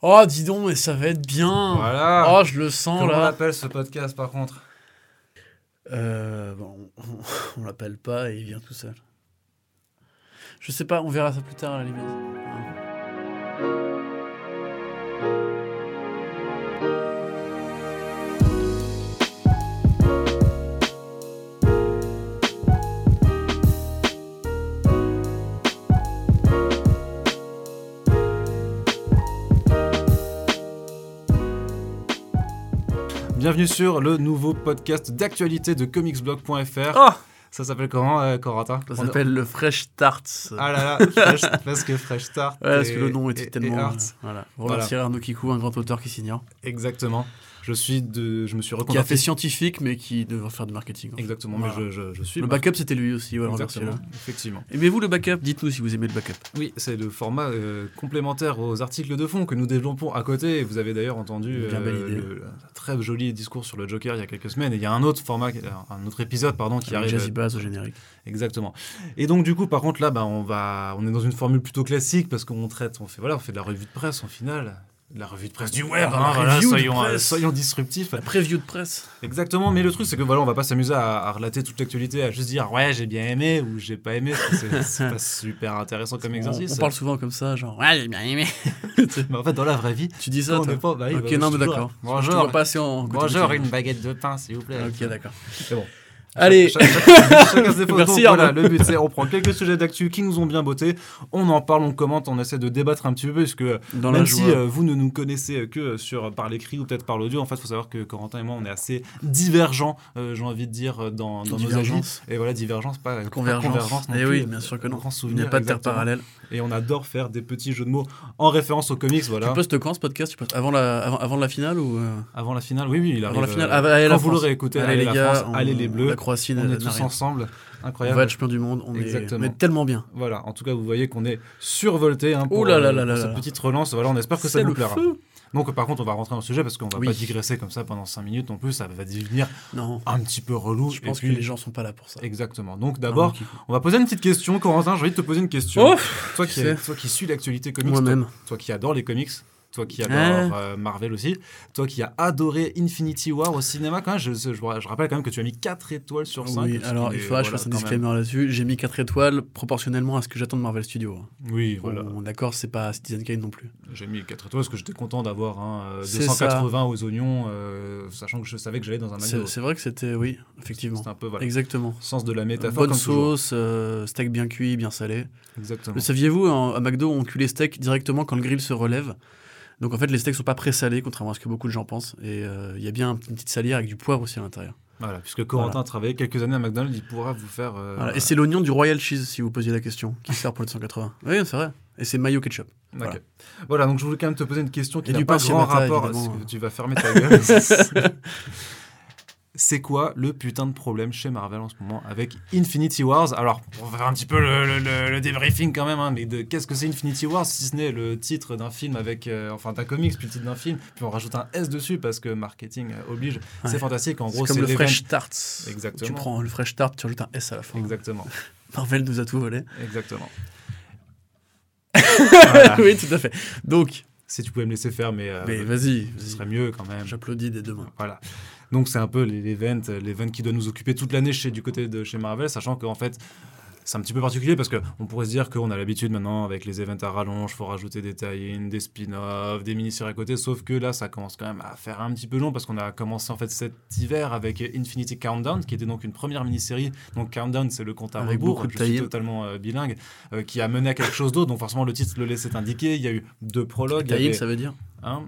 Oh, dis donc, mais ça va être bien. Voilà. Oh, je le sens Comment on là. appelle ce podcast par contre? Euh, bon, on, on l'appelle pas et il vient tout seul. Je sais pas, on verra ça plus tard à la limite. Bienvenue sur le nouveau podcast d'actualité de comicsblog.fr. Oh Ça s'appelle comment, euh, Corentin Ça s'appelle le Fresh Start. Ah là là, fresh, parce que Fresh Start. Ouais, parce et- que le nom et- était et tellement. Art. euh, voilà. Vous Voilà. Arnaud Kikou, un grand auteur qui s'ignore. Exactement. Je suis de, je me suis Qui a reconverti. fait scientifique, mais qui devrait faire du marketing. Exactement, Voilà. mais je, je, je suis. Le backup, c'était lui aussi. Ouais, Exactement, effectivement. Aimez-vous le backup Dites-nous si vous aimez le backup. Oui, c'est le format euh, complémentaire aux articles de fond que nous développons à côté. Vous avez d'ailleurs entendu idée. le, le très joli discours sur le Joker il y a quelques semaines. Et il y a un autre format, un autre épisode, pardon, qui Avec arrive. Jazzy Bass au générique. Exactement. Et donc du coup, par contre, là, bah, on va, on est dans une formule plutôt classique parce qu'on traite, on fait voilà, on fait de la revue de presse en finale, la revue de presse du web. Hein, voilà, soyons, euh, soyons disruptifs. La preview de presse. Exactement. Mais le truc, c'est que voilà, on va pas s'amuser à, à relater toute l'actualité, à juste dire ouais, j'ai bien aimé ou j'ai pas aimé. C'est pas super intéressant comme exercice. on parle souvent comme ça, genre, ouais, j'ai bien aimé. Mais en fait, dans la vraie vie, tu dis ça, on toi pas. bah Ok, bah, non, mais d'accord. Bonjour. Bonjour, une baguette de pain, s'il vous plaît. Ok, d'accord. C'est bon. Allez. Merci, voilà, le but c'est on prend quelques sujets d'actu qui nous ont bien botté, on en parle, on commente, on essaie de débattre un petit peu parce que dans même si euh, vous ne nous connaissez que sur par l'écrit ou peut-être par l'audio, en fait, il faut savoir que Corentin et moi on est assez divergents, euh, j'ai envie de dire euh, dans, dans nos avis. Divergence. Et voilà, divergence, pas pas Convergence. non Eh plus. oui, bien sûr que non. Il n'y a pas de terre parallèle. Et on adore faire des petits jeux de mots en référence aux comics, voilà. Tu postes quand ce podcast? Tu avant la, avant, avant la finale ou euh, Avant la finale, oui, oui, il arrive. avant la finale Ah, bah, allez, quand la vous l'aurez écouté, Allez, allez, les gars, France, on- allez les Bleus, Croatie on est tous ensemble, On incroyable. va être champion du monde. On est, on tellement bien. Voilà, en tout cas, vous voyez qu'on est survolté hein, pour, Ouh là là euh, là pour cette petite relance. Voilà, on espère que ça vous plaira. feu. Donc, par contre, on va rentrer dans le sujet parce qu'on va Oui. pas digresser comme ça pendant 5 minutes non plus. Ça va devenir Non, un petit peu relou. je pense puis- que les gens sont pas là pour ça. Exactement. Donc, d'abord, on va poser une petite question. Corentin, j'ai envie de te poser une question. Oh, toi, qui, toi suis l'actualité comics. Toi, toi qui adore les comics, toi qui adore Ah. euh, Marvel aussi, toi qui as adoré Infinity War au cinéma, quand même, je, je- je rappelle quand même que tu as mis 4 étoiles sur 5. Oui, alors il faudra que je fasse un disclaimer là-dessus. J'ai mis 4 étoiles proportionnellement à ce que j'attends de Marvel Studios. Oui, voilà. Bon, D'accord, c'est pas Citizen Kane non plus. J'ai mis 4 étoiles parce que j'étais content d'avoir hein, euh, C'est 280 aux oignons, euh, sachant que je savais que j'allais dans un McDo. c'est vrai que c'était, oui, effectivement. C'était un peu voilà, Exactement. sens de la métaphore. Bonne sauce, euh, steak bien cuit, bien salé. Exactement. Le saviez-vous, à McDo, on cuit les steaks directement quand le grill se relève? Donc en fait, les steaks sont pas présalés, contrairement à ce que beaucoup de gens pensent. Et euh, il y a bien une petite salière avec du poivre aussi à l'intérieur. Voilà, puisque Corentin a travaillé quelques années à McDonald's, il pourra vous faire. euh, Voilà. Et c'est l'oignon du Royal Cheese, si vous posiez la question, qui sert pour le 180. Oui, c'est vrai. Et c'est mayo ketchup. voilà. Voilà. donc je voulais quand même te poser une question qui n'a pas grand rapport que tu vas fermer ta gueule. C'est quoi le putain de problème chez Marvel en ce moment avec Infinity Wars? Alors, on va faire un petit peu le, le- le- le débriefing quand même, hein, mais de qu'est-ce que c'est Infinity Wars si ce n'est le titre d'un film avec, euh, enfin d'un comics puis le titre d'un film, puis on rajoute un S dessus parce que marketing euh, oblige. Ouais. C'est fantastique. En C'est gros, comme c'est le l'event- Fresh Start. Exactement. Tu prends le Fresh Start, tu rajoutes un S à la fin. Exactement, Marvel nous a tout volé. exactement. Voilà. oui, tout à fait. Donc, Si tu pouvais me laisser faire, mais, euh, mais vas-y, ce serait mieux quand même. J'applaudis dès demain. Voilà. Donc c'est un peu l'event, l'event qui doit nous occuper toute l'année chez du côté de chez Marvel, sachant qu'en fait c'est un petit peu particulier parce que on pourrait se dire qu'on a l'habitude maintenant avec les events à rallonge, faut rajouter des tie-ins, des spin-offs, des mini-séries à côté, sauf que là ça commence quand même à faire un petit peu long parce qu'on a commencé en fait cet hiver avec Infinity Countdown qui était donc une première mini-série. Donc Countdown c'est le compte à Avec rebours, je suis totalement euh, bilingue, euh, qui a mené à quelque chose d'autre. Donc forcément le titre le laissait indiquer. Il y a eu deux prologues. avait- ça veut dire? Hein,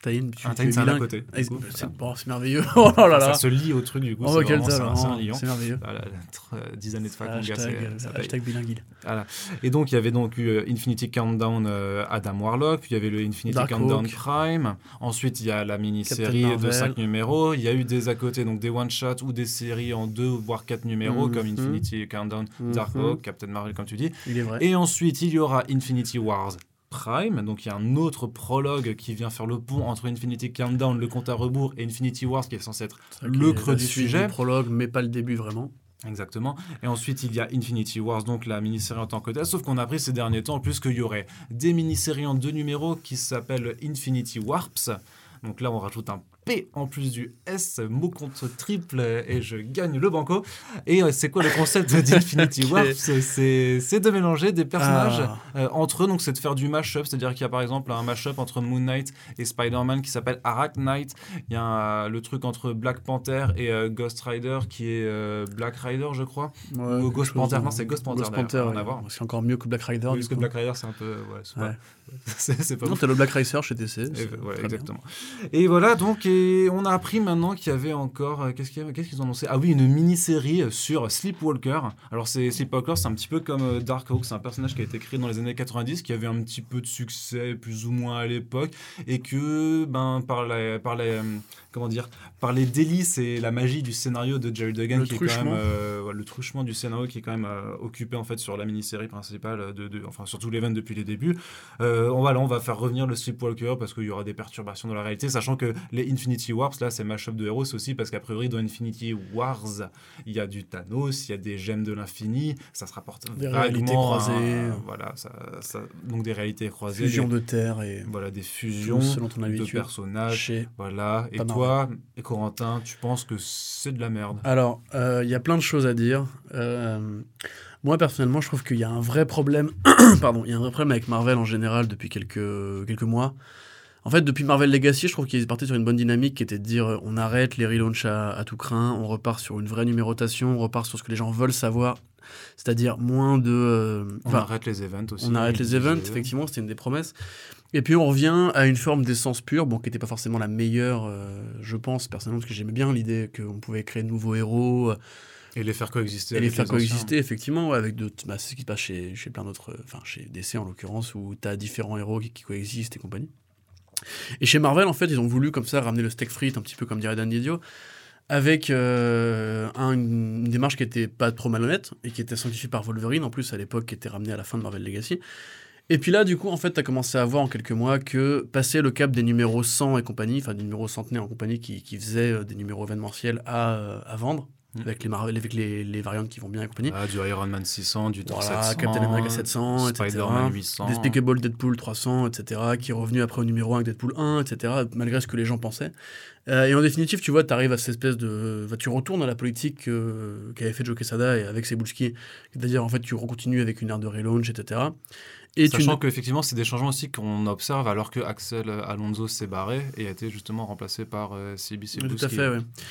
Taïn, tu, un tu c'est un à côté. Ah, c'est bon, c'est merveilleux. Oh là là. Ça se lie au truc du coup. Oh, c'est c'est un- talent. c'est un lion. C'est merveilleux. Voilà, euh, 10 années de fac, mon gars, c'est- euh, hashtag bilinguil. Voilà. Et donc, il y avait donc eu euh, Infinity Countdown euh, Adam Warlock, puis il y avait le Infinity Dark Countdown Hawk. Prime. Ensuite, il y a la mini-série de Marvel. 5 numéros. Il y a eu des à côté, donc des one-shots ou des séries en 2 voire 4 numéros, Mhm. comme Infinity Countdown, Dark Mhm. Hawk, Captain Marvel, comme tu dis. Il est vrai. Et ensuite, il y aura Infinity Wars Prime, donc il y a un autre prologue qui vient faire le pont entre Infinity Countdown, le compte à rebours, et Infinity Wars qui est censé être le creux du sujet. prologue, mais pas le début vraiment. Exactement. Et ensuite, il y a Infinity Wars, donc la mini-série en tant que telle. Sauf qu'on a appris ces derniers temps, en plus, qu'il y aurait des mini-séries en deux numéros qui s'appellent Infinity Warps. Donc là, on rajoute un P en plus du S, mot contre triple, et je gagne le banco. Et euh, c'est quoi le concept d'Infinity Ok. Warps? C'est de mélanger des personnages Ah. euh, entre eux, donc c'est de faire du mash-up, c'est-à-dire qu'il y a par exemple un mash-up entre Moon Knight et Spider-Man qui s'appelle Arach Knight. Il y a un- le truc entre Black Panther et euh, Ghost Rider qui est euh, Black Rider, je crois. Ouais, Ou Ghost Panther, non, c'est Ghost Panther, Ghost Panther, voir. c'est encore mieux que Black Rider. Oui, parce que. Black Rider, c'est un peu. Ouais, c'est Ouais. pas, Non, t'as le Black Racer chez DC. Et, bien. exactement. Et voilà, donc, et on a appris maintenant qu'il y avait encore. euh, Qu'est-ce qu'ils ont annoncé? Ah oui, une mini-série sur Sleepwalker. Alors, Sleepwalker, c'est un petit peu comme euh, Darkhawk, c'est un personnage qui a été créé dans les années 90, qui avait un petit peu de succès, plus ou moins à l'époque, et que, ben, par, la, par, la, euh, comment dire, par les délices et la magie du scénario de Jerry Duggan, Le qui est quand même. euh, le truchement du scénario qui est quand même euh, occupé, en fait, sur la mini-série principale, de, de- enfin, sur tous les 20 depuis les débuts. Euh, on, va, là, on va faire revenir le Sleepwalker parce qu'il y aura des perturbations dans la réalité, sachant que les Infinity Warps, là, c'est mashup de héros aussi, parce qu'à priori, dans Infinity Wars, il y a du Thanos, il y a des gemmes de l'infini, ça se rapporte Des réalités à- croisées. voilà, ça, ça- donc des réalités croisées, Fusion des- de terre et voilà, des fusions selon ton de habitude. personnages. Chez- Voilà, et Pas et Corentin, tu penses que c'est de la merde Alors, euh, il y a plein de choses à dire. Euh, moi, personnellement, je trouve qu'il y a un vrai problème. Pardon, il y a un vrai problème avec Marvel en général depuis quelques, quelques mois. En fait, depuis Marvel Legacy, je trouve qu'ils est parti sur une bonne dynamique qui était de dire euh, on arrête les relaunchs à, à tout craint, on repart sur une vraie numérotation, on repart sur ce que les gens veulent savoir, c'est-à-dire moins de. euh, On arrête les events aussi. on arrête les events, effectivement, c'était une des promesses. Et puis on revient à une forme d'essence pure, bon, qui n'était pas forcément la meilleure, euh, je pense, personnellement, parce que j'aimais bien l'idée qu'on pouvait créer de nouveaux héros, Et les faire coexister. et les faire coexister, effectivement, ouais, avec d'autres. Bah, c'est ce qui se passe chez, chez plein d'autres. euh, Enfin, chez DC en l'occurrence, où tu as différents héros qui, qui coexistent et compagnie. Et chez Marvel, en fait, ils ont voulu comme ça ramener le steak frites, un petit peu comme dirait Dan Didio, avec euh, un- une démarche qui était pas trop malhonnête et qui était sanctifiée par Wolverine, en plus à l'époque, qui était ramenée à la fin de Marvel Legacy. Et puis là, du coup, en fait, tu as commencé à voir en quelques mois que passer le cap des numéros 100 et compagnie, enfin des numéros centenaires en compagnie qui, qui faisaient euh, des numéros événementiels à, euh, à vendre, Mm. avec, les, avec les, les variantes qui vont bien et compagnie. Ah, du Iron Man 600, du Thor Voilà, 700, Captain America 700, etc. Spider-Man 800. Despicable Deadpool 300, etc., qui est revenu après au numéro 1 avec Deadpool 1, etc., malgré ce que les gens pensaient. Euh, et en définitive, tu vois, tu arrives à cette espèce de. tu retournes à la politique euh, qu'avait fait Joe Quesada et avec Cebulski, c'est-à-dire en fait, tu continues avec une ère de relaunch, etc. Et Sachant qu'effectivement, c'est des changements aussi qu'on observe alors que Axel Alonso s'est barré et a été justement remplacé par euh, CBC Tout à fait.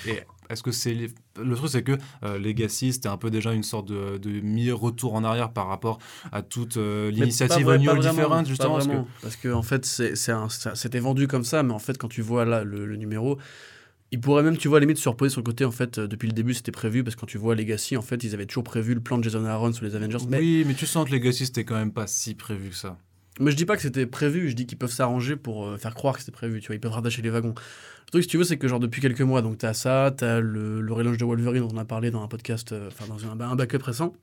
Et est-ce que c'est les- le truc, c'est que euh, Legacy c'était un peu déjà une sorte de, de mi-retour en arrière par rapport à toute euh, l'initiative New Different pas justement parce que vraiment. Parce que, en fait, c'est, c'est un- ça- c'était vendu comme ça, mais en fait, quand tu vois là le, le numéro, il pourrait même, tu vois, à la limite se reposer sur le côté. En fait, euh, depuis le début, c'était prévu, parce que quand tu vois Legacy, en fait, ils avaient toujours prévu le plan de Jason Aaron sur les Avengers. Mais, oui, mais tu sens que Legacy c'était quand même pas si prévu que ça. mais je dis pas que c'était prévu, je dis qu'ils peuvent s'arranger pour euh, faire croire que c'était prévu, tu vois, ils peuvent rattacher les wagons. Le truc, si tu veux, c'est que genre depuis quelques mois, donc t'as ça, t'as le, le relaunch de Wolverine dont on a parlé dans un podcast, euh, enfin dans un, un backup récent.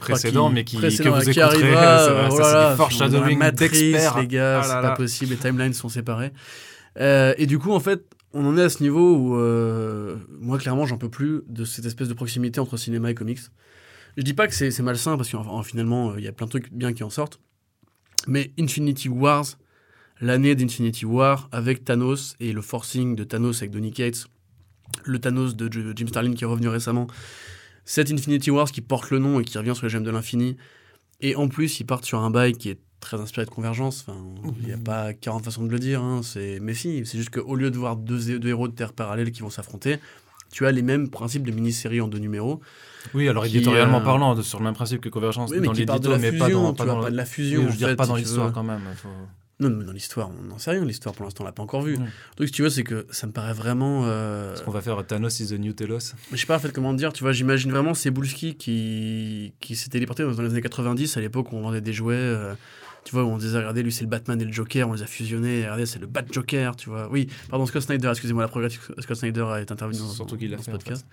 Précédent, qui- mais qui, précédent, que vous qui écouterez. ça, ça, c'est du foreshadowing les gars, Ah c'est pas possible, les timelines sont séparées. Euh, et du coup, en fait, on en est à ce niveau où, euh, moi, clairement, j'en peux plus de cette espèce de proximité entre cinéma et comics. Je dis pas que c'est malsain, parce qu'en finalement, euh, il y a plein de trucs bien qui en sortent. Mais Infinity Wars, l'année d'Infinity War, avec Thanos et le forcing de Thanos avec Donny Cates, le Thanos de Jim Starlin qui est revenu récemment, cette Infinity Wars qui porte le nom et qui revient sur les gemmes de l'infini, et en plus, ils partent sur un bail qui est très inspiré de Convergence. Enfin, il n'y a pas 40 façons de le dire. Hein. C'est... Mais si, c'est juste qu'au lieu de voir deux, deux héros de terre parallèles qui vont s'affronter, tu as les mêmes principes de mini-série en deux numéros. Oui, alors éditorialement euh, parlant, sur le même principe que Convergence Oui, mais dans l'édito, mais fusion, pas dans, pas vois, dans pas de la Oui, fusion. je veux dire fait, pas dans si l'histoire quand même. faut- Non, mais dans l'histoire, on n'en sait rien. L'histoire, pour l'instant, on l'a pas encore vue. Mm. Le truc, si tu veux, c'est que ça me paraît vraiment. euh, Ce qu'on va faire Thanos is the new Telos. Je sais pas en fait comment dire, tu vois, j'imagine vraiment Cebulski qui, qui s'est téléporté dans les années 90, à l'époque où on vendait des jouets, euh, tu vois, où on disait, regardez, lui c'est le Batman et le Joker, on les a fusionnés, regardez, c'est le Bat Joker, tu vois. Oui, pardon, Scott Snyder, excusez-moi, la progressive Scott Snyder est intervenu dans, Surtout qu'il l'a dans ce en podcast.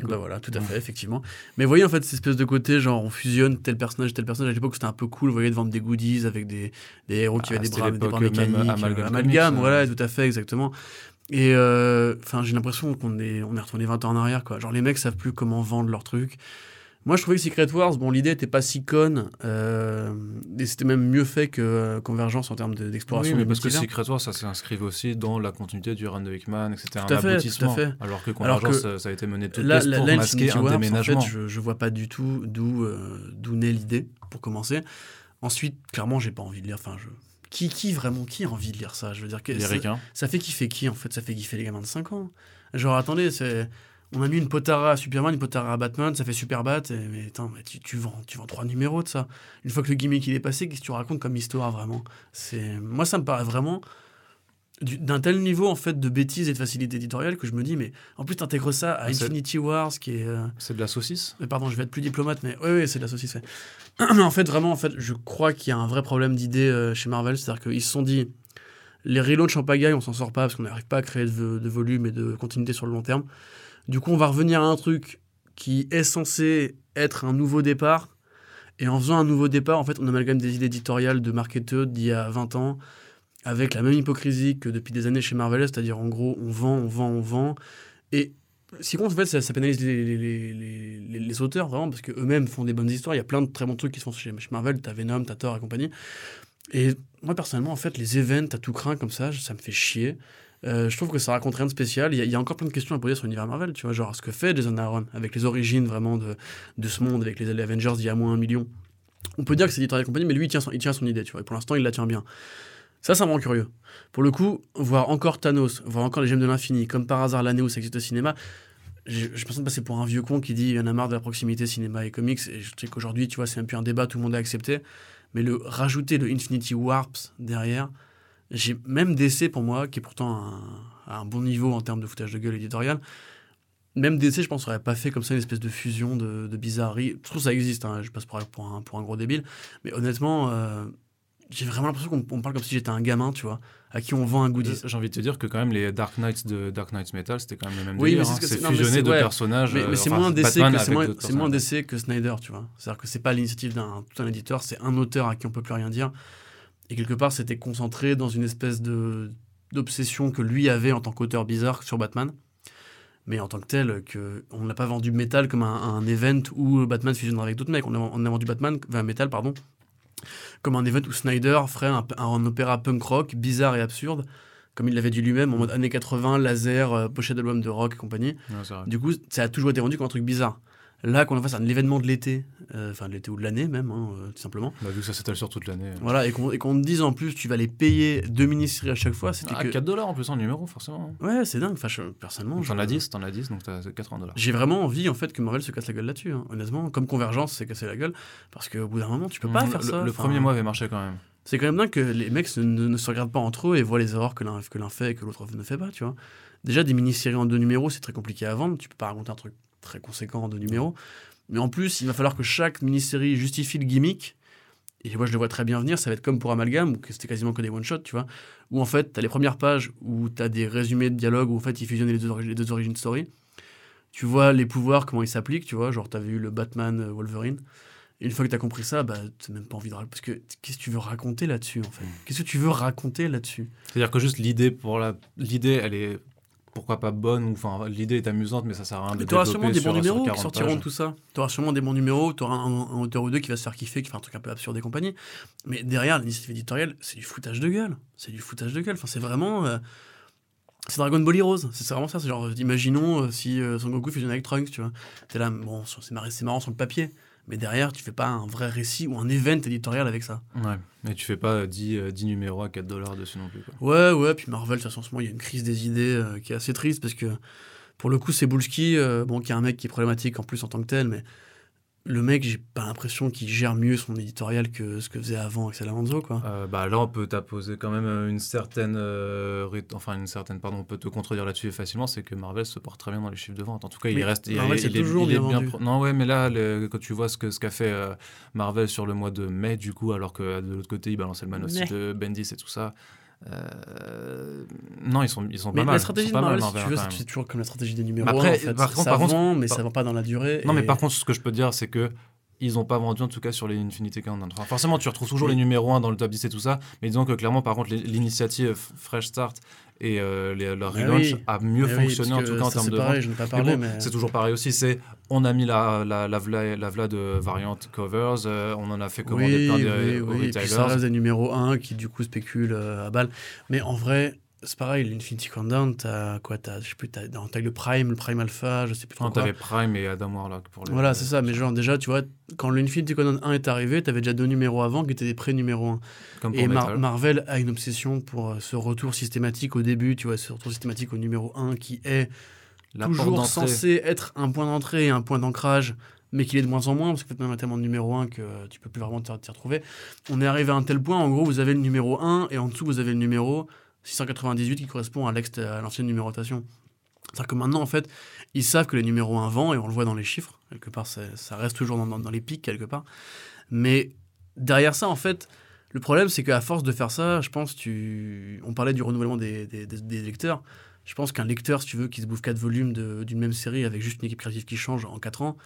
Bah voilà, tout à fait, effectivement. Mais vous voyez, en fait, cette espèce de côté, genre, on fusionne tel personnage, tel personnage. À l'époque, c'était un peu cool, vous voyez, de vendre des goodies avec des, des héros qui Ah, avaient des c'était bras, des bras mécaniques. Euh, amalgame, euh. voilà, tout à fait, exactement. Et euh, enfin, j'ai l'impression qu'on est, on est retourné 20 ans en arrière, quoi. Genre, les mecs savent plus comment vendre leurs trucs. Moi, je trouvais que Secret Wars, bon, l'idée était pas si conne, euh, et c'était même mieux fait que euh, Convergence en termes de- d'exploration. Oui, mais parce que. Secret Wars, ça s'inscrivait aussi dans la continuité du run de Hickman, et que c'était un Tout à fait, tout à aboutissement. fait. Alors que Alors Convergence, que ça, a été mené Là, pièces là, pour là, masquer Infinity un Wars, déménagement. En fait, je, je vois pas du tout d'où euh, d'où naît l'idée, pour commencer. Ensuite, clairement, j'ai pas envie de lire. Enfin, je... qui, qui vraiment, qui a envie de lire ça? Je veux dire, que ça, requins. ça fait kiffer qui en fait? Ça fait kiffer les gamins de 5 ans. Genre, attendez, c'est. On a mis une potara à Superman, une potara à Batman, ça fait super bat, et- mais attends, mais tu, tu vends, tu vends trois numéros de ça. Une fois que le gimmick il est passé, qu'est-ce que tu racontes comme histoire vraiment? C'est moi ça me paraît vraiment du- d'un tel niveau en fait de bêtises et de facilité éditoriale que je me dis mais en plus t'intègres ça à Ah, Infinity Wars qui est euh, C'est de la saucisse? mais pardon, je vais être plus diplomate, mais oui, oui, c'est de la saucisse. Mais en fait, vraiment, en fait, je crois qu'il y a un vrai problème d'idée euh, chez Marvel. C'est-à-dire qu'ils se sont dit, les relaunchs en pagaille, on s'en sort pas parce qu'on n'arrive pas à créer de, de volume et de continuité sur le long terme. Du coup, on va revenir à un truc qui est censé être un nouveau départ. Et en faisant un nouveau départ, en fait, on amalgame des idées éditoriales de marketeurs d'il y a 20 ans avec la même hypocrisie que depuis des années chez Marvel, c'est-à-dire en gros, on vend, on vend, on vend. Et ce qui compte, en fait, ça, pénalise les, auteurs, vraiment, parce qu'eux-mêmes font des bonnes histoires. Il y a plein de très bons trucs qui se font chez, chez Marvel. T'as Venom, t'as Thor et compagnie. Et moi, personnellement, en fait, les events à tout craint comme ça, ça me fait chier. Euh, je trouve que ça raconte rien de spécial. Il y, a, y a encore plein de questions à poser sur l'univers Marvel, tu vois, genre ce que fait Jason Aaron avec les origines vraiment de, de ce monde, avec les, les Avengers d'il y a moins un million. On peut dire que c'est éditorial et compagnie, mais lui, il tient, son, il tient son idée, tu vois, et pour l'instant, il la tient bien. Ça, ça me rend curieux. Pour le coup, voir encore Thanos, voir encore les gemmes de l'infini, comme par hasard l'année où ça existe au cinéma, j'ai l'impression de passer pour un vieux con qui dit il y en a marre de la proximité cinéma et comics. Et je sais qu'aujourd'hui, tu vois, c'est un peu un débat, tout le monde a accepté. Mais le rajouter le Infinity Warps derrière, j'ai même DC pour moi, qui est pourtant un, à un bon niveau en termes de foutage de gueule éditorial. Même DC, je pense, aurait pas fait comme ça une espèce de fusion de, de bizarreries. Je trouve que ça existe, hein, je passe pour, pour, un, pour un gros débile. Mais honnêtement, euh, j'ai vraiment l'impression qu'on on parle comme si j'étais un gamin, tu vois, à qui on vend un goodies. J'ai envie de te dire que quand même les Dark Knights de Dark Knights Metal, c'était quand même le même Oui, délire. c'est hein. c'est- deux ouais. personnages. Mais, euh, mais c'est enfin, moins DC que que Snyder, tu vois. C'est-à-dire que c'est pas l'initiative d'un tout un éditeur, c'est un auteur à qui on peut plus rien dire. Et quelque part, c'était concentré dans une espèce de d'obsession que lui avait en tant qu'auteur bizarre sur Batman. Mais en tant que tel, que on n'a pas vendu Metal comme un, un event où Batman fusionnera avec d'autres mecs. On a, on a vendu Batman, enfin Metal, pardon, comme un event où Snyder ferait un, un opéra punk rock bizarre et absurde, comme il l'avait dit lui-même, en mode années 80, laser, euh, pochette d'album de rock et compagnie. Ouais. Du coup, ça a toujours été vendu comme un truc bizarre. Là, qu'on en fasse un événement de l'été, euh, enfin de l'été ou de l'année même, hein, euh, tout simplement. Bah, vu que ça s'étale sur toute l'année. Voilà, et qu'on qu'on te dise en plus, tu vas les payer deux mini-séries à chaque fois, c'était Ah, que. 4 dollars en plus en numéro, forcément. Ouais, c'est dingue. Enfin, je- personnellement, T'en je- as 10, t'en as 10, donc t'as 80 dollars. J'ai vraiment envie en fait que Marvel se casse la gueule là-dessus. hein. Honnêtement, comme Convergence s'est cassé la gueule, parce qu'au bout d'un moment, tu peux pas faire le, ça. Le premier mois avait marché quand même. C'est quand même dingue que les mecs ne, ne- ne se regardent pas entre eux et voient les erreurs que l'un que l'un fait et que l'autre ne fait pas, tu vois. Déjà, des mini-séries en deux numéros, c'est très compliqué à vendre. Tu peux pas raconter un truc très conséquent en deux numéros. Mais en plus, il va falloir que chaque mini-série justifie le gimmick. Et moi, je le vois très bien venir. Ça va être comme pour Amalgam, où c'était quasiment que des one-shots, tu vois. Où en fait, tu as les premières pages où tu as des résumés de dialogue où en fait, ils fusionnent les deux, les deux origin story. Tu vois les pouvoirs, comment ils s'appliquent, tu vois. Genre, tu as vu le Batman euh, Wolverine. Et une fois que tu as compris ça, bah, tu même pas envie de raconter. Parce que qu'est-ce que tu veux raconter là-dessus, en fait? Qu'est-ce que tu veux raconter là-dessus? C'est-à-dire que juste l'idée, pour la... l'idée, elle est pourquoi pas bonne, ou enfin, l'idée est amusante, mais ça sert à rien de Tu auras sûrement des bons numéros qui 40 sortiront de tout ça. Tu auras sûrement des bons numéros, tu auras un, un auteur ou deux qui va se faire kiffer, qui fait un truc un peu absurde et compagnie. Mais derrière, l'initiative éditoriale, c'est du foutage de gueule. C'est du foutage de gueule. Enfin, c'est vraiment. euh, c'est Dragon Ball Heroes. C'est vraiment ça. C'est genre, imaginons euh, si euh, Son Goku fusionne avec Trunks, tu vois. T'es là, bon, c'est marrant, c'est marrant sur le papier. Mais derrière, tu fais pas un vrai récit ou un event éditorial avec ça. Ouais, mais tu fais pas 10, euh, 10 numéros à 4 dollars dessus non plus. Quoi. Ouais, ouais, puis Marvel, de toute façon, en ce moment, il y a une crise des idées euh, qui est assez triste parce que, pour le coup, c'est Bulski, euh, bon, qui est un mec qui est problématique en plus en tant que tel, mais le mec, j'ai pas l'impression qu'il gère mieux son éditorial que ce que faisait avant Axel Alonso, quoi. Euh, bah là, on peut t'apposer quand même euh, une certaine, euh, enfin une certaine, pardon, on peut te contredire là-dessus facilement, c'est que Marvel se porte très bien dans les chiffres de vente. En tout cas, il reste, il, Marvel, il- est, toujours il est bien bien. vendu. pro- Non, ouais, mais là, le- quand tu vois ce que ce qu'a fait euh, Marvel sur le mois de mai, du coup, alors que de l'autre côté, il balançait le Man de Bendis et tout ça. Euh, non, ils sont, ils sont Mais pas mal. la stratégie de Marvel, si tu veux, c'est toujours comme la stratégie des numéros Mais après, 1, en fait. par contre, ça par contre, mais par- ça va pas dans la durée. Non, mais par contre, ce que je peux te dire, c'est que ils n'ont pas vendu en tout cas sur les Infinity Countdown. Enfin, forcément, tu retrouves toujours Oui. les numéros 1 dans le top 10 et tout ça, mais disons que clairement, par contre, l'initiative Fresh Start et euh, les- leur Mais relaunch oui. a mieux Mais oui, fonctionné en tout cas en termes c'est de pareil, vente. bon, mais. c'est toujours pareil aussi, c'est on a mis la, la, la, vla, la vla de variante covers, euh, on en a fait commander oui, plein oui, de oui, aux et puis ça retailers. reste des numéros 1 qui du coup spéculent euh, à balle. Mais en vrai, c'est pareil, l'Infinity Countdown, t'as quoi t'as, Je sais plus, t'as, t'as le Prime, le Prime Alpha, je sais plus Enfin, t'avais Prime et Adam Warlock pour les. Voilà, c'est ça, mais genre déjà, tu vois, quand l'Infinity Countdown 1 est arrivé, t'avais déjà deux numéros avant qui étaient des pré-numéros 1. Comme pour Et Mar-. Marvel a une obsession pour euh, ce retour systématique au début, tu vois, ce retour systématique au numéro 1 qui est La toujours censé être un point d'entrée et un point d'ancrage, mais qu'il est de moins en moins, parce que maintenant, il y a tellement de numéro 1 que tu peux plus vraiment t'y retrouver. On est arrivé à un tel point, en gros, vous avez le numéro 1 et en dessous, vous avez le numéro 698 qui correspond à l'ancienne numérotation. C'est-à-dire que maintenant, en fait, ils savent que les numéros 1 vendent, et on le voit dans les chiffres, quelque part, ça, reste toujours dans, dans- les pics, quelque part. Mais derrière ça, en fait, le problème, c'est qu'à force de faire ça, je pense, tu... on parlait du renouvellement des, des- lecteurs. Je pense qu'un lecteur, si tu veux, qui se bouffe 4 volumes d'une même série avec juste une équipe créative qui change en 4 ans,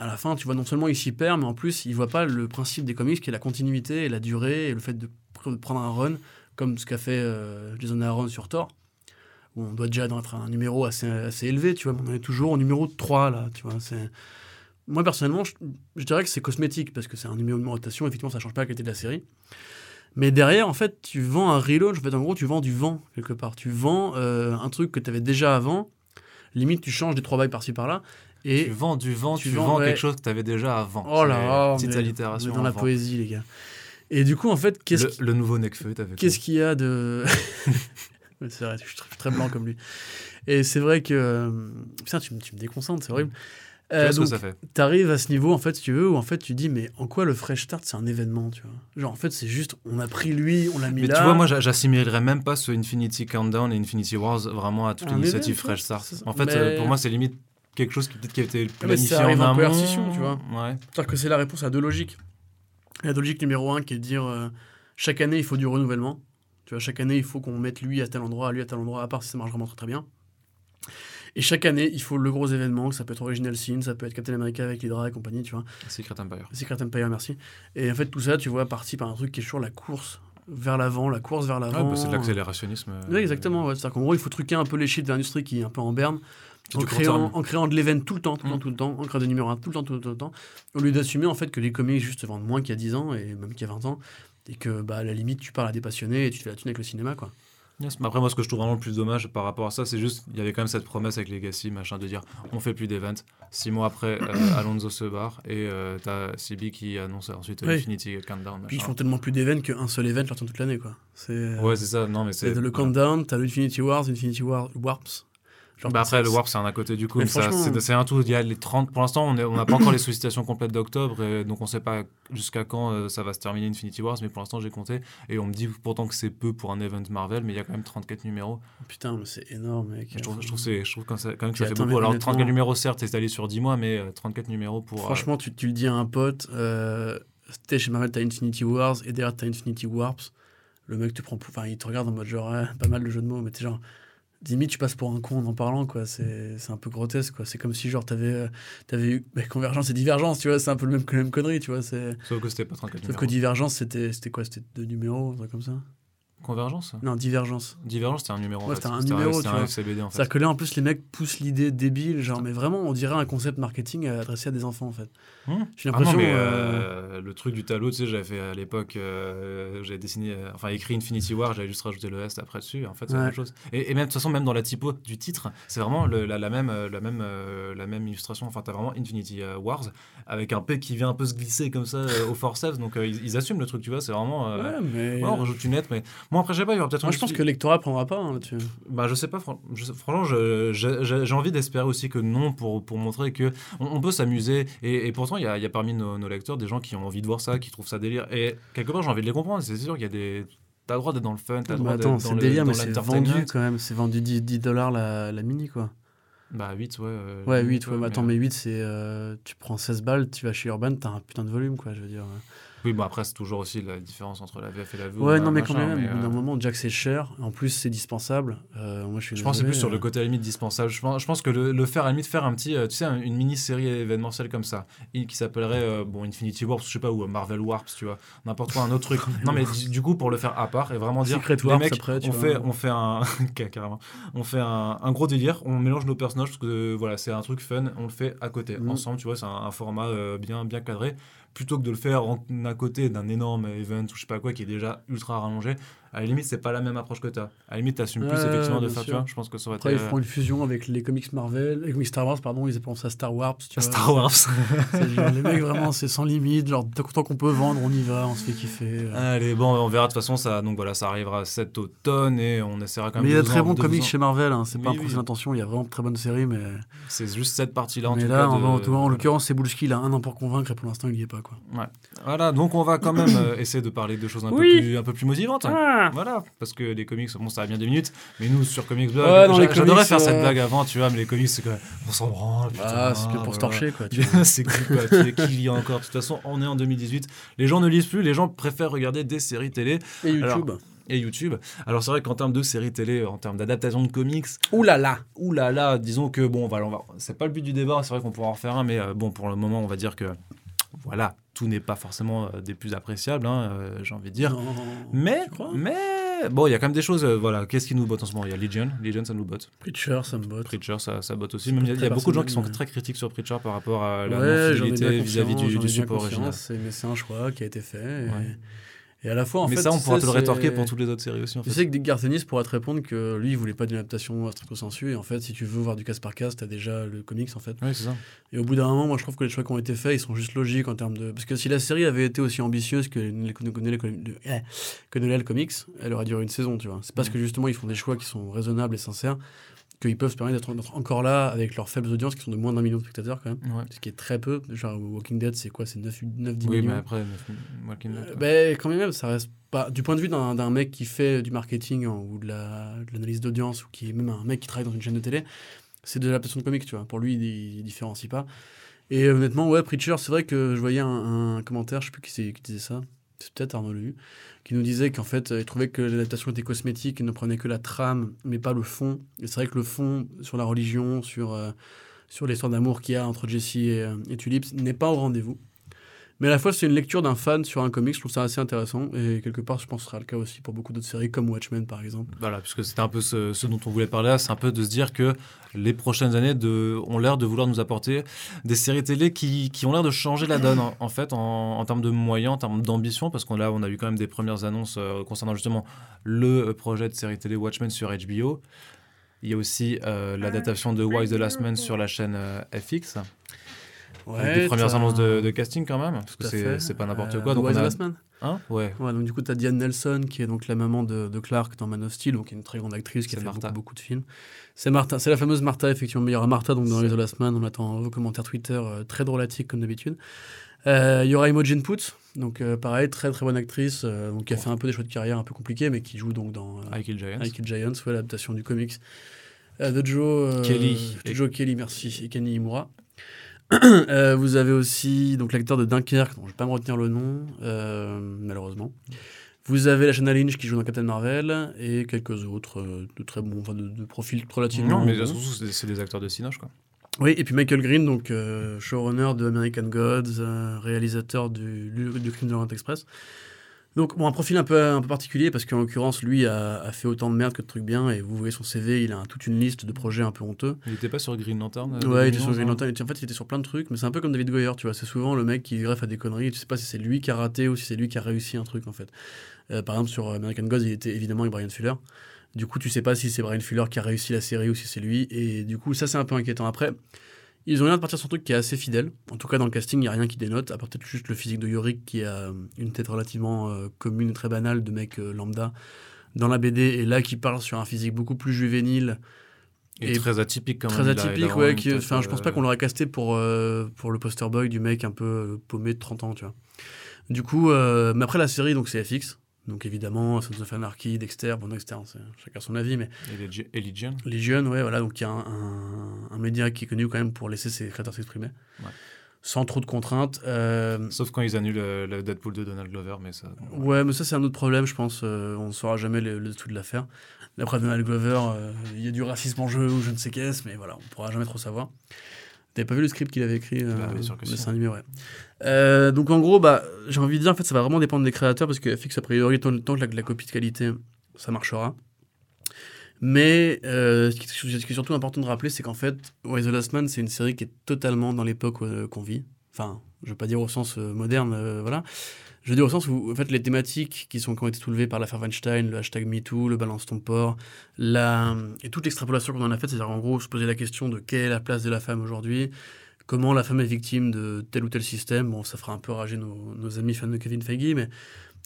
à la fin, tu vois, non seulement il s'y perd, mais en plus, il voit pas le principe des comics qui est la continuité et la durée et le fait de prendre un run, comme ce qu'a fait euh, Jason Aaron sur Thor, où on doit déjà être un numéro assez, assez élevé, tu vois, mais on est toujours au numéro 3, là, tu vois. Moi, personnellement, je, je dirais que c'est cosmétique, parce que c'est un numéro de numérotation, effectivement, ça change pas la qualité de la série. Mais derrière, en fait, tu vends un relaunch, en fait, en gros, tu vends du vent, quelque part. Tu vends euh, un truc que tu avais déjà avant, limite, tu changes des trois bails par-ci par-là, et... Tu vends du vent, tu tu, vends, vends ouais. quelque chose que tu avais déjà avant. Oh là là, Petite allitération. dans la poésie, les gars. Et du coup, en fait, qu'est-ce le, qui- le nouveau Necfeu, t'avais qu'est-ce qu'il y a de. C'est vrai, je suis très, blanc comme lui. Et c'est vrai que. euh, Putain, tu, me- tu me déconcentres, c'est horrible. Tu Euh, ça fait t'arrives à ce niveau, en fait, si tu veux, où en fait, tu dis, mais en quoi le Fresh Start, c'est un événement, tu vois? Genre, en fait, c'est juste, on a pris lui, on l'a mis Mais là. tu vois, moi, j'a- j'assimilerais même pas ce Infinity Countdown et Infinity Wars vraiment à toute l'initiative Fresh Start. ça. En fait, Mais- euh, pour moi, c'est limite quelque chose qui peut-être qui a été mais ça planifié en arrive en amont. coercition, tu vois. Ouais. C'est-à-dire que c'est la réponse à deux logiques. La logique numéro un qui est de dire euh, chaque année il faut du renouvellement. Tu vois, chaque année il faut qu'on mette lui à tel endroit, lui à tel endroit, à part si ça marche vraiment très très bien. Et chaque année il faut le gros événement, ça peut être Original Sin, ça peut être Captain America avec Hydra et compagnie, tu vois. Secret Empire. Secret Empire, merci. Et en fait tout ça, tu vois, parti par un truc qui est toujours la course vers l'avant, la course vers Ouais, l'avant. bah, c'est de l'accélérationnisme. euh, Oui, exactement. Ouais. C'est-à-dire qu'en gros, il faut truquer un peu les chiffres de l'industrie qui est un peu en berne, en créant, en créant de l'event tout le temps, tout le temps, Mm. tout le temps, en créant des numéros 1 tout le temps, tout le temps, tout le temps, au lieu d'assumer en fait que les comics juste vendent moins qu'il y a 10 ans et même qu'il y a 20 ans, et que bah, à la limite, tu parles à des passionnés et tu te fais la thune avec le cinéma, quoi. Yes. Après, moi, ce que je trouve vraiment le plus dommage par rapport à ça, c'est juste, il y avait quand même cette promesse avec Legacy, machin, de dire on fait plus d'events. Six mois après, euh, Alonso se barre et euh, t'as CB qui annonce ensuite Oui. Infinity Countdown. Puis ils font tellement plus d'events qu'un seul event leur tient toute l'année, quoi. C'est euh, Ouais, c'est ça. Non, mais c'est. le countdown, t'as l'Infinity Wars, Infinity War, Warps. Genre, Bah après, le Warp, c'est un à côté du coup. C'est un tout. Il y a les 30. Pour l'instant, on n'a pas encore les sollicitations complètes d'octobre, donc on sait pas jusqu'à quand euh, ça va se terminer Infinity Wars, mais pour l'instant, j'ai compté. Et on me dit pourtant que c'est peu pour un event Marvel, mais il y a quand même 34 numéros. Putain, mais c'est énorme, mec. Je trouve, je trouve, c'est- je trouve quand, ça- quand même que ça fait attends, beaucoup. Alors, honnêtement- 34 numéros, certes, c'est étalé sur 10 mois, mais euh, 34 numéros pour. euh, Franchement, tu, tu le dis à un pote, euh, t'es chez Marvel, t'as Infinity Wars, et derrière t'as Infinity Warps. Le mec te prend pour. Enfin, il te regarde en mode genre, ouais, pas mal de jeux de mots, mais t'es genre. Limite, tu passes pour un con en en parlant, quoi. C'est un peu grotesque, quoi. C'est comme si, genre, t'avais euh, t'avais eu bah, Convergence et Divergence, tu vois. C'est un peu le même, la même connerie, tu vois. c'est- Sauf que c'était pas 34 Sauf que numéros. Divergence, c'était c'était quoi? C'était deux numéros, un truc comme ça? Convergence? Non, Divergence. Divergence, c'était un numéro. Ouais, c'était un numéro, C'était un. FCBD en fait. C'est-à-dire que là, en plus, les mecs poussent l'idée débile, genre, mais vraiment, on dirait un concept marketing adressé à des enfants, en fait. Hmm. J'ai Ah l'impression. mais euh, le truc du tableau, tu sais, j'avais fait à l'époque, euh, j'avais dessiné, euh, enfin écrit Infinity War, j'avais juste rajouté le S après dessus. En fait, c'est la même chose. Et, et même de toute façon, même dans la typo du titre, c'est vraiment le- la, la même, la même, la même illustration. Enfin, t'as vraiment Infinity Wars avec un P qui vient un peu se glisser comme ça au forceps. Donc ils, ils assument le truc, tu vois. C'est vraiment. Ouais, mais. ouais, on rajoute une lettre, mais moi après, je sais pas, il y aura peut-être. Moi, un je pense petit- que le lectorat prendra pas hein, là-dessus. bah, je sais pas, fran- je sais- franchement, je- je- j'ai j'ai envie d'espérer aussi que non, pour, pour montrer que on, on peut s'amuser. Et, et pourtant, il y a, il y a parmi nos, nos lecteurs des gens qui ont envie de voir ça, qui trouvent ça délire. Et quelque part, j'ai envie de les comprendre. C'est sûr qu'il y a des. T'as le droit d'être dans le fun, t'as le Mais droit attends, d'être dans c'est le délire, dans mais c'est l'entertainment. vendu quand même. C'est vendu 10, 10 dollars la, la mini, quoi. Bah, 8, ouais. euh, Ouais, limite, 8, ouais, mais attends, mais 8, c'est. euh, tu prends 16 balles, tu vas chez Urban, t'as un putain de volume, quoi, je veux dire. Oui, bon, après, c'est toujours aussi la différence entre la VF et la VO. Ouais, bah, non, mais quand même, mais, bout d'un euh, moment, Jack, c'est cher. En plus, c'est dispensable. Euh, moi, je suis Je pense que c'est plus sur le euh, côté à la limite dispensable. Je pense, je pense que le, le faire à la limite, faire un petit, euh, tu sais, un- une mini-série événementielle comme ça, qui s'appellerait euh, bon, Infinity Warps, je sais pas, ou euh, Marvel Warps, tu vois, n'importe quoi, un autre truc. non, mais du, coup, pour le faire à part et vraiment dire, Secret les Warps mecs, après, tu on, vois. fait, on fait un. carrément. On fait un, un gros délire, on mélange nos personnages parce que euh, voilà, c'est un truc fun, on le fait à côté, Mhm. ensemble, tu vois, c'est un, un format euh, bien, bien cadré. Plutôt que de le faire à côté d'un énorme event ou je sais pas quoi qui est déjà ultra rallongé, à la limite, c'est pas la même approche que t'as. À la limite, t'assumes plus Ouais, effectivement de faire, tu vois. Je pense que ça aurait Après, ils été. euh, feront une fusion avec les comics Marvel, les comics Star Wars, pardon, ils appellent ça Star Warps. Tu vois. Star Wars. Genre, les mecs, vraiment, c'est sans limite. Genre, tant qu'on peut vendre, on y va, on se fait kiffer. euh. Allez, bon, on verra de toute façon. Ça, donc voilà, ça arrivera cet automne et on essaiera quand même. Mais il y a de très bons comics chez Marvel, hein. c'est pas un procès oui. d'intention, il y a vraiment de très bonnes séries, mais, C'est juste cette partie-là en mais tout là, cas. en, de- en tout cas, en l'occurrence, c'est Bullski, il a un an pour convaincre et pour l'instant, il y est pas. Quoi. Voilà, donc on va quand même euh, essayer de parler de choses un, Oui. peu, plus, un peu plus motivantes. Voilà, parce que les comics, bon, ça va bien deux minutes, mais nous sur Comics Blog, Ouais, non, j'a- les j'adorais comics, faire cette euh, blague avant, tu vois, mais les comics, c'est que on s'en branle. putain, Ah, c'est que pour se voilà. torcher, quoi. tu vois. c'est cool, quoi. Tu qui lit encore De toute façon, on est en 2018. Les gens ne lisent plus, les gens préfèrent regarder des séries télé Et YouTube. et YouTube. Alors c'est vrai qu'en termes de séries télé, en termes d'adaptation de comics, là là là là, disons que bon, voilà, on va, c'est pas le but du débat, c'est vrai qu'on pourra en refaire un, mais euh, bon, pour le moment, on va dire que voilà, tout n'est pas forcément euh, des plus appréciables, hein, euh, j'ai envie de dire. Non. Mais, mais bon, il y a quand même des choses, euh, voilà, qu'est-ce qui nous botte en ce moment? Il y a Legion, Legion ça nous botte. Preacher, ça me botte. Preacher ça, ça botte aussi. Même il y a, y beaucoup de gens qui sont très critiques sur Preacher par rapport à la Ouais, non-fidélité vis-à-vis du, du support original. Mais c'est un choix qui a été fait. Et, Ouais. Et à la fois, en mais fait. ça, on pourra sais, te le rétorquer pour toutes les autres séries aussi. En Tu fait. sais que Dick Gartenis pourra te répondre que lui, il voulait pas d'une adaptation stricto sensu. Et en fait, si tu veux voir du casse par casse, t'as déjà le comics, en fait. Oui, c'est ça. Et au bout d'un moment, moi, je trouve que les choix qui ont été faits, ils sont juste logiques en termes de. Parce que si la série avait été aussi ambitieuse que les- que que les- eh, que Noël Comics, elle aurait duré une saison, tu vois. C'est parce que justement, ils font des choix qui sont raisonnables et sincères qu'ils peuvent se permettre d'être encore là avec leurs faibles audiences qui sont de moins d'un million de spectateurs quand même. Ouais. Ce qui est très peu. Genre, Walking Dead, c'est quoi? C'est 9-10 Oui, millions? mais après, Walking Dead, Euh, ben, quand même, ça reste pas. Du point de vue d'un mec qui fait du marketing hein, ou de la- de l'analyse d'audience ou qui est même un mec qui travaille dans une chaîne de télé, c'est de l'adaptation de comics, tu vois. Pour lui, il, il différencie pas. Et euh, honnêtement, ouais, Preacher, c'est vrai que je voyais un, un commentaire, je sais plus qui, qui disait ça, c'est peut-être Arnaud Lehu, qui nous disait qu'en fait, euh, il trouvait que l'adaptation était cosmétique et ne prenait que la trame, mais pas le fond. Et c'est vrai que le fond sur la religion, sur, euh, sur l'histoire d'amour qu'il y a entre Jesse et, euh, et Tulips, n'est pas au rendez-vous. Mais à la fois, c'est une lecture d'un fan sur un comics, je trouve ça assez intéressant. Et quelque part, je pense que ce sera le cas aussi pour beaucoup d'autres séries, comme Watchmen par exemple. Voilà, puisque c'était un peu ce, dont on voulait parler là, c'est un peu de se dire que les prochaines années ont l'air de vouloir nous apporter des séries télé qui, ont l'air de changer la donne, en, fait, en, termes de moyens, en termes d'ambition, parce qu'on on a eu quand même des premières annonces euh, concernant justement le euh, projet de série télé Watchmen sur HBO. Il y a aussi euh, l'adaptation de Why the Last Man sur la chaîne euh, FX. Avec des premières annonces de, de casting quand même, parce Tout que c'est pas n'importe Euh, quoi. The Donc on a... Last Man Hein ouais. Ouais, donc du coup, tu as Diane Nelson, qui est donc la maman de, de Clark dans Man of Steel, donc une très grande actrice qui a fait Martha. beaucoup, beaucoup de films. C'est Martha, c'est la fameuse Martha, effectivement. Mais il y aura Martha donc dans les The Last Man. On attend vos commentaires Twitter, euh, très drôlatiques comme d'habitude. Euh, Il y aura Imogen Poots, donc euh, pareil, très très bonne actrice, euh, donc qui a fait un peu des choix de carrière un peu compliqués, mais qui joue donc dans euh, I Kill Giants. I Kill Giants, ouais, l'adaptation du comics euh, de Joe euh, Kelly. de Joe Kelly, merci, et Kenny Imura. Euh, vous avez aussi donc l'acteur de Dunkerque, dont je vais pas me retenir le nom, euh, malheureusement. Vous avez la Shanna Lynch qui joue dans Captain Marvel et quelques autres euh, de très bons, enfin de, de profils relativement. Non, mais bons. surtout, c'est c'est des acteurs de Cinoche, quoi. Oui, et puis Michael Green, donc euh, showrunner de American Gods, réalisateur du, du, du Crime de l'Orient Express. Donc, bon, un profil un peu, un peu particulier parce qu'en l'occurrence, lui a, a fait autant de merde que de trucs bien. Et vous voyez son CV, il a toute une liste de projets un peu honteux. Il était pas sur Green Lantern euh, Ouais, il était sur 2011, Green Lantern. En fait, il était sur plein de trucs, mais c'est un peu comme David Goyer, tu vois. C'est souvent le mec qui greffe à des conneries. Tu sais pas si c'est lui qui a raté ou si c'est lui qui a réussi un truc, en fait. Euh, par exemple, sur American Gods, il était évidemment avec Brian Fuller. Du coup, tu sais pas si c'est Brian Fuller qui a réussi la série ou si c'est lui. Et du coup, ça, c'est un peu inquiétant. Après, ils ont l'air de partir sur un truc qui est assez fidèle. En tout cas, dans le casting, il n'y a rien qui dénote, à part peut-être juste le physique de Yorick, qui a euh, une tête relativement euh, commune et très banale de mec euh, lambda dans la BD, et là qui parle sur un physique beaucoup plus juvénile, Et, Et très atypique quand même. très atypique, ouais. Qui, enfin, je pense pas qu'on l'aurait casté pour, euh, pour le poster boy du mec un peu paumé de 30 ans, tu vois. Du coup, mais après la série, donc c'est FX. Donc évidemment, Sons of Anarchy, Dexter, bon Dexter, c'est chacun son avis, mais Et Legi- et Legion. Legion, ouais, voilà, donc il y a un, un- un média qui est connu quand même pour laisser ses créateurs s'exprimer. Ouais. sans trop de contraintes. Euh, Sauf quand ils annulent le, le Deadpool de Donald Glover, mais ça. Ouais, mais ça, c'est un autre problème, je pense. euh, on ne saura jamais le, le tout de l'affaire. D'après Donald Glover, euh, il y a du racisme en jeu ou je ne sais qu'est-ce, mais voilà, on ne pourra jamais trop savoir. T'avais pas vu le script qu'il avait écrit euh, Bah, bien sûr que dessin animé, ouais. Euh, donc en gros, bah, j'ai envie de dire, en fait, ça va vraiment dépendre des créateurs parce que FX, a priori, tant, tant que la, la copie de qualité, ça marchera. Mais euh, ce, qui, ce qui est surtout important de rappeler, c'est qu'en fait, Why the Last Man, c'est une série qui est totalement dans l'époque euh, qu'on vit. Enfin, je veux pas dire au sens moderne, voilà. Je veux dire au sens où, en fait, les thématiques qui, sont, qui ont été soulevées par l'affaire Weinstein, le hashtag MeToo, le balance ton port, la, et toute l'extrapolation qu'on en a faite, c'est-à-dire en gros se poser la question de quelle est la place de la femme aujourd'hui, comment la femme est victime de tel ou tel système. Bon, ça fera un peu rager nos, amis fans de Kevin Feige, mais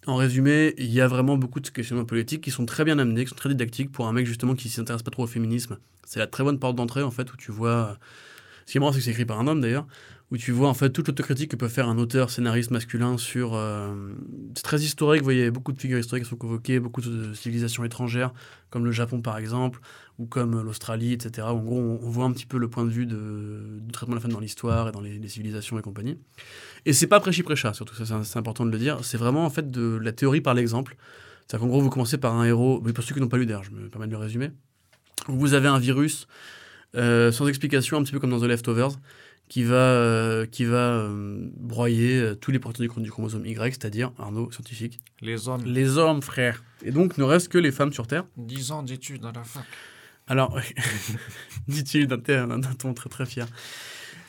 en résumé, il y a vraiment beaucoup de questionnements politiques qui sont très bien amenés, qui sont très didactiques pour un mec justement qui s'intéresse pas trop au féminisme. C'est la très bonne porte d'entrée en fait où tu vois. Ce qui est marrant, c'est que c'est écrit par un homme d'ailleurs, où tu vois en fait toute l'autocritique que peut faire un auteur scénariste masculin sur. euh, c'est très historique, vous voyez, beaucoup de figures historiques sont convoquées, beaucoup de civilisations étrangères, comme le Japon par exemple, ou comme l'Australie, etc. En gros, on, voit un petit peu le point de vue du traitement de la femme dans l'histoire et dans les, civilisations et compagnie. Et c'est pas prêchi-prêcha, surtout, ça c'est- important de le dire. C'est vraiment en fait de la théorie par l'exemple. C'est-à-dire qu'en gros, vous commencez par un héros, pour ceux qui n'ont pas lu d'air, je me permets de le résumer. Vous avez un virus euh, sans explication, un petit peu comme dans The Leftovers, qui va, euh, qui va euh, broyer euh, tous les porteurs du, chromosome Y, c'est-à-dire, Arnaud, scientifique, Les hommes, les hommes, frère. Et donc, ne reste que les femmes sur Terre. 10 ans d'études à la fac. Alors, dit-il d'un ton très très fier.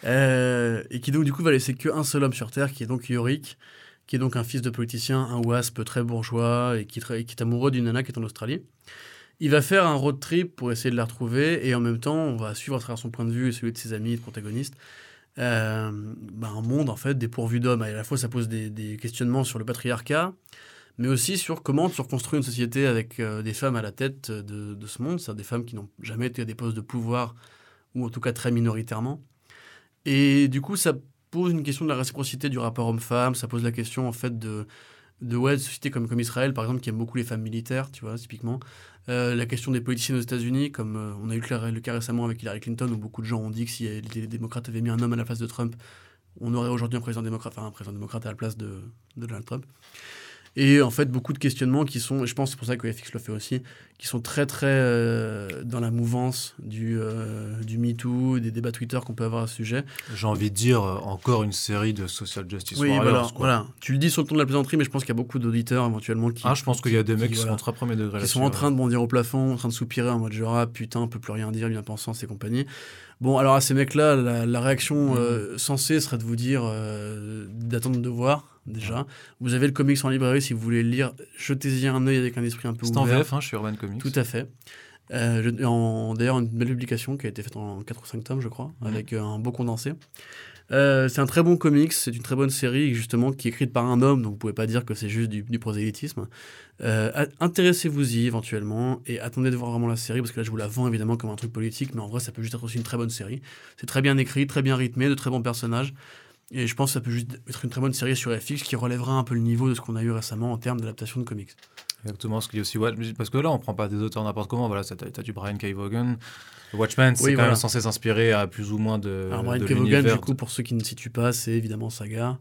Euh, et qui donc du coup va laisser qu'un seul homme sur Terre, qui est donc Yorick, qui est donc un fils de politicien, un wasp très bourgeois, et qui, tra- et qui est amoureux d'une nana qui est en Australie. Il va faire un road trip pour essayer de la retrouver, et en même temps, on va suivre à travers son point de vue et celui de ses amis, de protagonistes, euh, bah, un monde en fait dépourvu d'hommes. Et à la fois, ça pose des, questionnements sur le patriarcat, mais aussi sur comment tu reconstruis une société avec euh, des femmes à la tête de, ce monde, c'est-à-dire des femmes qui n'ont jamais été à des postes de pouvoir, ou en tout cas très minoritairement. Et du coup, ça pose une question de la réciprocité du rapport homme-femme, ça pose la question en fait de, de, ouais, sociétés comme, comme Israël, par exemple, qui aime beaucoup les femmes militaires, tu vois, typiquement. Euh, la question des politiciens aux États-Unis, comme euh, on a eu le cas, récemment avec Hillary Clinton, où beaucoup de gens ont dit que si les démocrates avaient mis un homme à la place de Trump, on aurait aujourd'hui un président démocrate, enfin un président démocrate à la place de Donald Trump. Et en fait, beaucoup de questionnements qui sont, et je pense c'est pour ça que FX le fait aussi, qui sont très très euh, dans la mouvance du, euh, du MeToo, des débats Twitter qu'on peut avoir à ce sujet. J'ai envie de dire euh, encore une série de social justice oui, warriors. voilà. Tu le dis sur le ton de la plaisanterie, mais je pense qu'il y a beaucoup d'auditeurs éventuellement qui, Ah, je pense qu'il y a des mecs qui, voilà, sont très premier degré qui sont là-dessus, en train de bondir au plafond, en train de soupirer en mode genre ah putain, on peut plus rien dire, bien pensant, et compagnie. Bon, alors à ces mecs-là, la, la réaction Mhm. euh, serait de vous dire euh, d'attendre de voir déjà. Vous avez le comics en librairie si vous voulez le lire, jetez-y un œil avec un esprit un peu C'est en ouvert. VF, hein, chez Urban Comics. Tout à fait. Euh, D'ailleurs, une belle publication qui a été faite en 4 ou 5 tomes, je crois, Mhm. avec euh, un beau condensé. Euh, c'est un très bon comics, c'est une très bonne série, justement, qui est écrite par un homme, donc vous pouvez pas dire que c'est juste du, prosélytisme. Euh, Intéressez-vous-y éventuellement et attendez de voir vraiment la série, parce que là, je vous la vends évidemment comme un truc politique, mais en vrai, ça peut juste être aussi une très bonne série. C'est très bien écrit, très bien rythmé, de très bons personnages. Et je pense que ça peut juste être une très bonne série sur FX qui relèvera un peu le niveau de ce qu'on a eu récemment en termes d'adaptation de comics. Exactement, ce qui est aussi parce que là on prend pas des auteurs n'importe comment. Voilà, t'as t'as du Brian K. Vaughan, Watchmen, c'est Oui, quand voilà. même censé s'inspirer à plus ou moins de. Alors Brian de Kevogan, l'univers du coup, pour ceux qui ne situent pas, c'est évidemment Saga.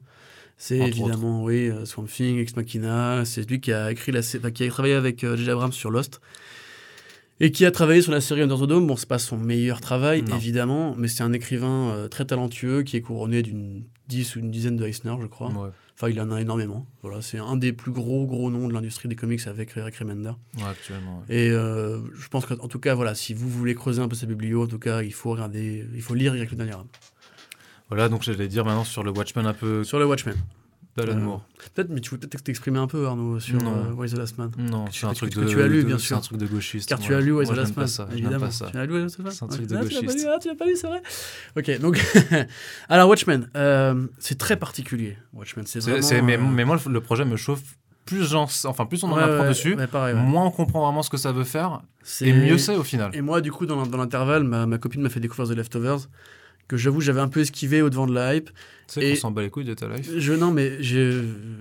C'est évidemment, oui, euh, Swamp Thing, Ex Machina. C'est lui qui a écrit la qui a travaillé avec euh, J.J. Abrams sur Lost. Et qui a travaillé sur la série Under the Dome. Bon, c'est pas son meilleur travail, Non. évidemment, mais c'est un écrivain euh, très talentueux qui est couronné d'une 10 ou une dizaine de Eisner, je crois. Ouais, Enfin, il en a énormément. Voilà, c'est un des plus gros, gros noms de l'industrie des comics avec Eric Remender. ouais, actuellement. ouais. Et euh, je pense qu'en tout cas, voilà, si vous voulez creuser un peu sa biblio, en tout cas, il faut regarder, il faut lire Eric le dernier homme. Voilà, donc j'allais dire maintenant sur le Watchmen un peu Sur le Watchmen. d'Alan Euh, Moore. Peut-être, mais tu veux peut-être t'exprimer un peu, Arnaud, sur Non. euh, Why the Last Man. Non, c'est un truc de. tu as lu, bien C'est sûr. un truc de gauchiste. Car tu as lu Why the Last Man. évidemment. pas ça. Tu as lu Why the Last Man C'est un truc de tu l'as pas gauchiste. lu, ah, tu l'as pas lu, c'est vrai Ok, donc. Alors, Watchmen, euh, c'est très particulier. Watchmen, c'est C'est- vraiment. c'est- mais, moi, le projet me chauffe. Plus, j'en- enfin, plus on en ouais, apprend ouais, dessus, ouais, pareil, moins on comprend vraiment ce que ça veut faire, C'est- et mieux c'est au final. Et moi, du coup, dans, dans l'intervalle, ma, ma copine m'a fait découvrir The Leftovers, que j'avoue, j'avais un peu esquivé au devant de la hype. Tu sais qu'on s'en bat les couilles de ta life. Je, non, mais j'ai.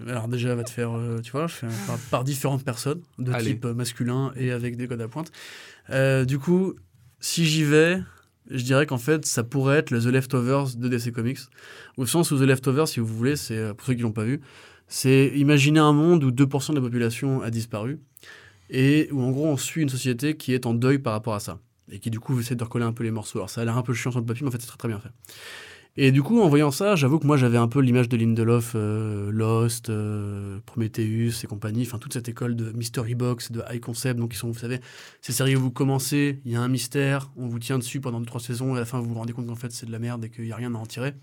Alors, déjà, va te faire. euh, tu vois, je fais un- par, par différentes personnes, de Allez. type masculin et avec des codes à pointe. Euh, du coup, si j'y vais, je dirais qu'en fait, ça pourrait être le The Leftovers de DC Comics. Au sens où The Leftovers, si vous voulez, c'est, euh, pour ceux qui l'ont pas vu, c'est imaginer un monde où 2% de la population a disparu et où en gros on suit une société qui est en deuil par rapport à ça et qui du coup essaie de recoller un peu les morceaux. Alors ça a l'air un peu chiant sur le papier, mais en fait c'est très très bien fait. Et du coup, en voyant ça, j'avoue que moi j'avais un peu l'image de Lindelof, euh, Lost, euh, Prometheus et compagnie, enfin toute cette école de Mystery Box, de High Concept, donc qui sont, vous savez, ces séries où vous commencez, il y a un mystère, on vous tient dessus pendant 2-3 saisons, et à la fin vous vous rendez compte qu'en fait c'est de la merde et qu'il n'y a rien à en tirer.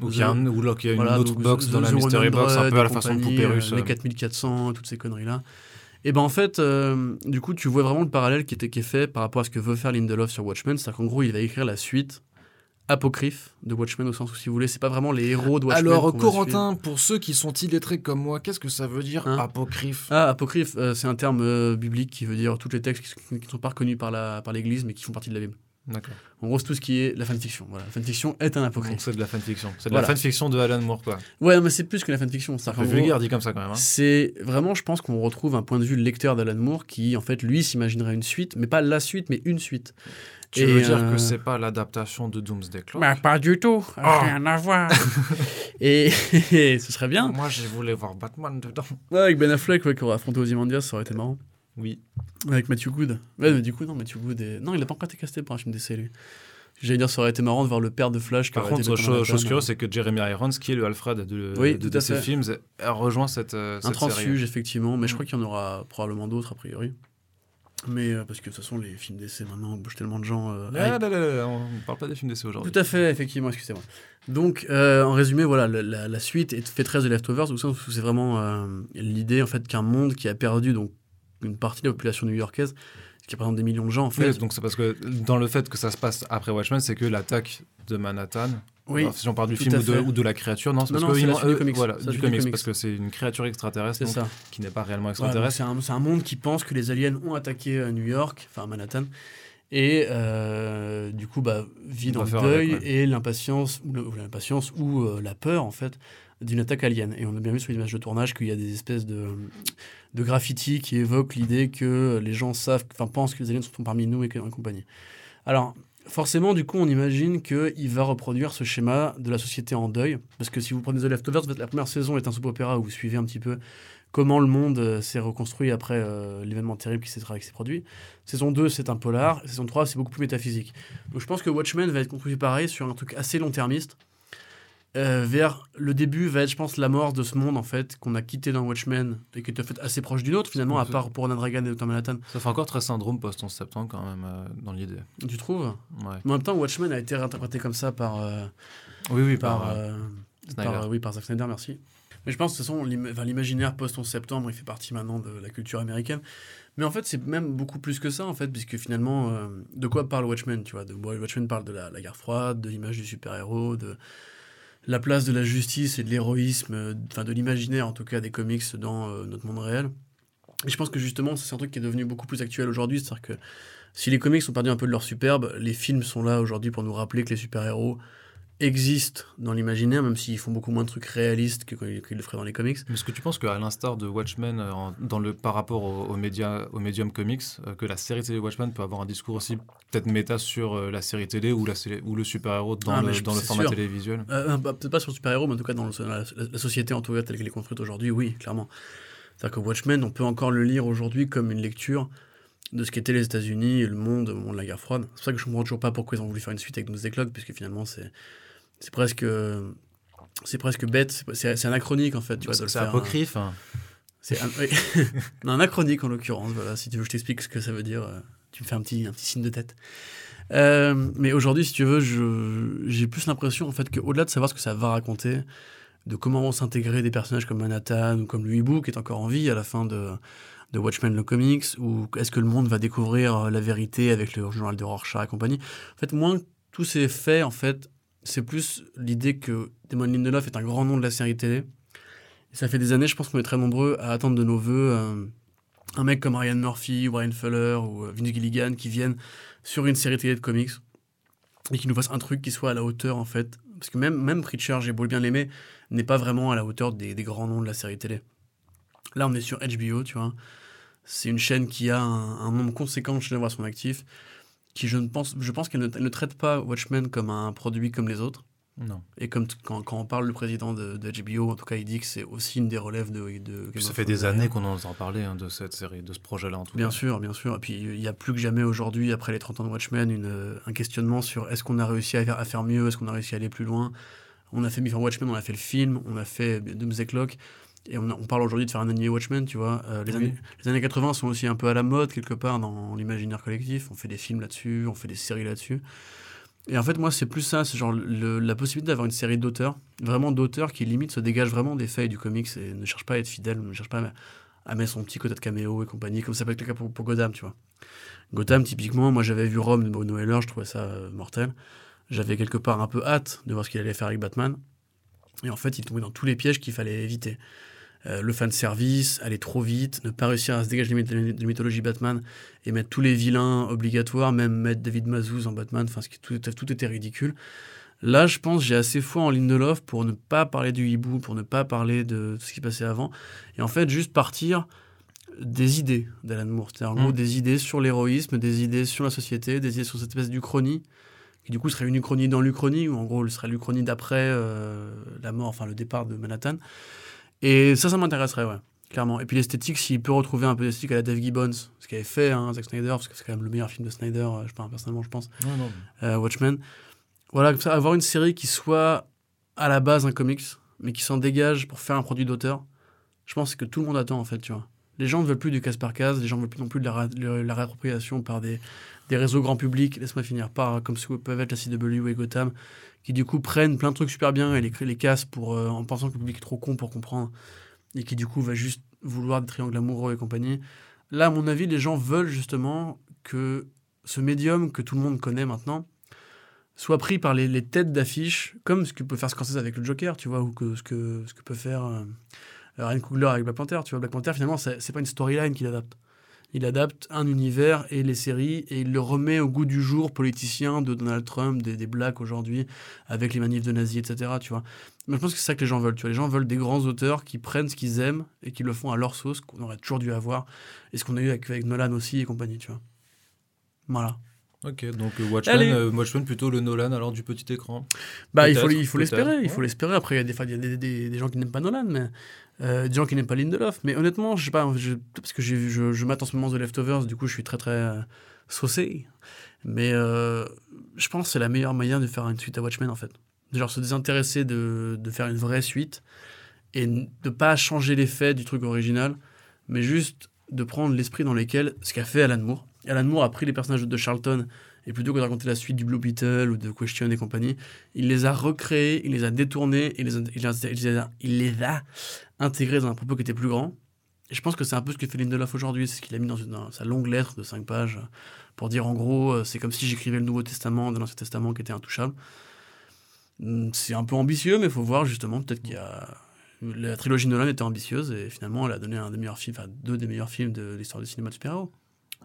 Ou qu'il y a, qu'il y une autre box dans la Mystery Box, un peu à la façon de poupée russe. Les 4400, toutes ces conneries-là. Et ben en fait, euh, du coup, tu vois vraiment le parallèle qui, était, qui est fait par rapport à ce que veut faire Lindelof sur Watchmen. C'est-à-dire qu'en gros, il va écrire la suite apocryphe de Watchmen au sens où si vous voulez c'est pas vraiment les héros de Watchmen alors Corentin pour ceux qui sont illettrés comme moi qu'est-ce que ça veut dire Hein apocryphe? Ah apocryphe euh, c'est un terme euh, biblique qui veut dire tous les textes qui, qui sont pas reconnus par la par l'église mais qui font partie de la Bible. En gros c'est tout ce qui est la fanfiction voilà la fanfiction est un Donc apocryphe c'est de la fanfiction. C'est de Voilà. la fanfiction de Alan Moore, quoi. ouais mais c'est plus que la fanfiction C'est un c'est peu vulgaire dit comme ça, quand même. hein. c'est vraiment je pense qu'on retrouve un point de vue lecteur d'Alan Moore qui en fait lui s'imaginerait une suite mais pas la suite mais une suite Tu Et, veux dire euh, que c'est pas l'adaptation de Doomsday Clock bah pas du tout rien à voir et ce serait bien Moi, j'ai voulu voir Batman dedans. Ouais, avec Ben Affleck ouais, qui aurait affronté Ozymandias ça aurait été marrant Oui. Avec Matthew Good. Ouais, mais du coup, non, Matthew Good est... Non, il a pas encore été casté pour un film d'essai, lui. J'allais dire, ça aurait été marrant de voir le père de Flash. qui Par contre, Dr. cho- Manhattan, chose curieuse, euh, c'est que Jeremy Irons, qui est le Alfred de, Oui, de. Films, a rejoint cette, euh, Un cette série. transfuge, effectivement, mais je Mm. crois qu'il y en aura probablement d'autres, a priori. Mais euh, parce que de toute façon, les films d'essai, maintenant, bougent tellement de gens. euh, Là, hype. là, là, là, là, on parle pas des films DC aujourd'hui. Tout à fait, effectivement, excusez-moi. Donc, euh, en résumé, voilà, la, la- la suite est fait très The Leftovers, où c'est vraiment euh, l'idée, en fait, qu'un monde qui a perdu donc, une partie de la population new-yorkaise, ce qui représente des millions de gens, en fait. Oui, donc c'est parce que dans le fait que ça se passe après Watchmen, c'est que l'attaque de Manhattan, Oui, alors, si on parle du film ou de, fait. ou de la créature, non, c'est parce non, que du comics. Voilà, du comics, comics. parce que c'est une créature extraterrestre donc, ça. qui n'est pas réellement extraterrestre. c'est un, un monde qui pense que les aliens ont attaqué euh, New York, enfin Manhattan, et euh, du coup bah, vit dans le deuil avec, ouais. et l'impatience, ou, l'impatience ou euh, la peur en fait d'une attaque alien. Et on a bien vu sur l'image de tournage qu'il y a des espèces de, de graffitis qui évoquent l'idée que les gens savent, enfin pensent que les aliens sont parmi nous et, et compagnie. Alors forcément, du coup, on imagine qu'il va reproduire ce schéma de la société en deuil, parce que si vous prenez The Leftovers, la première saison est un soap opéra où vous suivez un petit peu comment le monde euh, s'est reconstruit après euh, l'événement terrible qui s'est produit. Saison 2, c'est un polar. Saison 3, c'est beaucoup plus métaphysique. Donc je pense que Watchmen va être construit pareil sur un truc assez long-termiste. Euh, vers le début va être, je pense, la mort de ce monde en fait qu'on a quitté dans Watchmen et qui est en fait assez proche du nôtre finalement, à part pour Reagan et Dr. Manhattan. Ça fait encore très syndrome post-11 septembre quand même, euh, dans l'idée. Tu trouves? Ouais. Mais en même temps, Watchmen a été réinterprété comme ça par, euh, Oui, oui, par, par, Snyder. par, oui, par Zack Snyder, merci. Mais je pense que de toute façon, l'imaginaire post-11 septembre, il fait partie maintenant de la culture américaine. Mais en fait, c'est même beaucoup plus que ça, en fait, puisque finalement, de quoi parle Watchmen, tu vois? De, Watchmen parle de la, la guerre froide, de l'image du super-héros, de la place de la justice et de l'héroïsme, euh, enfin de l'imaginaire en tout cas des comics dans euh, notre monde réel. Et je pense que justement, c'est un truc qui est devenu beaucoup plus actuel aujourd'hui, c'est-à-dire que si les comics ont perdu un peu de leur superbe, les films sont là aujourd'hui pour nous rappeler que les super-héros existent dans l'imaginaire, même s'ils font beaucoup moins de trucs réalistes que qu'ils le feraient dans les comics. Mais est-ce que tu penses qu'à l'instar de Watchmen, euh, en- dans le, par rapport au, au, média, au médium comics, euh, que la série télé Watchmen peut avoir un discours aussi peut-être méta sur euh, la série télé ou, la, ou le super-héros dans Ah, le, je- dans le format sûr. télévisuel? Euh, bah, Peut-être pas sur le super-héros, mais en tout cas dans, le- dans la, la société en tout cas telle qu'elle est construite aujourd'hui, oui, clairement. C'est-à-dire que Watchmen, on peut encore le lire aujourd'hui comme une lecture de ce qu'étaient les États-Unis et le monde au moment de la guerre froide. C'est pour ça que je comprends toujours pas pourquoi ils ont voulu faire une suite avec Doomsday Clock, puisque finalement c'est c'est presque c'est presque bête, c'est- anachronique en fait. Tu vois, le C'est faire, apocryphe. hein. C'est un... oui. non, anachronique en l'occurrence. Voilà, si tu veux, je t'explique ce que ça veut dire. euh, tu me fais un petit, un petit signe de tête. Euh, mais aujourd'hui, si tu veux, j'ai plus l'impression en fait qu'au-delà de savoir ce que ça va raconter, de comment vont s'intégrer des personnages comme Manhattan ou comme Louis Bou qui est encore en vie à la fin de, de Watchmen le comics, ou est-ce que le monde va découvrir euh, la vérité avec le journal de Rorschach et compagnie. En fait, moins que tous ces faits, en fait, c'est plus l'idée que Damon Lindelof est un grand nom de la série télé. Et ça fait des années, je pense qu'on est très nombreux à attendre de nos voeux euh, un mec comme Ryan Murphy, Brian Fuller ou euh, Vince Gilligan qui viennent sur une série télé de comics et qui nous fassent un truc qui soit à la hauteur en fait. Parce que même, même Preacher, j'ai beau bien l'aimer, n'est pas vraiment à la hauteur des, des grands noms de la série télé. Là, on est sur HBO, tu vois. C'est une chaîne qui a un, un nombre conséquent de chaînes à son actif. Qui je ne pense, je pense qu'elle ne, ne traite pas Watchmen comme un produit comme les autres. Non. Et comme quand, quand on parle le président de, de HBO, en tout cas, il dit que c'est aussi une des relèves de. de Ça of fait des années qu'on entend parler hein, de cette série, de ce projet-là en tout Bien cas. sûr, bien sûr. Et puis il y a plus que jamais aujourd'hui, après les 30 ans de Watchmen, une, euh, un questionnement sur est-ce qu'on a réussi à faire, à faire mieux, est-ce qu'on a réussi à aller plus loin. On a fait Before Watchmen, on a fait le film, on a fait Doomsday Clock, et on, parle aujourd'hui de faire un animé Watchmen, tu vois. Euh, les, Oui. années, les années 80 sont aussi un peu à la mode quelque part dans l'imaginaire collectif. On fait des films là-dessus, on fait des séries là-dessus. Et en fait, moi, c'est plus ça, c'est genre le- la possibilité d'avoir une série d'auteurs, vraiment d'auteurs qui limite se dégagent vraiment des faits du comics et ne cherchent pas à être fidèles, ne cherchent pas à, à mettre son petit quota de caméo et compagnie, comme ça peut être le cas pour, pour Gotham, tu vois. Gotham, typiquement, moi j'avais vu Rome de Bruno Heller, je trouvais ça euh, mortel. J'avais quelque part un peu hâte de voir ce qu'il allait faire avec Batman. Et en fait, il tombait dans tous les pièges qu'il fallait éviter. Euh, le fan service, aller trop vite, ne pas réussir à se dégager de mythologie Batman et mettre tous les vilains obligatoires, même mettre David Mazouz en Batman, enfin, ce qui- tout, tout était ridicule. Là, je pense j'ai assez foi en Lindelof pour ne pas parler du hibou, pour ne pas parler de ce qui passait avant, et en fait juste partir des idées d'Alan Moore. C'est-à-dire en Mm. gros des idées sur l'héroïsme, des idées sur la société, des idées sur cette espèce d'Uchronie, qui du coup serait une Uchronie dans l'Uchronie, ou en gros ce serait l'Uchronie d'après euh, la mort, enfin le départ de Manhattan. Et ça, ça m'intéresserait, ouais, clairement. Et puis l'esthétique, s'il peut retrouver un peu d'esthétique à la Dave Gibbons, ce qu'avait fait hein, Zack Snyder, parce que c'est quand même le meilleur film de Snyder, euh, je pas, personnellement, je pense, Ouais, non. euh, Watchmen. Voilà, comme ça, avoir une série qui soit à la base un comics, mais qui s'en dégage pour faire un produit d'auteur, je pense que c'est que tout le monde attend, en fait, tu vois. Les gens ne veulent plus du casse par case, les gens ne veulent plus non plus de la réappropriation par des, des réseaux grand public, laisse-moi finir par, comme ce que peuvent être la CW et Gotham, qui du coup prennent plein de trucs super bien et les, les cassent pour, euh, en pensant que le public est trop con pour comprendre, et qui du coup va juste vouloir des triangles amoureux et compagnie. Là, à mon avis, les gens veulent justement que ce médium que tout le monde connaît maintenant soit pris par les, têtes d'affiche, comme ce que peut faire Scorsese avec le Joker, tu vois, ou que, ce, que, ce que peut faire euh, Ryan Coogler avec Black Panther. Tu vois, Black Panther, finalement, c'est pas une storyline qu'il adapte. Il adapte un univers et les séries et il le remet au goût du jour politicien de Donald Trump, des, des blacks aujourd'hui, avec les manifs de nazis, etc. Tu vois. Mais je pense que c'est ça que les gens veulent. Tu vois. Les gens veulent des grands auteurs qui prennent ce qu'ils aiment et qui le font à leur sauce, qu'on aurait toujours dû avoir, et ce qu'on a eu avec, avec Nolan aussi et compagnie, tu vois. Voilà. Ok, donc euh, Watchmen, euh, Watchmen plutôt le Nolan alors du petit écran. Bah, il faut, il faut l'espérer, il faut l'espérer. Après, il y a des, y a des, des- des gens qui n'aiment pas Nolan, mais euh, des gens qui n'aiment pas Lindelof. Mais honnêtement, je sais pas, parce que je, je mate en ce moment The Leftovers, du coup, je suis très très euh, saucé. Mais euh, je pense que c'est la meilleure manière de faire une suite à Watchmen, en fait. Genre se désintéresser de, de faire une vraie suite et de pas changer les faits du truc original, mais juste de prendre l'esprit dans lequel ce qu'a fait Alan Moore. Alan Moore a pris les personnages de Charlton et plutôt que de raconter la suite du Blue Beetle ou de Question et compagnie, il les a recréés, il les a détournés, il les a, il les a, intégrés dans un propos qui était plus grand. Et je pense que c'est un peu ce que fait Lindelof aujourd'hui, c'est ce qu'il a mis dans sa longue lettre de 5 pages pour dire en gros, euh, c'est comme si j'écrivais le Nouveau Testament de l'Ancien Testament qui était intouchable. Hum, C'est un peu ambitieux, mais il faut voir justement, peut-être qu'il y a. La trilogie Nolan était ambitieuse et finalement elle a donné un des meilleurs films, enfin deux des meilleurs films de l'histoire du cinéma de super-héros.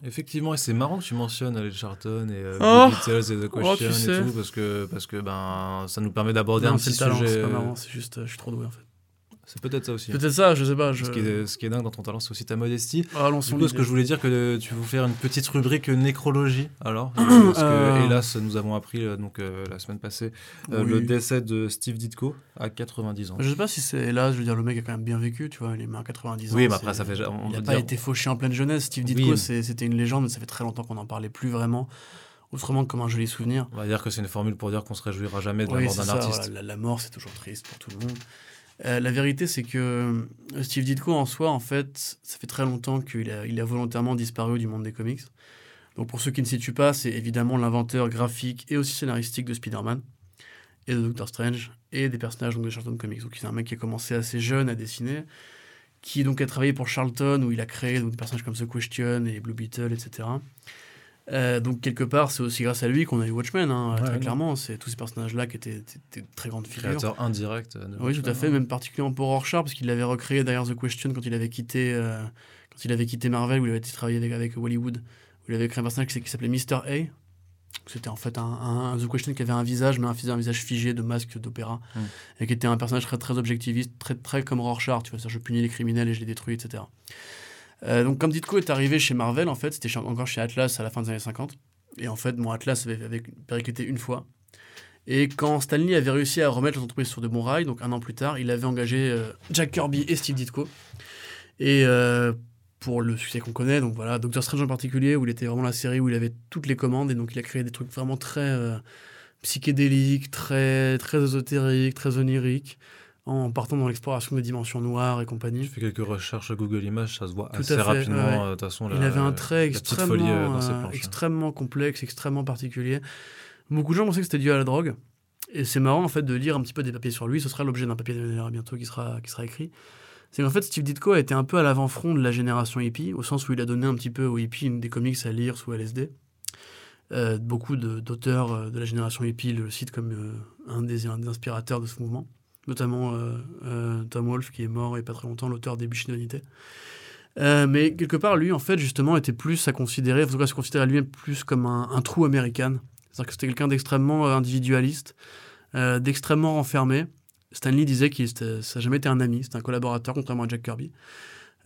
Effectivement, et c'est marrant que tu mentionnes Alex Charlton et euh, Oh Blue Beetles et The Oh, tu Question sais. et tout, parce que, parce que ben, ça nous permet d'aborder un petit le talent, sujet. c'est pas marrant, c'est juste, euh, je suis trop doué en fait. C'est peut-être ça aussi. Peut-être ça, je sais pas. Je... Ce, qui est, ce qui est dingue dans ton talent, c'est aussi ta modestie. Ah, Du coup, ce que je voulais dire, que tu veux faire une petite rubrique nécrologie, alors Parce que, Euh. hélas, nous avons appris euh, donc, euh, la semaine passée euh, Oui. le décès de Steve Ditko à 90 ans. Je sais pas si c'est là, je veux dire, le mec a quand même bien vécu, tu vois, il est mort à 90 ans. Oui, mais après, ça fait. On Il n'a pas dire- été fauché en pleine jeunesse. Steve Oui, Ditko, mais- c'était une légende, mais ça fait très longtemps qu'on n'en parlait plus vraiment, autrement que comme un joli souvenir. On va dire que c'est une formule pour dire qu'on se réjouira jamais de la mort d'un artiste. voilà, la, la mort, c'est toujours triste pour tout le monde. Euh, la vérité, c'est que euh, Steve Ditko, en soi, en fait, ça fait très longtemps qu'il a, il a volontairement disparu du monde des comics. Donc, pour ceux qui ne situent pas, c'est évidemment l'inventeur graphique et aussi scénaristique de Spider-Man et de Doctor Strange et des personnages donc, de Charlton Comics. Donc, c'est un mec qui a commencé assez jeune à dessiner, qui donc a travaillé pour Charlton, où il a créé donc, des personnages comme The Question et Blue Beetle, etc. Euh, donc quelque part, c'est aussi grâce à lui qu'on a eu Watchmen, hein, Ouais, très ouais. clairement. C'est tous ces personnages-là qui étaient, étaient- étaient de très grandes figures. Créateur indirect. de Oui, tout à fait, hein. même particulièrement pour Rorschach, parce qu'il l'avait recréé derrière The Question quand il avait quitté, euh, quand il avait quitté Marvel, où il avait travaillé avec, avec Hollywood, où il avait créé un personnage qui, qui s'appelait Mr. A. C'était en fait un, un- un The Question qui avait un visage, mais un, un visage figé de masque d'opéra, Mm. et qui était un personnage très, très objectiviste, très, très comme Rorschach, tu vois, je punis les criminels et je les détruis, etc. Euh, donc, comme Ditko est arrivé chez Marvel, en fait, c'était encore chez Atlas à la fin des années 50. Et en fait, mon Atlas avait, avait une fois. Et quand Stanley avait réussi à remettre l'entreprise sur de bons rails, donc un an plus tard, il avait engagé euh, Jack Kirby et Steve Ditko. Et euh, pour le succès qu'on connaît, donc voilà, Doctor Strange en particulier, où il était vraiment la série où il avait toutes les commandes, et donc il a créé des trucs vraiment très psychédéliques, très, très ésotériques, très oniriques, en partant dans l'exploration des dimensions noires et compagnie. Tu fais quelques recherches à Google Images, ça se voit Tout assez rapidement. ouais. euh, façon, il avait un trait extrêmement, folie euh, dans ses euh, planches. extrêmement complexe, extrêmement particulier. Beaucoup de gens pensaient que c'était dû à la drogue. Et c'est marrant en fait de lire un petit peu des papiers sur lui. Ce sera l'objet d'un papier bientôt qui sera, qui sera écrit. C'est qu'en fait Steve Ditko a été un peu à l'avant-front de la génération hippie, au sens où il a donné un petit peu aux hippies des comics à lire sous LSD. Euh, beaucoup d'auteurs euh, de la génération hippie le citent comme euh, un, des, un des inspirateurs de ce mouvement, notamment euh, euh, Tom Wolfe qui est mort il n'y a pas très longtemps, l'auteur des Bûches d'Unité. Euh, mais quelque part, lui, en fait, justement, était plus à considérer, en tout cas, se considérait lui-même plus comme un, trou américain. C'est-à-dire que c'était quelqu'un d'extrêmement euh, individualiste, d'extrêmement renfermé. Stanley disait que ça n'a jamais été un ami, c'était un collaborateur, contrairement à Jack Kirby.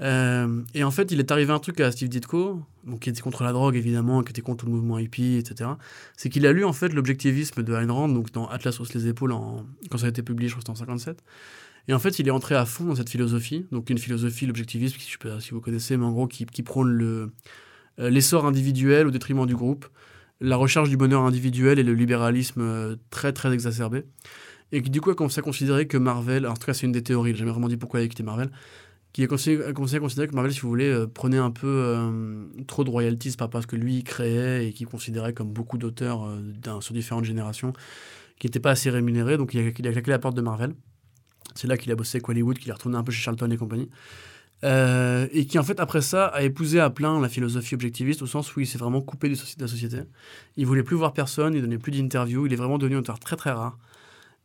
Euh, et en fait, il est arrivé un truc à Steve Ditko, donc qui était contre la drogue évidemment, qui était contre le mouvement hippie, etc. C'est qu'il a lu en fait l'objectivisme de Ayn Rand, donc dans Atlas hausse les épaules, quand ça a été publié, je crois que en 57. Et en fait, il est entré à fond dans cette philosophie, donc une philosophie, l'objectivisme, je sais pas si vous connaissez, mais en gros, qui, prône euh, l'essor individuel au détriment du groupe, la recherche du bonheur individuel et le libéralisme euh, très très exacerbé. Et qui du coup a commencé à considérer que Marvel, en tout cas c'est une des théories, n'a jamais vraiment dit pourquoi il a quitté Marvel, qui a a commencé à considérer que Marvel, si vous voulez, euh, prenait un peu euh, trop de royalties par rapport ce que lui créait et qui considérait comme beaucoup d'auteurs euh, sur différentes générations qui n'étaient pas assez rémunérés, donc il a, a claqué la porte de Marvel. C'est là qu'il a bossé avec Hollywood, qu'il est retourné un peu chez Charlton et compagnie. Euh, et qui en fait après ça a épousé à plein la philosophie objectiviste au sens où il s'est vraiment coupé de la société. Il voulait plus voir personne, il donnait plus d'interviews, il est vraiment devenu un auteur très très rare.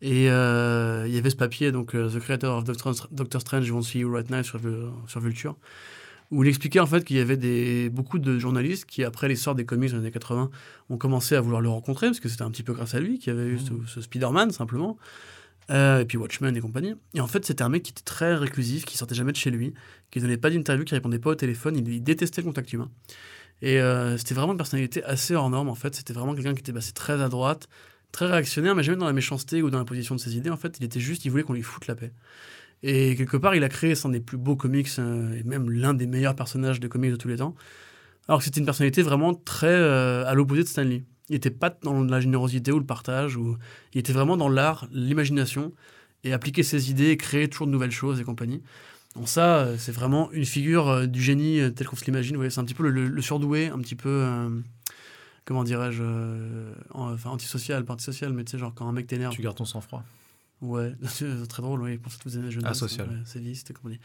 Et euh, il y avait ce papier, donc euh, The Creator of Doctor, Doctor Strange Won't See You Right Now sur, Vul- sur Vulture, où il expliquait en fait qu'il y avait des, beaucoup de journalistes qui, après l'essor des comics dans les années 80, ont commencé à vouloir le rencontrer, parce que c'était un petit peu grâce à lui qu'il y avait eu ce, ce Spider-Man simplement, Euh, et puis Watchmen et compagnie. Et en fait, c'était un mec qui était très réclusif, qui sortait jamais de chez lui, qui donnait pas d'interview, qui répondait pas au téléphone, il, il détestait le contact humain. Et euh, c'était vraiment une personnalité assez hors norme en fait, c'était vraiment quelqu'un qui était bah, très à droite, très réactionnaire, mais jamais dans la méchanceté ou dans la position de ses idées. En fait, il était juste, il voulait qu'on lui foute la paix. Et quelque part, il a créé un des plus beaux comics, euh, et même l'un des meilleurs personnages de comics de tous les temps. Alors que c'était une personnalité vraiment très euh, à l'opposé de Stanley. Il n'était pas dans la générosité ou le partage, ou... il était vraiment dans l'art, l'imagination, et appliquer ses idées, créer toujours de nouvelles choses et compagnie. Donc ça, euh, c'est vraiment une figure du génie tel qu'on se l'imagine. C'est un petit peu le, le- surdoué, un petit peu, comment dirais-je, euh, en- enfin antisocial, pas antisocial, mais tu sais, genre quand un mec t'énerve. Tu gardes ton sang-froid. Ouais, c'est très drôle, oui, pour toutes les jeunes. Asocial. Ouais, c'est vie, c'était comment on dit.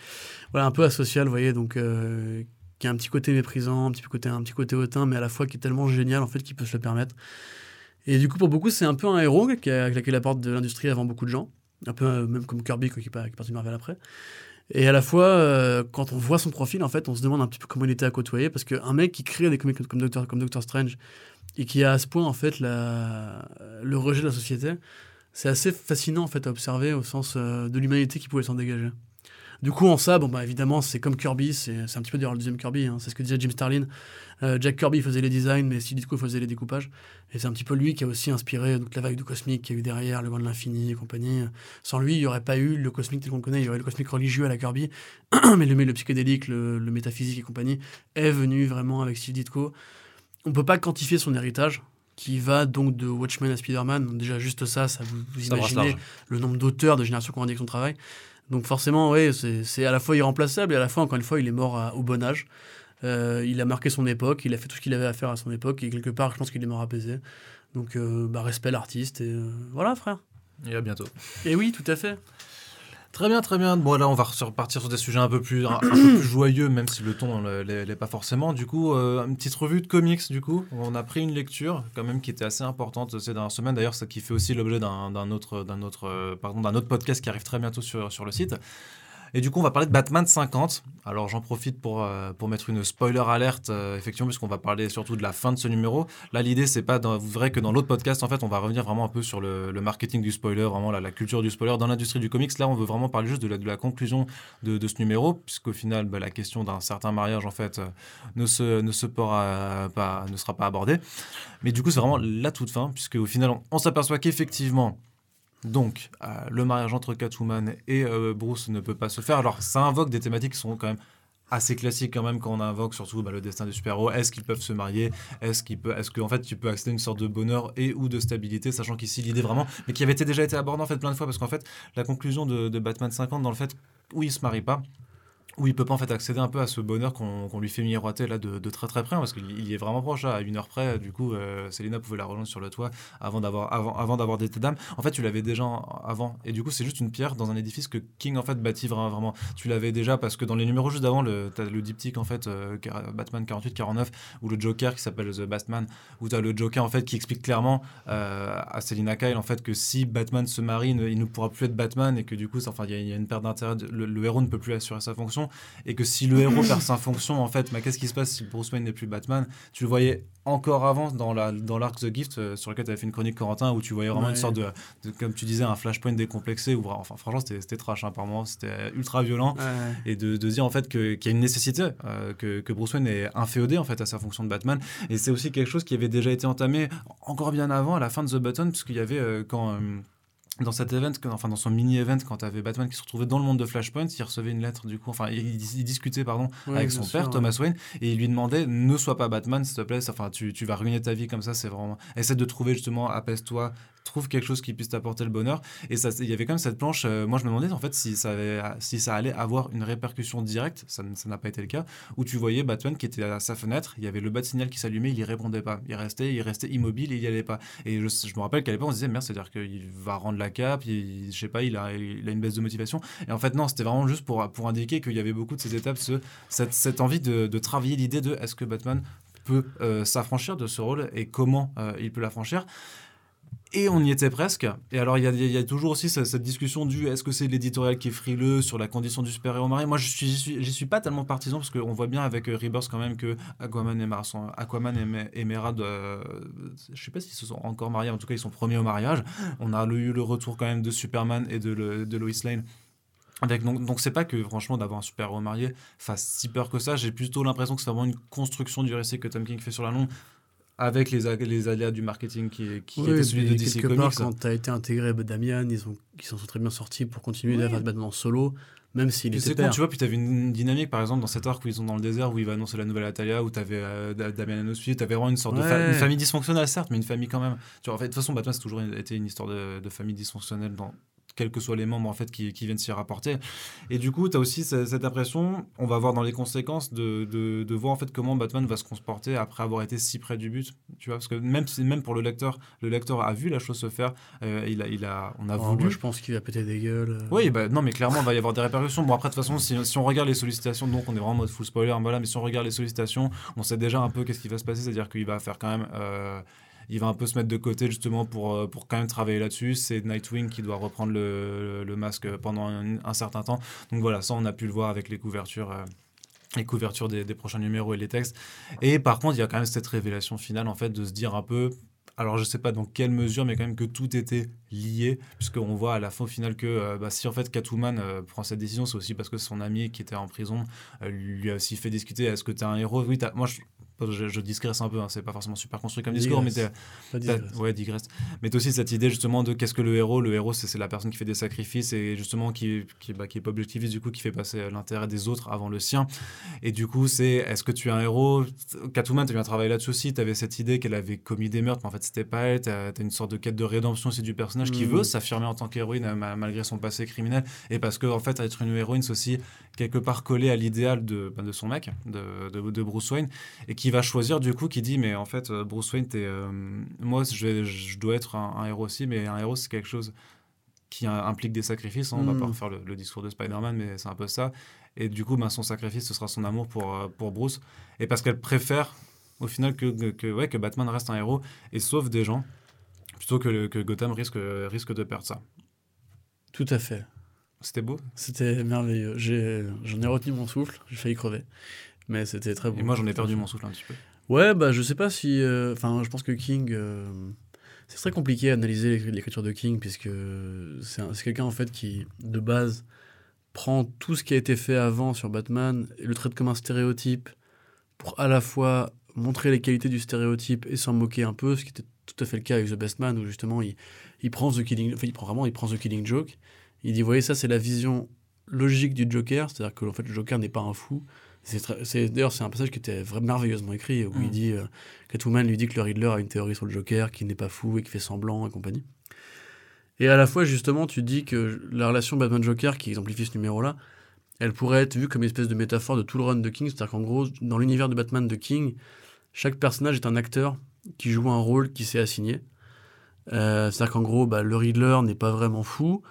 Voilà, un peu asocial, vous voyez, donc euh, qui a un petit côté méprisant, un petit côté, un petit côté hautain, mais à la fois qui est tellement génial en fait qu'il peut se le permettre. Et du coup, pour beaucoup, c'est un peu un héros qui a claqué la porte de l'industrie avant beaucoup de gens, un peu euh, même comme Kirby quoi, qui, est pas- qui est parti de Marvel après. Et à la fois, euh, quand on voit son profil, en fait, on se demande un petit peu comment il était à côtoyer, parce qu'un mec qui crée des comics comme Doctor, comme Doctor Strange et qui a à ce point en fait le rejet de la société, c'est assez fascinant en fait à observer au sens euh, de l'humanité qui pouvait s'en dégager. Du coup, en ça, bon, bah, évidemment, c'est comme Kirby, c'est un petit peu d'ailleurs le deuxième Kirby, hein, c'est ce que disait Jim Starlin. Euh, Jack Kirby faisait les designs, mais Steve Ditko faisait les découpages. Et c'est un petit peu lui qui a aussi inspiré donc, la vague du cosmique qu'il y a eu derrière, le vent de l'infini et compagnie. Sans lui, il n'y aurait pas eu le cosmique tel qu'on connaît, il y aurait le cosmique religieux à la Kirby, mais le, mais le psychédélique, le, le métaphysique et compagnie est venu vraiment avec Steve Ditko. On peut pas quantifier son héritage, qui va donc de Watchmen à Spider-Man. Donc Déjà, juste ça, ça vous, vous Ça brasse imaginez le nombre d'auteurs de générations qui ont indiqué son travail. Donc forcément, oui, c'est c'est à la fois irremplaçable et à la fois, encore une fois, il est mort à- au bon âge. Euh, il a marqué son époque, il a fait tout ce qu'il avait à faire à son époque, et quelque part, je pense qu'il est mort apaisé. Donc, euh, bah, respect l'artiste, et euh, voilà, frère. Et à bientôt. Et oui, tout à fait. Très bien, très bien. Bon, là, on va repartir sur des sujets un peu plus, un, un peu plus joyeux, même si le ton ne l'est l'est pas forcément. Du coup, euh, une petite revue de comics, du coup. On a pris une lecture, quand même, qui était assez importante ces dernières semaines. D'ailleurs, ça qui fait aussi l'objet d'un d'un autre, d'un autre, euh, pardon, d'un autre podcast qui arrive très bientôt sur, sur le site. Et du coup, on va parler de Batman 50. Alors, j'en profite pour, euh, pour mettre une spoiler alerte, euh, effectivement, puisqu'on va parler surtout de la fin de ce numéro. Là, l'idée, c'est pas dans- vrai que dans l'autre podcast, en fait, on va revenir vraiment un peu sur le, marketing du spoiler, vraiment la, culture du spoiler dans l'industrie du comics. Là, on veut vraiment parler juste de la, conclusion de, ce numéro, puisqu'au final, bah, la question d'un certain mariage, en fait, euh, ne, se, ne, se ne sera pas abordée. Mais du coup, c'est vraiment la toute fin, puisque au final, on s'aperçoit qu'effectivement, donc, euh, le mariage entre Catwoman et euh, Bruce ne peut pas se faire. Alors, ça invoque des thématiques qui sont quand même assez classiques quand même quand on invoque surtout bah, le destin des super-héros. Est-ce qu'ils peuvent se marier? Est-ce qu'il peut, est-ce qu'en fait tu peux accéder à une sorte de bonheur et ou de stabilité, sachant qu'ici l'idée vraiment, mais qui avait déjà été abordée en fait plein de fois parce qu'en fait la conclusion de, de Batman 50 dans le fait où il se marie pas, où il peut pas en fait accéder un peu à ce bonheur qu'on lui fait miroiter là de, de très très près parce qu'il est vraiment proche à une heure près du coup euh, pouvait la rejoindre sur le toit avant d'avoir avant, avant d'avoir des en fait tu l'avais déjà avant et du coup c'est juste une pierre dans un édifice que King en fait bâtit vraiment, tu l'avais déjà parce que dans les numéros juste d'avant le t'as le diptyque en fait euh, Batman 48 49 ou le Joker qui s'appelle The Batman où tu as le Joker en fait qui explique clairement euh, à Selina Kyle en fait que si Batman se marie il ne pourra plus être Batman et que du coup enfin il y, a- une perte d'intérêt le héros ne peut plus assurer sa fonction et que si le héros perd sa fonction en fait mais qu'est-ce qui se passe si Bruce Wayne n'est plus Batman? Tu le voyais encore avant dans la dans l'arc The Gift euh, sur lequel tu avais fait une chronique Corentin où tu voyais vraiment Ouais. une sorte de, de- comme tu disais un flashpoint décomplexé où enfin franchement c'était c'était trash hein, par moments. C'était ultra violent et de, de dire en fait qu'il y a une nécessité euh, que, que Bruce Wayne est inféodé en fait à sa fonction de Batman. Et c'est aussi quelque chose qui avait déjà été entamé encore bien avant à la fin de The Button puisqu'il y avait euh, quand dans cet event, enfin dans son mini-event, quand tu avais Batman qui se retrouvait dans le monde de Flashpoint, il recevait une lettre du coup, enfin il, il discutait pardon avec son sûr, père ouais. Thomas Wayne et il lui demandait ne sois pas Batman s'il te plaît, enfin tu, tu vas ruiner ta vie comme ça, c'est vraiment essaie de trouver justement apaise-toi, trouve quelque chose qui puisse t'apporter le bonheur. Et ça il y avait quand même cette planche, euh, moi je me demandais en fait si ça avait, si ça allait avoir une répercussion directe, ça n'a pas été le cas, où tu voyais Batman qui était à sa fenêtre, il y avait le bat signal qui s'allumait, il y répondait pas, il restait il restait immobile il y allait pas. Et je, me rappelle qu'à l'époque on se disait merde c'est-à-dire qu'il va rendre la cape, il, je sais pas, il a, il a une baisse de motivation. Et en fait non c'était vraiment juste pour, pour indiquer qu'il y avait beaucoup de ces étapes, ce, cette, cette envie de, de travailler l'idée de est-ce que Batman peut euh, s'affranchir de ce rôle et comment euh, il peut l'affranchir. Et on y était presque. Et alors, il y a, toujours aussi cette, discussion du est-ce que c'est l'éditorial qui est frileux sur la condition du super-héros marié Moi, je suis, suis, pas tellement partisan parce qu'on voit bien avec euh, Rebirth quand même que Aquaman et, sont- Aquaman et, Me- et Mera, euh, je sais pas s'ils se sont encore mariés, en tout cas, ils sont premiers au mariage. On a eu le retour quand même de Superman et de, de Lois Lane. Donc, c'est pas que franchement d'avoir un super-héros marié fasse si peur que ça. J'ai plutôt l'impression que c'est vraiment une construction du récit que Tom King fait sur la longue avec les, les aléas du marketing qui, qui Oui, était celui de DC quelque part, Comics. quand tu as été intégré Damian, ils, ont, ils s'en sont très bien sortis pour continuer Oui. à faire Batman solo, même s'il était con, tu vois, puis t'avais une dynamique par exemple dans cet arc où ils sont dans le désert où il va annoncer la nouvelle Atalia, où t'avais euh, Da- Damian Anosfi, t'avais vraiment une sorte de fa- une famille dysfonctionnelle certes, mais une famille quand même. Tu vois, en fait, de toute façon, Batman c'est toujours été une histoire de, de famille dysfonctionnelle dans quels que soient les membres en fait qui, qui viennent s'y rapporter. Et du coup, tu as aussi ce- cette impression, on va voir dans les conséquences de, de, de voir en fait comment Batman va se comporter après avoir été si près du but. Tu vois, parce que même si même pour le lecteur, le lecteur a vu la chose se faire, euh, il a, il a, on a Oh, voulu. moi, je pense qu'il va péter des gueules. euh. Oui, bah, non, mais clairement, il va y avoir des répercussions. Bon, après, de toute façon, si, si on regarde les sollicitations, donc on est vraiment en mode full spoiler, voilà, mais si on regarde les sollicitations, on sait déjà un peu qu'est-ce qui va se passer, c'est-à-dire qu'il va faire quand même. euh, il va un peu se mettre de côté justement pour, euh, pour quand même travailler là-dessus. C'est Nightwing qui doit reprendre le, le masque pendant un, certain temps. Donc voilà, ça on a pu le voir avec les couvertures. euh, les couvertures des, des prochains numéros et les textes. Et par contre, il y a quand même cette révélation finale, en fait, de se dire un peu, alors je sais pas dans quelle mesure, mais quand même que tout était lié, puisqu'on voit à la fin au final que euh, bah, si en fait Catwoman prend cette décision, c'est aussi parce que son ami qui était en prison lui a aussi fait discuter, est-ce que tu es un héros? Oui, moi je, je, je digresse un peu, hein, c'est pas forcément super construit comme discours, mais Digresse. T'as- digresse. Ouais, digresse. Mais t'as aussi cette idée justement de qu'est-ce que le héros Le héros, c'est c'est la personne qui fait des sacrifices et justement qui, qui, bah, qui est pas objectiviste, du coup, qui fait passer l'intérêt des autres avant le sien. Et du coup, c'est est-ce que tu es un héros? Catwoman, tu viens travailler là-dessus aussi. Tu avais cette idée qu'elle avait commis des meurtres, mais en fait, c'était pas elle. Tu as, une sorte de quête de rédemption aussi du personnage qui Mhm. veut s'affirmer en tant qu'héroïne euh, ma- malgré son passé criminel. Et parce que, en fait, être une héroïne, c'est aussi quelque part collé à l'idéal de, bah, de son mec, de, de, de Bruce Wayne, et qui va choisir du coup, qui dit Mais en fait, euh, Bruce Wayne, t'es, euh, moi, je, vais- je dois être un, un héros aussi, mais un héros, c'est quelque chose qui euh, implique des sacrifices. hein. On va Mm. pas refaire le, le discours de Spider-Man, mais c'est un peu ça. Et du coup, ben, son sacrifice, ce sera son amour pour, pour Bruce. Et parce qu'elle préfère, au final, que, que, ouais, que Batman reste un héros et sauve des gens, plutôt que, le- que Gotham risque, risque de perdre ça. Tout à fait. C'était beau. C'était merveilleux. J'en ai, retenu mon souffle, j'ai failli crever. Mais c'était très beau. Et moi, j'en ai perdu mon souffle un petit peu. Ouais, bah je sais pas si. euh, Enfin, je pense que King. euh, c'est très compliqué à analyser l'écri- l'écriture de King, puisque c'est quelqu'un en fait qui, de base, prend tout ce qui a été fait avant sur Batman et le traite comme un stéréotype pour à la fois montrer les qualités du stéréotype et s'en moquer un peu, ce qui était tout à fait le cas avec The Best Man, où justement il, il prend The Killing. Enfin, il prend vraiment, il prend The Killing Joke. Il dit, vous voyez, ça c'est la vision logique du Joker, c'est-à-dire que en fait, le Joker n'est pas un fou. C'est D'ailleurs, c'est un passage qui était vraiment merveilleusement écrit, où il Mm. dit, euh, Catwoman lui dit que le Riddler a une théorie sur le Joker, qu'il n'est pas fou et qui fait semblant et compagnie. Et à la fois, justement, tu dis que la relation Batman-Joker, qui exemplifie ce numéro-là, elle pourrait être vue comme une espèce de métaphore de tout le run de King, c'est-à-dire qu'en gros, dans l'univers de Batman de King, chaque personnage est un acteur qui joue un rôle qui s'est assigné. Euh, c'est-à-dire qu'en gros, bah, le Riddler n'est pas vraiment fou,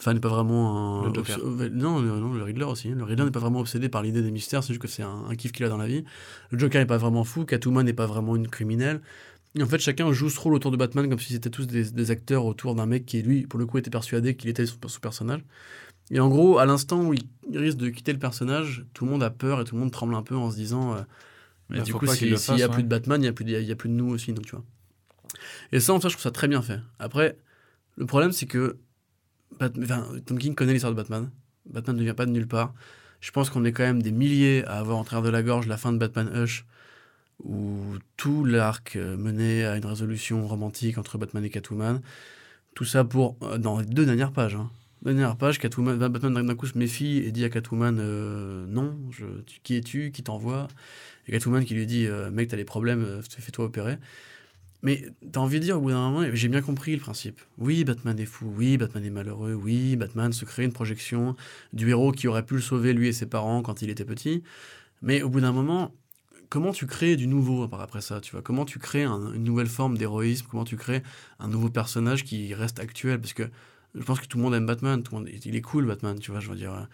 enfin n'est pas vraiment un... Le obs- Non, non, non, le Riddler aussi. Le Riddler n'est pas vraiment obsédé par l'idée des mystères, c'est juste que c'est un, un kiff qu'il a dans la vie. Le Joker n'est pas vraiment fou, Catwoman n'est pas vraiment une criminelle. Et en fait, chacun joue ce rôle autour de Batman comme si c'était tous des, des acteurs autour d'un mec qui, lui, pour le coup, était persuadé qu'il était son, son personnage. Et en gros, à l'instant où il, risque de quitter le personnage, tout le monde a peur et tout le monde tremble un peu en se disant euh, Mais Bah, du coup, s'il n'y a plus de Batman, il n'y a, plus de- y a plus de nous aussi. Donc, tu vois. Et ça, en fait, je trouve ça très bien fait. Après, le problème, c'est que Bat- enfin, Tom King connaît l'histoire de Batman. Batman ne vient pas de nulle part. Je pense qu'on est quand même des milliers à avoir en travers de la gorge la fin de Batman Hush, où tout l'arc euh, menait à une résolution romantique entre Batman et Catwoman. Tout ça pour. euh, dans les deux dernières pages. Hein. Dernière page, Catwoman, Batman d'un coup se méfie et dit à Catwoman euh, Non, tu- qui es-tu Qui t'envoie? Et Catwoman qui lui dit Mec, t'as des problèmes, fais-toi opérer. Mais t'as envie de dire au bout d'un moment, j'ai bien compris le principe. Oui, Batman est fou, oui, Batman est malheureux, oui, Batman se crée une projection du héros qui aurait pu le sauver lui et ses parents quand il était petit. Mais au bout d'un moment, comment tu crées du nouveau après ça, tu vois? Comment tu crées un- une nouvelle forme d'héroïsme? Comment tu crées un nouveau personnage qui reste actuel? Parce que je pense que tout le monde aime Batman, tout le monde, il est cool Batman, tu vois, je veux dire.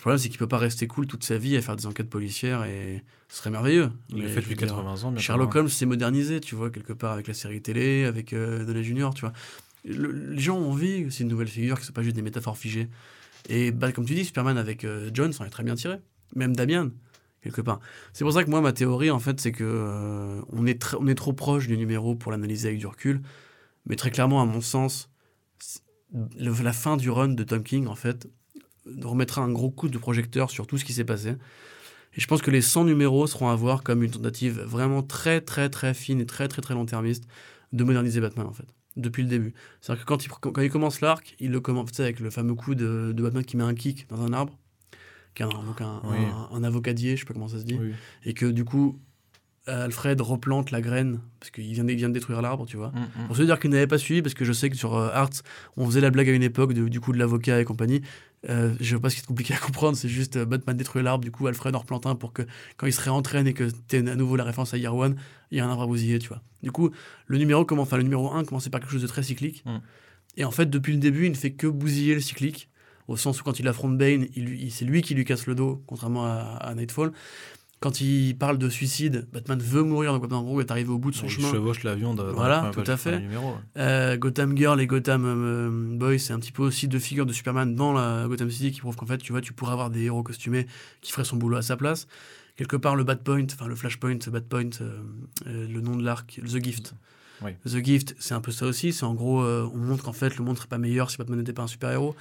Le problème, c'est qu'il peut pas rester cool toute sa vie à faire des enquêtes policières et ce serait merveilleux. Il je fait depuis dire, 80 ans. Sherlock hein. Holmes s'est modernisé, tu vois, quelque part avec la série télé, avec euh, Downey Junior, tu vois. Le- les gens ont envie aussi de nouvelles figures qui ne sont pas juste des métaphores figées. Et bah, comme tu dis, Superman avec euh, John s'en est très bien tiré. Même Damian, quelque part. C'est pour ça que moi, ma théorie, en fait, c'est que euh, on, est on est trop proche du numéro pour l'analyser avec du recul. Mais très clairement, à mon sens, c'est- le- la fin du run de Tom King, en fait, remettra un gros coup de projecteur sur tout ce qui s'est passé. Et je pense que les 100 numéros seront à voir comme une tentative vraiment très, très, très fine et très, très, très long-termiste de moderniser Batman, en fait, depuis le début. C'est-à-dire que quand il, quand il commence l'arc, il le commence avec le fameux coup de, de Batman qui met un kick dans un arbre, qui est un, donc un, Oui. un- un avocadier, je sais pas comment ça se dit, Oui. et que du coup, Alfred replante la graine, parce qu'il vient, de- il vient de détruire l'arbre, tu vois. Mm, mm. Pour ceux dire qu'ils n'avaient pas suivi, parce que je sais que sur euh, Arts, on faisait la blague à une époque de- du coup de l'avocat et compagnie. Euh, je sais pas ce qui est compliqué à comprendre, c'est juste euh, Batman détruit l'arbre, du coup Alfred en replante un pour que quand il se réentraîne et que tu à nouveau la référence à Year One, il y a un arbre à bousiller, tu vois. Du coup, le numéro, commence, enfin, le numéro 1 commençait par quelque chose de très cyclique. Mm. Et en fait, depuis le début, il ne fait que bousiller le cyclique, au sens où quand il affronte Bane, il, lui- il- c'est lui qui lui casse le dos, contrairement à, à Nightfall. Quand il parle de suicide, Batman veut mourir, donc en gros, est arrivé au bout de son Il chemin. chevauche l'avion de- dans Voilà, la tout à fait. numéro, ouais. Euh, Gotham Girl et Gotham euh, Boy, c'est un petit peu aussi deux figures de Superman dans la Gotham City qui prouvent qu'en fait, tu vois, tu pourrais avoir des héros costumés qui feraient son boulot à sa place. Quelque part, le Bad Point, enfin le Flashpoint, Bad Point, euh, euh, le nom de l'arc, The Gift. Oui. The Gift, c'est un peu ça aussi. C'est en gros, euh, on montre qu'en fait, le monde serait pas meilleur si Batman n'était pas un super-héros.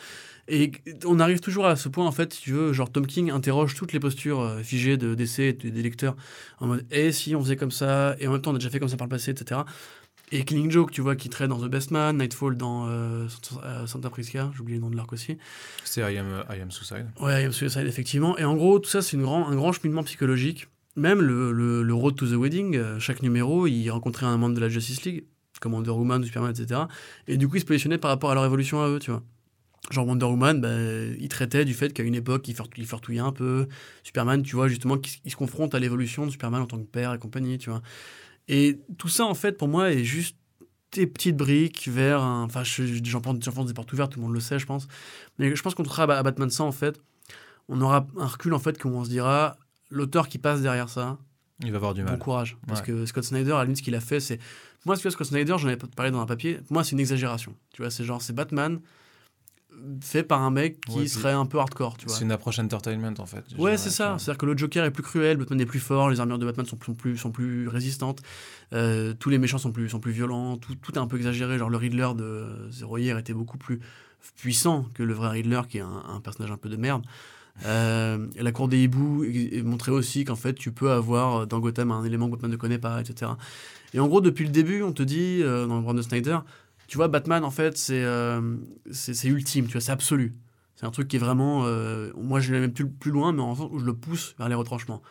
Et on arrive toujours à ce point, en fait, si tu veux, genre Tom King interroge toutes les postures euh, figées de DC et de- des lecteurs en mode, et si on faisait comme ça, et en même temps, on a déjà fait comme ça par le passé, etc. Et Killing Joke, tu vois, qui traite dans The Best Man, Nightfall dans euh, Santa- Prisca, j'ai oublié le nom de l'arc aussi. C'est I am, I am Suicide. Ouais, I Am Suicide, effectivement. Et en gros, tout ça, c'est grand, un grand cheminement psychologique. Même le, Road to the Wedding, euh, chaque numéro, il rencontrait un membre de la Justice League, comme Wonder Woman, Superman, etc. Et du coup, il se positionnait par rapport à leur évolution à eux, tu vois. Genre Wonder Woman, bah, il traitait du fait qu'à une époque, il, fort- il fortouillait un peu. Superman, tu vois, justement, il se confronte à l'évolution de Superman en tant que père et compagnie, tu vois. Et tout ça, en fait, pour moi, est juste des petites briques vers un... Enfin, je- j'en pense pense des portes ouvertes, tout le monde le sait, je pense. Mais je pense qu'on trouvera à Batman 100, en fait, on aura un recul, en fait, où on se dira, l'auteur qui passe derrière ça, Il va avoir du bon mal. courage. Parce Ouais. que Scott Snyder, à la limite, ce qu'il a fait, c'est... Moi, ce que Scott Snyder, j'en avais parlé dans un papier, moi, c'est une exagération. Tu vois, c'est genre, c'est Batman fait par un mec qui Ouais, serait un peu hardcore, tu vois. C'est une approche entertainment en fait. Ouais, c'est ça. C'est-à-dire que le Joker est plus cruel, Batman est plus fort, les armures de Batman sont, sont plus, sont plus résistantes, euh, tous les méchants sont plus, sont plus violents, tout, tout est un peu exagéré. Genre le Riddler de Zero Year était beaucoup plus puissant que le vrai Riddler, qui est un, un personnage un peu de merde. Euh, la cour des hiboux montrait aussi qu'en fait tu peux avoir dans Gotham un élément que Batman ne connaît pas, etc. Et en gros, depuis le début, on te dit, euh, dans le run de Snyder, tu vois, Batman, en fait, c'est euh, c'est ultime, tu vois, c'est absolu. C'est un truc qui est vraiment. euh, moi, je l'ai même plus, loin, mais en sens où je le pousse vers les retranchements.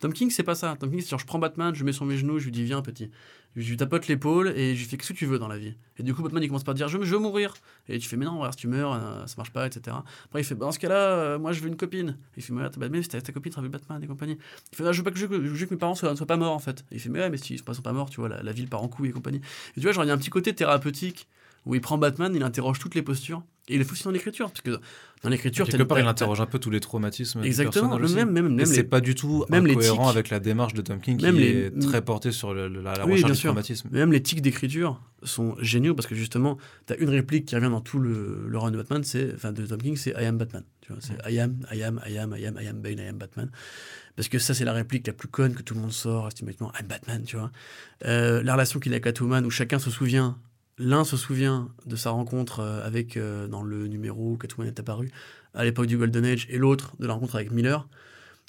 Tom King, c'est pas ça. Tom King, c'est genre, je prends Batman, je mets sur mes genoux, je lui dis, viens, petit. Je lui tapote l'épaule et je lui fais, qu'est-ce que tu veux dans la vie? Et du coup, Batman, il commence par dire, je, veux mourir. Et tu fais, mais non, regarde, si tu meurs, euh, ça marche pas, etc. Après, il fait, bah, dans ce cas-là, euh, moi, je veux une copine. Il fait, mais ouais, t'as- mais ta, copine travaille Batman et compagnie. Il fait, ah, je veux pas que, mes parents soient, soient pas morts, en fait. Il fait, mais ouais, mais s'ils sont pas morts, tu vois, la, la ville part en couille et compagnie. Et tu vois, genre, il y a un petit côté thérapeutique où il prend Batman, il interroge toutes les postures. Et il fait aussi dans l'écriture. Parce que dans l'écriture, Quelque part, il interroge un peu tous les traumatismes. du Exactement, personnage aussi. même, même, même c'est pas du tout même incohérent avec la démarche de Tom King qui les- est très portée sur le- la, la Oui, recherche du sûr. traumatisme. même les tics d'écriture sont géniaux parce que justement, tu as une réplique qui revient dans tout le, le run de Batman, c'est, enfin de Tom King, c'est I am Batman. Tu vois, c'est I am, I am, I am, I am, I am Bane, I am Batman. Parce que ça, c'est la réplique la plus conne que tout le monde sort, systématiquement, I'm Batman, tu vois. Euh, la relation qu'il a avec Catwoman, où chacun se souvient, l'un se souvient de sa rencontre euh, avec, euh, dans le numéro où Catwoman est apparu, à l'époque du Golden Age, et l'autre de la rencontre avec Miller.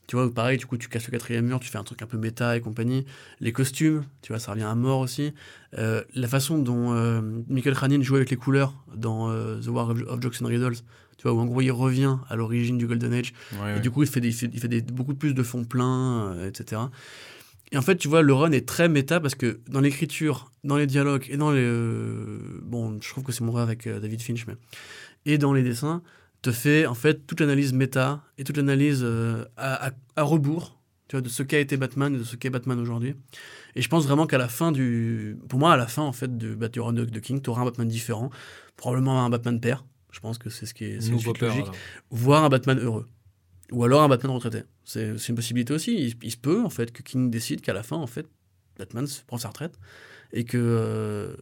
Tu vois, pareil, du coup, tu casses le quatrième mur, tu fais un truc un peu méta et compagnie. Les costumes, tu vois, ça revient à mort aussi. Euh, la façon dont euh, Michael Khanin joue avec les couleurs dans The War of, of Jokes and Riddles, tu vois, où en gros il revient à l'origine du Golden Age, Ouais, et ouais. du coup il fait, des, il fait, il fait des- beaucoup plus de fonds pleins, euh, etc. Et en fait, tu vois, le run est très méta parce que dans l'écriture, dans les dialogues et dans les. euh, bon, je trouve que c'est mon vrai avec euh, David Finch, mais. Et dans les dessins, te fait en fait toute l'analyse méta et toute l'analyse euh, à, à- à rebours, tu vois, de ce qu'a été Batman et de ce qu'est Batman aujourd'hui. Et je pense vraiment qu'à la fin du. Pour moi, à la fin, en fait, de, bah, du run de, de King, tu auras un Batman différent. Probablement un Batman père. Je pense que c'est ce qui est, c'est une suite logique. Voire un Batman heureux. Ou alors un Batman retraité. C'est une possibilité aussi. Il, il se peut, en fait, que King décide qu'à la fin, en fait, Batman prend sa retraite. Et que euh,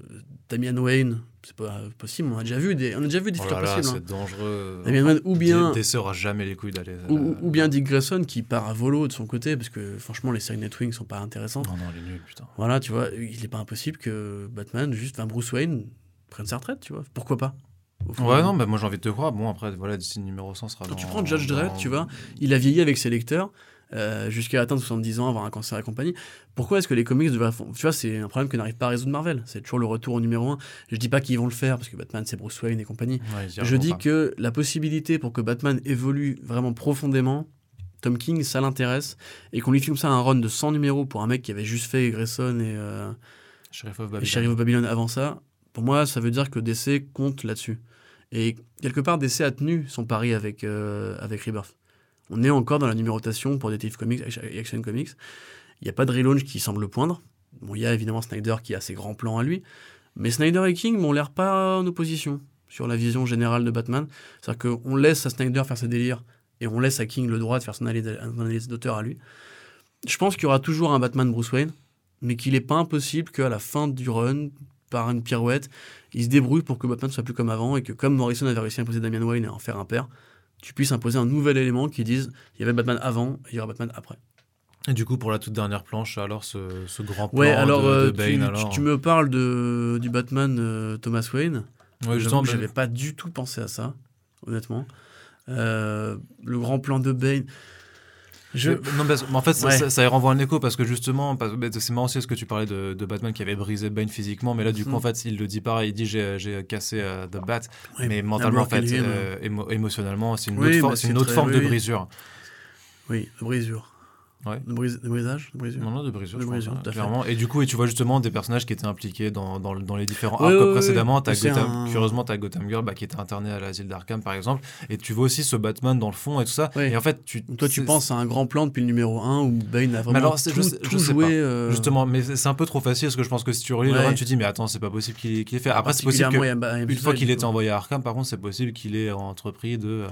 Damian Wayne, c'est pas possible, on a déjà vu des, on a déjà vu des Oh futurs possibles. hein. c'est dangereux. Damian Wayne, ou bien, D- DC aura jamais les couilles d'aller. ou, ou- bien Dick Grayson qui part à volo de son côté, parce que franchement, les séries Nightwing sont pas intéressantes. Non, non, il est nul, putain. Voilà, tu vois, il n'est pas impossible que Batman, juste, enfin, Bruce Wayne, prenne sa retraite, tu vois. Pourquoi pas? Ouais, non, bah, moi j'ai envie de te croire. Bon, après, voilà, d'ici le numéro 100 sera Quand tu prends Judge Dredd, dans- tu vois, il a vieilli avec ses lecteurs euh, jusqu'à atteindre 70 ans, avoir un cancer et compagnie. Pourquoi est-ce que les comics devraient... Tu vois, c'est un problème que n'arrive pas à résoudre Marvel. C'est toujours le retour au numéro 1. Je dis pas qu'ils vont le faire, parce que Batman, c'est Bruce Wayne et compagnie. Ouais, Je dis pas. que la possibilité pour que Batman évolue vraiment profondément, Tom King, ça l'intéresse. Et qu'on lui filme ça un run de 100 numéros pour un mec qui avait juste fait Grayson et, euh, Sheriff of et Babylon. Sheriff of Babylon avant ça, pour moi, ça veut dire que DC compte là-dessus. Et quelque part, DC a tenu son pari avec, euh, avec Rebirth. On est encore dans la numérotation pour Detective Comics et Action Comics. Il n'y a pas de relaunch qui semble poindre. Bon, il y a évidemment Snyder qui a ses grands plans à lui. Mais Snyder et King m'ont l'air pas en opposition sur la vision générale de Batman. C'est-à-dire qu'on laisse à Snyder faire ses délires et on laisse à King le droit de faire son analyse d'auteur à lui. Je pense qu'il y aura toujours un Batman Bruce Wayne, mais qu'il n'est pas impossible qu'à la fin du run, par une pirouette, il se débrouille pour que Batman soit plus comme avant et que comme Morrison avait réussi à imposer Damian Wayne et à en faire un père, tu puisses imposer un nouvel élément qui dise il y avait Batman avant et il y aura Batman après. Et du coup, pour la toute dernière planche, alors ce, ce grand plan Ouais, alors, de, euh, de Bane, tu, alors. tu- tu me parles de, du Batman euh, Thomas Wayne. Ouais, justement, que ben, j'avais pas du tout pensé à ça, honnêtement. Euh, le grand plan de Bane. Je... Non, parce- mais en fait, ça, Ouais. ça- renvoie un écho parce que justement, c'est marrant aussi ce que tu parlais de, de Batman qui avait brisé Bane physiquement, mais là, du coup, en fait, il le dit pareil, il dit j'ai j'ai cassé euh, The Bat, Ouais, mais mentalement, en fait, euh, émo- émotionnellement, c'est une Oui, autre, for- une autre forme oui, de brisure. Oui, brisure. Ouais. De, brise... de brisage de brisure. Non, non, de brisure, De je pense, brisure, hein, clairement. Et du coup, et tu vois justement des personnages qui étaient impliqués dans, dans, dans les différents Ouais, arcs ouais, précédemment. C'est Gotham, un- Curieusement, tu as Gotham Girl bah, qui était interné à l'asile d'Arkham, par exemple. Et tu vois aussi ce Batman dans le fond et tout ça. Et en fait, tu, Donc toi, tu penses à un grand plan depuis le numéro 1 où Bane a vraiment alors, tout, je sais- tout je sais joué. pas. euh, Justement, mais c'est un peu trop facile parce que je pense que si tu relis le run, tu dis, mais attends, c'est pas possible qu'il ait fait. Après, c'est possible que. particulièrement, il y a- il y a Une fois qu'il était envoyé à Arkham, par contre, c'est possible qu'il ait entrepris de. euh,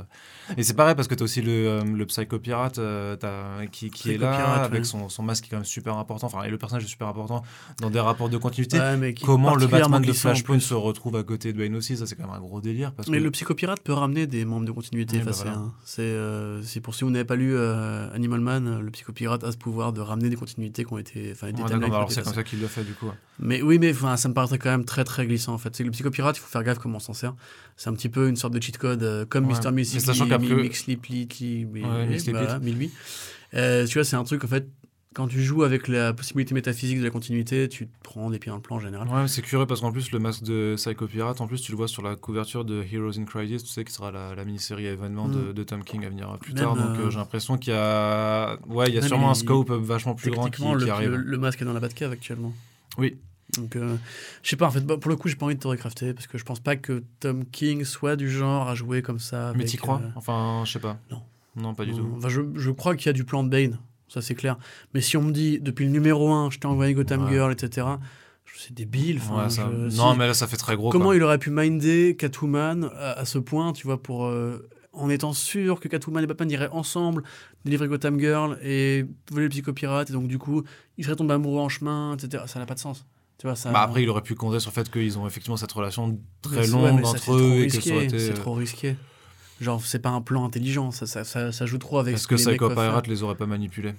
Et c'est pareil parce que tu as aussi le, euh, le psychopirate t'as- qui, qui est Pirate, avec ouais. son, son masque qui est quand même super important, enfin, et le personnage est super important dans des rapports de continuité. Ouais, mais Comment le Batman de Flashpoint se retrouve à côté de Bane aussi, ça c'est quand même un gros délire. Parce Mais que... le psychopirate peut ramener des membres de continuité Oui, bah voilà. hein. C'est euh, c'est pour si vous n'avez pas lu euh, Animal Man, le psychopirate a ce pouvoir de ramener des continuités qui ont été. Enfin, Ouais, c'est comme ça qu'il le fait du coup. ouais. Mais oui, mais enfin, ça me paraîtrait quand même très très glissant en fait. C'est le psychopirate, il faut faire gaffe comment on s'en sert. C'est un petit peu une sorte de cheat code euh, comme Ouais. Mr. Mais Missy, sachant qu'après- Mixliply, Ouais, Mixliply. voilà, Milby. Euh, tu vois, c'est un truc en fait. Quand tu joues avec la possibilité métaphysique de la continuité, tu te prends des pieds dans le plan en général. Ouais, c'est curieux parce qu'en plus, le masque de Psycho Pirate, en plus, tu le vois sur la couverture de Heroes in Crisis, tu sais, qui sera la, la mini-série événement de, Mm. de Tom King à venir plus Même, tard. Donc euh, euh, j'ai l'impression qu'il y a, ouais, il y a même sûrement un scope vachement plus grand qui, le, arrive. le- le masque est dans la Batcave actuellement. Oui. Donc, euh, je sais pas, en fait, bah, pour le coup, j'ai pas envie de te recrafter parce que je pense pas que Tom King soit du genre à jouer comme ça. Mais t'y crois euh, Enfin, je sais pas. non. Non, pas du tout. enfin, je, je crois qu'il y a du plan de Bane, ça c'est clair. Mais si on me dit, depuis le numéro 1, je t'ai envoyé Gotham Ouais. Girl, etc., c'est débile. enfin, Ouais, ça- je- Non, si- mais là, ça fait très gros. Comment quoi. il aurait pu minder Catwoman à, à ce point, tu vois, pour. euh, en étant sûr que Catwoman et Batman iraient ensemble délivrer Gotham Girl et voler le psychopirate, et donc du coup, ils seraient tombés amoureux en chemin, etc. Ça n'a pas de sens. Tu vois, ça, Bah, après, il aurait pu compter sur le fait qu'ils ont effectivement cette relation très ouais, longue entre trop eux. C'est euh, trop risqué. Genre, c'est pas un plan intelligent, ça, ça, ça, ça joue trop avec Est-ce ce que Psycho. Pirate les aurait pas manipulés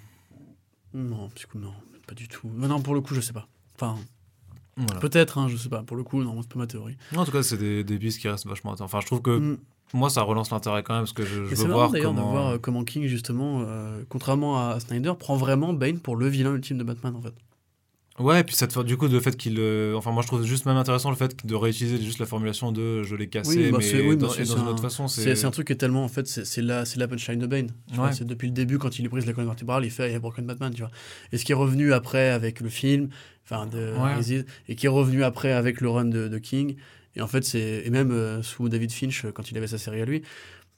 Non, non, pas du tout. Mais non, pour le coup, je sais pas. Enfin, Voilà. peut-être, hein, je sais pas. Pour le coup, non, c'est pas ma théorie. En tout cas, c'est des, des pistes qui restent vachement intéressantes. Enfin, je trouve que Mm. moi, ça relance l'intérêt quand même parce que je, veux voir d'ailleurs comment. de voir euh, comment King, justement, euh, contrairement à Snyder, prend vraiment Bane pour le vilain ultime de Batman, en fait. Ouais, et puis cette, fois- du coup, le fait qu'il. euh, Enfin, moi, je trouve juste même intéressant le fait de réutiliser juste la formulation de je l'ai cassé, Oui, bah, mais c'est- oui, dans, bah, et une un- autre façon. C'est un truc qui est tellement, en fait, c'est la, la punchline de Bane. Ouais. C'est depuis le début, quand il lui brise la colonne vertébrale, il fait I have broken Batman, tu vois. Et ce qui est revenu après avec le film, enfin, de Ouais. Et qui est revenu après avec le run de, de King. Et en fait, c'est. Et même euh, sous David Finch, euh, quand il avait sa série à lui.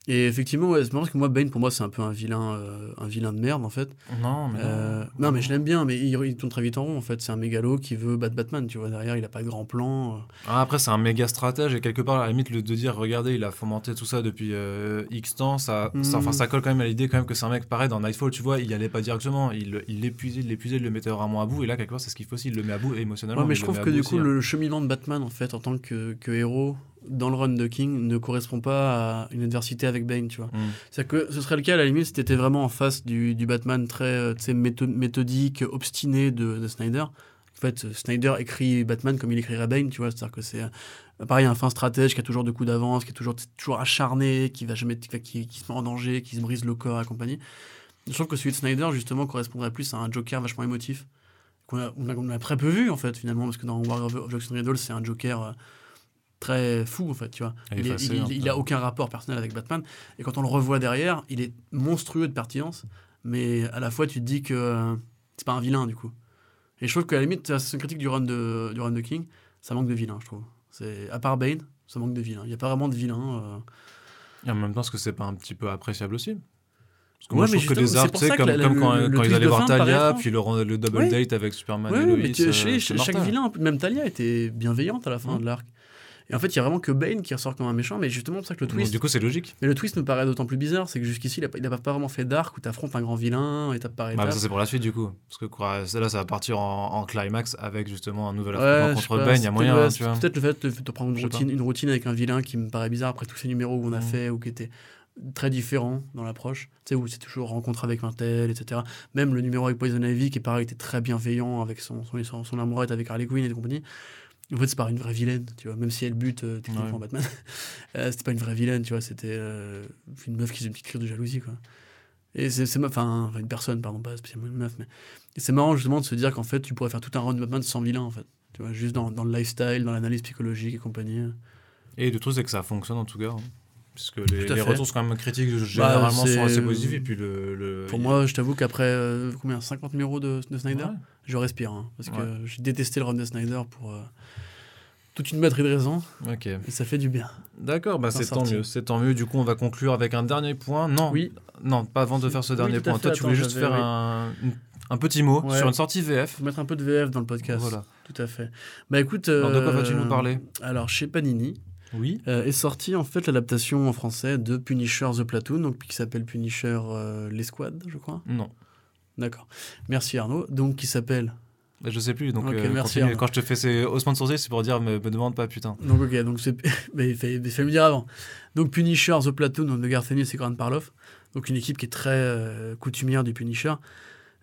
Et effectivement, ouais, c'est marrant parce que moi, Bane, pour moi, c'est un peu un vilain, euh, un vilain de merde, en fait. Non, mais. Euh, non, mais je l'aime bien, mais il, il tourne très vite en rond, en fait. C'est un mégalo qui veut battre Batman, tu vois. Derrière, il a pas de grand plan. euh. Ah, après, c'est un méga stratège et quelque part, à la limite, le, de dire regardez, il a fomenté tout ça depuis euh, X temps, ça, ça, Mhm. enfin, ça colle quand même à l'idée quand même que c'est un mec pareil dans Nightfall, tu vois, il y allait pas directement, il l'épuisait, il l'épuisait, il le mettait vraiment à bout, et là, quelque part, c'est ce qu'il faut aussi, il le met à bout émotionnellement. Ouais, mais je trouve que du aussi, coup, hein. le cheminement de Batman, en fait, en tant que, que héros, dans le run de King, ne correspond pas à une adversité avec Bane, tu vois. Mm. C'est-à-dire que ce serait le cas, à la limite, si t'étais vraiment en face du, du Batman très euh, méthodique, obstiné de, de Snyder. En fait, Snyder écrit Batman comme il écrirait Bane, tu vois. C'est-à-dire que c'est euh, pareil, un fin stratège qui a toujours deux coups d'avance, qui est toujours, toujours acharné, qui va jamais, qui, qui, qui se met en danger, qui se brise le corps et compagnie. Je trouve que celui de Snyder, justement, correspondrait plus à un Joker vachement émotif. Qu'on a, on a, on a très peu vu, en fait, finalement, parce que dans War of of Jackson Riddle, c'est un Joker euh, très fou, en fait, tu vois. Il, est- il- il- il a aucun rapport personnel avec Batman. Et quand on le revoit derrière, il est monstrueux de pertinence, mais à la fois, tu te dis que euh, c'est pas un vilain, du coup. Et je trouve qu'à la limite, c'est une critique du run de, du run de King, ça manque de vilain, je trouve. C'est, à part Bane, ça manque de vilain. Il n'y a pas vraiment de vilain. euh. Et en même temps, est-ce que c'est pas un petit peu appréciable aussi? Parce que Ouais, moi, je mais trouve que arcs, pour tu sais, comme, la- comme le- quand, le quand ils allaient voir Talia, puis le, le double date avec Superman Ouais, et mais Lois. tu- euh, chez- chaque vilain, même Talia, était bienveillante à la fin Mm. de l'arc. Et en fait, il y a vraiment que Bane qui ressort comme un méchant, mais justement, c'est ça que le Donc, twist. du coup, c'est logique. Mais le twist me paraît d'autant plus bizarre, c'est que jusqu'ici, il n'a pas, vraiment fait d'arc où tu affrontes un grand vilain, étape par Bah, étape. ça, c'est pour la suite, du coup. Parce que là, ça va partir en, en climax avec justement un nouvel affrontement contre Bane. Il y a moyen, hein, c'est tu vois. Peut-être le fait de, de prendre une routine, une routine avec un vilain qui me paraît bizarre après tous ces numéros où on a Mm. fait ou qui étaient très différents dans l'approche. Tu sais, où c'est toujours rencontre avec un tel, etc. Même le numéro avec Poison Ivy qui, pareil, était très bienveillant avec son, son, son, son amourette avec Harley Quinn et compagnie. En fait, c'est pas une vraie vilaine, tu vois. Même si elle bute euh, techniquement Ouais. Batman, euh, c'était pas une vraie vilaine, tu vois. C'était euh, une meuf qui faisait une petite crise de jalousie, quoi. Et c'est, enfin, une personne, pardon, pas spécialement une meuf, mais c'est marrant justement de se dire qu'en fait, tu pourrais faire tout un run de Batman sans vilain, en fait. Tu vois, juste dans, dans le lifestyle, dans l'analyse psychologique et compagnie. Et le truc, c'est que ça fonctionne en tout cas. hein. Les, Tout à les fait. retours sont quand même critiques, généralement, c'est- sont assez positifs. Et puis le. le- Pour moi, je t'avoue qu'après euh, combien? 50 numéros de, de Snyder, Ouais. je respire. hein, parce que j'ai détesté le run de Snyder pour euh, toute une batterie de raisons, Ok. et ça fait du bien. D'accord, bah c'est tant mieux. C'est tant mieux. Du coup, on va conclure avec un dernier point. Non, Oui, non, pas avant de faire ce Oui, dernier point. Toi, tu voulais juste faire oui. un, petit mot Ouais. sur une sortie VF. faut mettre un peu de VF dans le podcast. Voilà. Tout à fait. Bah écoute. Alors, de quoi vas-tu euh, nous parler? Alors, chez Panini, Oui. euh, est sorti en fait l'adaptation en français de Punisher The Platoon, donc qui s'appelle Punisher euh, l'Escouade, je crois. Non. D'accord. Merci Arnaud. Donc, qui s'appelle Bah, je sais plus, donc Ok, euh, merci, quand je te fais ces haussements de sourcils, c'est pour dire me, me demande pas putain. Donc, ok, donc c'est. Mais il fait me dire avant. Donc, Punisher, The Platoon de Garth Ennis et Grant Parloff. Donc, une équipe qui est très euh, coutumière du Punisher.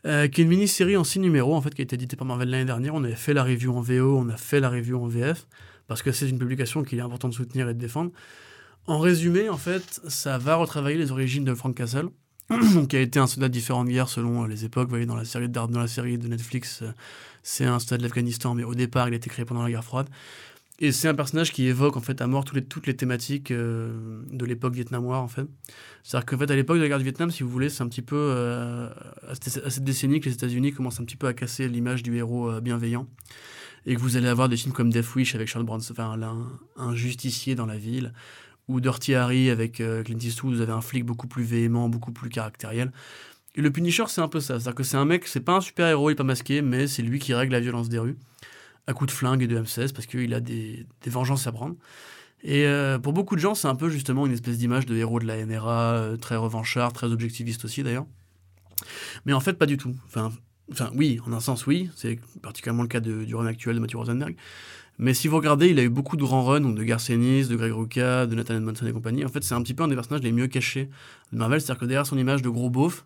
euh, qui est une mini-série en six numéros, en fait, qui a été éditée par Marvel l'année dernière. On avait fait la review en VO, on a fait la review en VF, parce que c'est une publication qu'il est important de soutenir et de défendre. En résumé, en fait, ça va retravailler les origines de Frank Castle, qui a été un soldat de différentes guerres selon euh, les époques. Vous voyez, dans la série de, la série de Netflix, euh, c'est un soldat de l'Afghanistan, mais au départ, il a été créé pendant la guerre froide. Et c'est un personnage qui évoque en fait à mort toutes les, thématiques euh, de l'époque vietnamoise en fait. C'est-à-dire qu'en fait à l'époque de la guerre du Vietnam, si vous voulez, c'est un petit peu à, cette, décennie que les États-Unis commencent un petit peu à casser l'image du héros bienveillant. Et que vous allez avoir des films comme Death Wish avec Charles Bronson, enfin un, un justicier dans la ville, ou Dirty Harry avec euh, Clint Eastwood, vous avez un flic beaucoup plus véhément, beaucoup plus caractériel. Et le Punisher, c'est un peu ça. C'est-à-dire que c'est un mec, c'est pas un super-héros, il est pas masqué, mais c'est lui qui règle la violence des rues à coups de flingue et de M16 parce qu'il a des, des vengeances à prendre. Et euh, pour beaucoup de gens, c'est un peu justement une espèce d'image de héros de la NRA, euh, très revanchard, très objectiviste aussi d'ailleurs. Mais en fait, pas du tout. Enfin, enfin oui, en un sens, oui. C'est particulièrement le cas de- du run actuel de Matthew Rosenberg. Mais si vous regardez, il a eu beaucoup de grands runs, donc de Garth Ennis, de Greg Rucka, de Nathan Edmondson et compagnie. En fait, c'est un petit peu un des personnages les mieux cachés de Marvel. C'est-à-dire que derrière son image de gros beauf,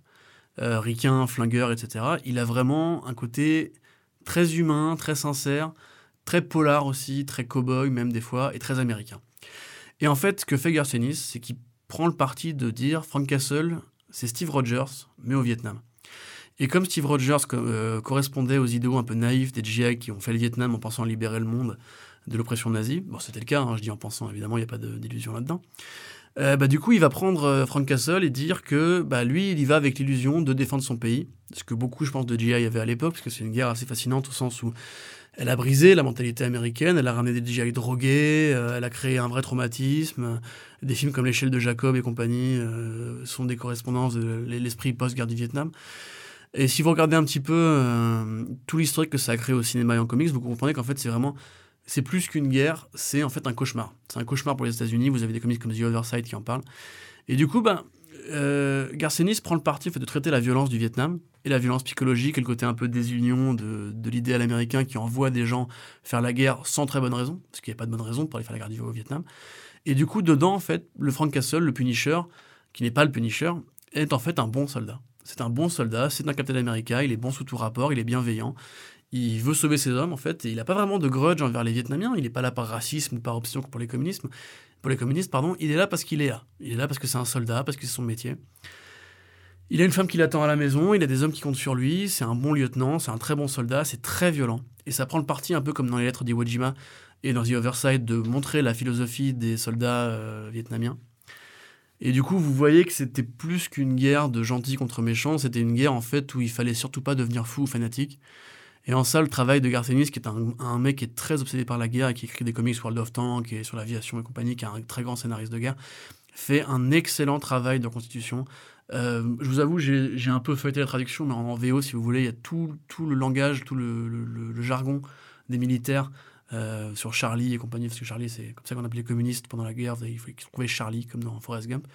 euh, ricain, flingueur, etc., il a vraiment un côté très humain, très sincère, très polar aussi, très cow-boy même des fois, et très américain. Et en fait, ce que fait Garth Ennis, c'est qu'il prend le parti de dire Frank Castle, c'est Steve Rogers, mais au Vietnam. Et comme Steve Rogers euh, correspondait aux idéaux un peu naïfs des GI qui ont fait le Vietnam en pensant libérer le monde de l'oppression nazie, bon c'était le cas, hein, je dis en pensant, évidemment, il n'y a pas d'illusion là-dedans, euh, bah, du coup il va prendre euh, Frank Castle et dire que bah, lui, il y va avec l'illusion de défendre son pays, ce que beaucoup, je pense, de GI avaient à l'époque, parce que c'est une guerre assez fascinante au sens où elle a brisé la mentalité américaine, elle a ramené des GI drogués, elle a créé un vrai traumatisme. Des films comme L'échelle de Jacob et compagnie sont des correspondances de l'esprit post-guerre du Vietnam. Et si vous regardez un petit peu euh, tout l'historique que ça a créé au cinéma et en comics, vous comprenez qu'en fait c'est vraiment c'est plus qu'une guerre, c'est en fait un cauchemar. C'est un cauchemar pour les États-Unis. Vous avez des comics comme The Side qui en parlent. Et du coup, ben, euh, prend le parti de traiter la violence du Vietnam et la violence psychologique et le côté un peu désunion de, de l'idéal américain qui envoie des gens faire la guerre sans très bonne raison, parce qu'il n'y a pas de bonne raison pour aller faire la guerre du Vietnam. Et du coup, dedans, en fait, le Frank Castle, le Punisher, qui n'est pas le Punisher, est en fait un bon soldat. C'est un bon soldat, c'est un Captain America, il est bon sous tout rapport, il est bienveillant, il veut sauver ses hommes en fait, et il n'a pas vraiment de grudge envers les Vietnamiens, il n'est pas là par racisme ou par option pour les communistes, pour les communistes pardon, il est là parce qu'il est là. Il est là parce que c'est un soldat, parce que c'est son métier. Il a une femme qui l'attend à la maison, il a des hommes qui comptent sur lui, c'est un bon lieutenant, c'est un très bon soldat, c'est très violent. Et ça prend le parti un peu comme dans les lettres d'Iwo Jima et dans The Overside de montrer la philosophie des soldats euh, vietnamiens. Et du coup, vous voyez que c'était plus qu'une guerre de gentils contre méchants, c'était une guerre en fait où il fallait surtout pas devenir fou ou fanatique. Et en ça, le travail de Garth Ennis, qui est un, mec qui est très obsédé par la guerre et qui écrit des comics World of Tanks et sur l'aviation et compagnie, qui est un très grand scénariste de guerre, fait un excellent travail de constitution. Euh, je vous avoue, j'ai un peu feuilleté la traduction, mais en, VO, si vous voulez, il y a tout, tout le langage, tout le jargon des militaires euh, sur Charlie et compagnie, parce que Charlie, c'est comme ça qu'on appelait les communistes pendant la guerre, il faut trouvaient Charlie, comme dans Forrest Gump.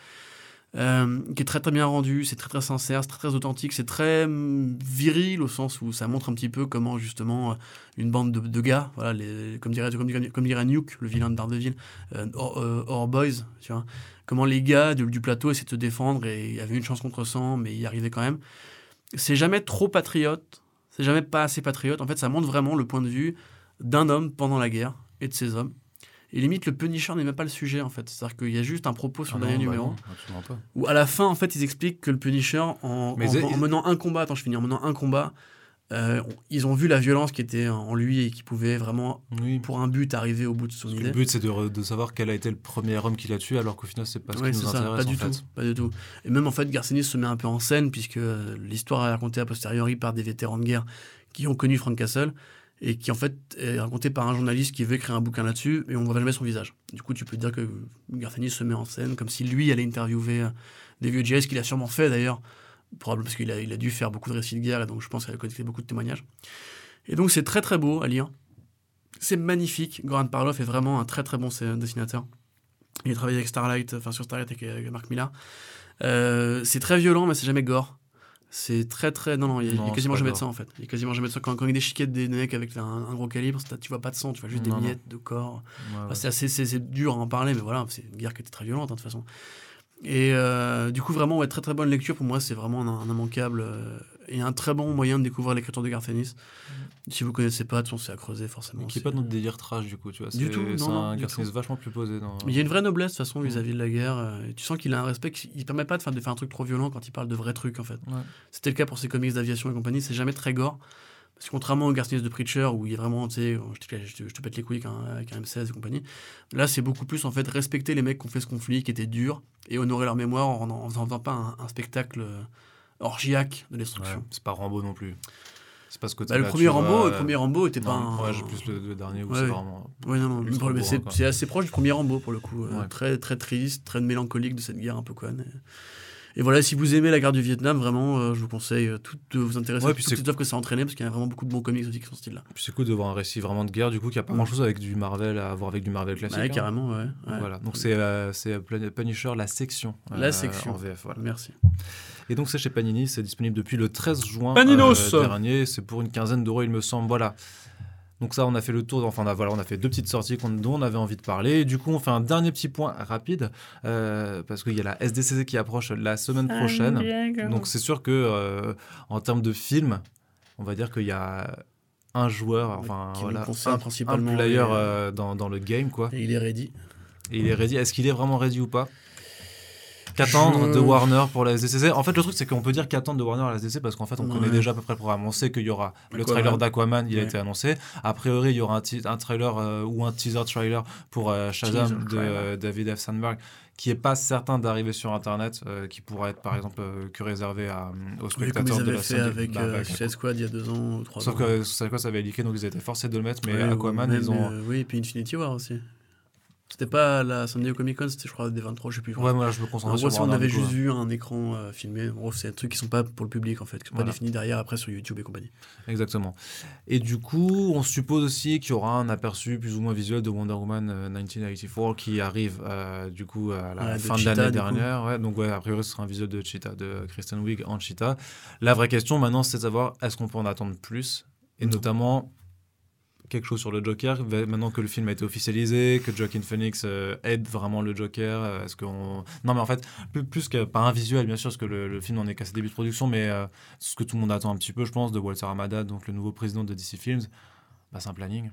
Euh, qui est très très bien rendu, c'est très très sincère, c'est très très authentique, c'est très hum, viril au sens où ça montre un petit peu comment justement euh, une bande de, gars, voilà, comme, dirait, comme, dirait, comme Nuke, le vilain de Daredevil, euh, or, Boys, comment les gars du, plateau essaient de se défendre et y avait une chance contre 100, mais y arrivait quand même. C'est jamais trop patriote, c'est jamais pas assez patriote, en fait ça montre vraiment le point de vue d'un homme pendant la guerre et de ses hommes. Et limite, le Punisher n'est même pas le sujet, en fait. C'est-à-dire qu'il y a juste un propos sur Ah le dernier bah numéro. non. Où à la fin, en fait, ils expliquent que le Punisher, en, Mais en- ils- en menant un combat, attends, je finis, en menant un combat, euh, ils ont vu la violence qui était en lui et qui pouvait vraiment, Oui. pour un but, arriver au bout de son idée. le but, c'est de, de savoir quel a été le premier homme qui l'a tué, alors qu'au final, c'est pas ce Ouais, qui nous ça, intéresse. pas du en tout, fait. pas du tout. Et même en fait, Garcenis se met un peu en scène puisque euh, l'histoire est racontée a posteriori par des vétérans de guerre qui ont connu Frank Castle et qui en fait est racontée par un journaliste qui veut écrire un bouquin là-dessus et on voit jamais son visage. Du coup, tu peux dire que Garcenis se met en scène comme si lui allait interviewer euh, des vieux GS qu'il a sûrement fait d'ailleurs, probablement parce qu'il a, dû faire beaucoup de récits de guerre et donc je pense qu'il a collecté beaucoup de témoignages. Et donc c'est très très beau à lire. C'est magnifique. Goran Parloff est vraiment un très très bon dessinateur. Il a travaillé avec Starlight, enfin sur Starlight avec, avec Mark Millar. Euh, c'est très violent, mais c'est jamais gore. C'est très très. Non, non, il y a, quasiment jamais de sang en fait. Il y a quasiment jamais de sang. Quand, quand il a des mecs avec un, un gros calibre, tu vois pas de sang, tu vois juste Non, des non. miettes de corps. Ouais, Enfin, ouais. c'est assez c'est, c'est dur à en parler, mais voilà, c'est une guerre qui était très violente hein, de toute façon. Et euh, du coup, vraiment, ouais, très très bonne lecture pour moi, c'est vraiment un, un immanquable euh, et un très bon moyen de découvrir l'écriture de Garth Ennis. Si vous connaissez pas, de toute façon, c'est à creuser forcément. Mm. Qui est C'est- pas dans le délire trash du coup, tu vois. Du c'est- tout, C'est un. Ennis vachement plus posé dans. Il y a une vraie noblesse de toute façon Mm. vis-à-vis de la guerre. euh, et tu sens qu'il a un respect, qu'il ne permet pas de faire, de faire un truc trop violent quand il parle de vrais trucs en fait. Ouais. C'était le cas pour ses comics d'aviation et compagnie, c'est jamais très gore. Parce que contrairement au Garth Ennis de Preacher, où il est vraiment, tu sais, je te, je te- je te pète les couilles avec un, avec un M16 et compagnie, là c'est beaucoup plus en fait respecter les mecs qui ont fait ce conflit, qui était dur, et honorer leur mémoire en en en faisant pas un, un spectacle euh, orgiaque de Ouais, destruction. c'est pas Rambo non plus. C'est pas ce côté Bah, le premier Rambo, le premier Rambo était pas Non, un... Ouais, j'ai plus le, le dernier où Ouais, c'est ouais. vraiment. Ouais, non, non, mais c'est assez proche du premier Rambo pour le coup. euh, Ouais. Très, très triste, très mélancolique de cette guerre un peu conne. Et, et voilà, si vous aimez la guerre du Vietnam, vraiment, euh, je vous conseille euh, tout de vous intéresser Ouais, à toutes œuvres que ça a entraîné, parce qu'il y a vraiment beaucoup de bons comics aussi qui sont ce style-là. Puis c'est cool de voir un récit vraiment de guerre, du coup, qui a pas Mm. grand chose avec du Marvel à voir avec du Marvel classique. Ouais, hein. carrément, ouais. Voilà, donc c'est euh, Punisher, la section. La euh, section. En VF, voilà. Merci. Et donc c'est chez Panini, c'est disponible depuis le 13 juin Paninos euh, dernier, c'est pour une quinzaine d'euros il me semble, voilà. Donc ça on a fait le tour, enfin on a, voilà, on a fait deux petites sorties qu'on- dont on avait envie de parler. Et du coup on fait un dernier petit point rapide, euh, parce qu'il y a la SDCC qui approche la semaine prochaine. Donc c'est sûr que euh, en termes de film, on va dire qu'il y a un joueur, enfin Qui voilà, un, principalement, un player euh, euh, dans, dans le game quoi. Et il est ready. Et il est ready. Est-ce qu'il est vraiment ready ou pas? Qu'attendre Je- de Warner pour la SDCC En fait, le truc, c'est qu'on peut dire qu'attendre de Warner à la SDCC parce qu'en fait, on Ouais. connaît déjà à peu près le programme. On sait qu'il y aura le trailer d'Aquaman, il a été annoncé. A priori, il y aura un, trailer euh, ou un teaser trailer pour euh, Shazam Teaser de trailer. euh, David F. Sandberg qui est pas certain d'arriver sur Internet, euh, qui pourra être par exemple euh, que réservé à, aux Oui, spectateurs ils de la fait avec Bah, avec- Suicide Squad il y a deux ans ou trois Sauf ans. que ça, quoi, ça avait leaké, donc ils étaient forcés de le mettre. Mais Ouais, Aquaman, même, ils ont. euh, oui, et puis Infinity War aussi. C'était pas la San Diego Comic Con, c'était je crois des 23, je sais plus. Ouais, moi, je me En concentre gros, sur si on avait juste vu un écran euh, filmé, en gros, c'est des trucs qui sont pas pour le public en fait, qui sont Voilà. pas définis derrière après sur YouTube et compagnie. Exactement. Et du coup, on suppose aussi qu'il y aura un aperçu plus ou moins visuel de Wonder Woman euh, 1984 qui arrive euh, du coup à la Ouais, fin de l'année dernière. Ouais, donc ouais, a priori, ce sera un visuel de Cheetah, de Kristen Wiig en Cheetah. La vraie question maintenant, c'est de savoir est-ce qu'on peut en attendre plus? Et Non. notamment quelque chose sur le Joker. Maintenant que le film a été officialisé, que Joaquin Phoenix euh, aide vraiment le Joker, euh, est-ce qu'on non mais en fait plus, plus que pas un visuel bien sûr parce que le, film en est qu'à ses débuts de production, mais euh, ce que tout le monde attend un petit peu, je pense, de Walter Amada, donc le nouveau président de DC Films, bah, c'est un planning.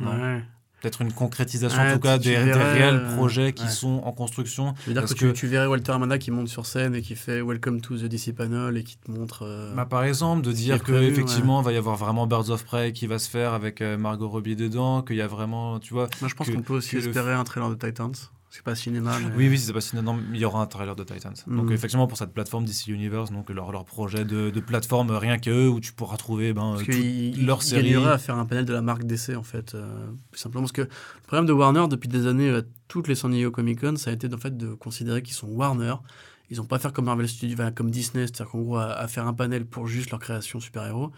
Ouais. Peut-être une concrétisation Ouais, en tout cas des, réels euh, projets qui ouais. sont en construction. Je veux dire que, tu, que- tu verrais Walter Amada qui monte sur scène et qui fait Welcome to the DC Panel et qui te montre. euh, Bah, par exemple, de dire que prévu, effectivement va y avoir vraiment Birds of Prey qui va se faire avec euh, Margot Robbie dedans, qu'il y a vraiment, tu vois. Moi, je pense qu'on peut aussi espérer un trailer de Titans. C'est pas cinéma. Mais... Oui, oui, c'est pas si non, il y aura un trailer de Titans. Donc Mhm. effectivement pour cette plateforme DC Universe, donc leur, leur projet de, de plateforme rien qu'eux où tu pourras trouver ben, Parce tout- qu'il leur il série. à faire un panel de la marque DC en fait, euh, simplement parce que le problème de Warner depuis des années à toutes les San Diego Comic Con, ça a été en fait de considérer qu'ils sont Warner. Ils n'ont pas faire comme Marvel Studios, enfin, comme Disney, c'est-à-dire qu'en gros à, à faire un panel pour juste leur création super-héros.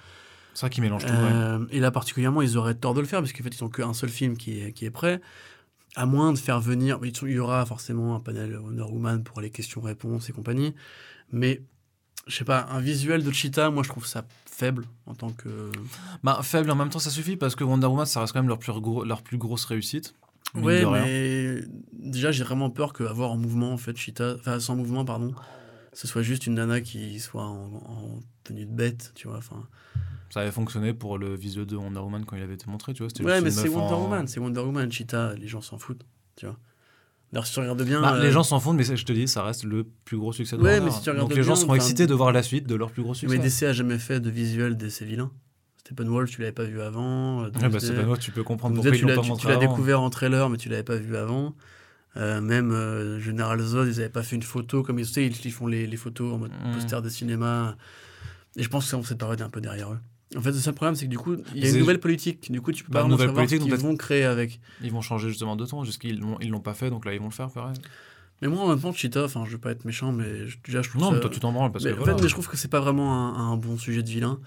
C'est ça qui mélange tout. ouais. Euh, Et là particulièrement, ils auraient tort de le faire parce qu'en fait ils n'ont qu'un seul film qui est, qui est prêt. À moins de faire venir, il y aura forcément un panel Wonder Woman pour les questions-réponses et compagnie. Mais je sais pas, un visuel de Cheetah, moi je trouve ça faible en tant que. Bah, faible en même temps ça suffit parce que Wonder Woman ça reste quand même leur plus, gros, leur plus grosse réussite. Ouais, rien. mais déjà j'ai vraiment peur qu'avoir en mouvement en fait Cheetah, enfin sans mouvement pardon, ce soit juste une nana qui soit en, en tenue de bête, tu vois. Enfin. Ça avait fonctionné pour le visuel de Wonder Woman quand il avait été montré, tu vois. Ouais, mais c'est Wonder en- Woman, c'est Wonder Woman, Cheetah, les gens s'en foutent, tu vois. D'ailleurs si tu regardes bien, Bah, euh, Les gens s'en foutent, mais c'est- je te dis, ça reste le plus gros succès de Ouais, Warner. mais si tu regardes Donc les gens bien, seront excités de voir la suite de leur plus gros succès. mais DC a jamais fait de visuel de ses vilains. Steppenwolf, tu l'avais pas vu avant. euh, Ouais, bah, c'est moi, tu peux comprendre pourquoi ils l'ont pas montré tu l'as découvert en trailer, mais tu l'avais pas vu avant. Euh, même euh, General Zod, ils avaient pas fait une photo comme ils, ils, ils font les, les photos en mode Mm. poster de cinéma. Et je pense que cette période un peu derrière eux. En fait, le seul problème, c'est que du coup, il y a C'est- une nouvelle politique. Du coup, tu peux Bah, pas vraiment nouvelle savoir politique, ce qu'ils vont créer avec. Ils vont changer justement de ton, jusqu'ils l'ont ils l'ont pas fait, donc là ils vont le faire pareil. Mais moi, en même temps, Cheetah, enfin, je veux pas être méchant, mais je- déjà, je trouve Non, ça... mais toi tu t'en branles parce mais, que en voilà. fait, mais je trouve que c'est pas vraiment un, un bon sujet de vilain.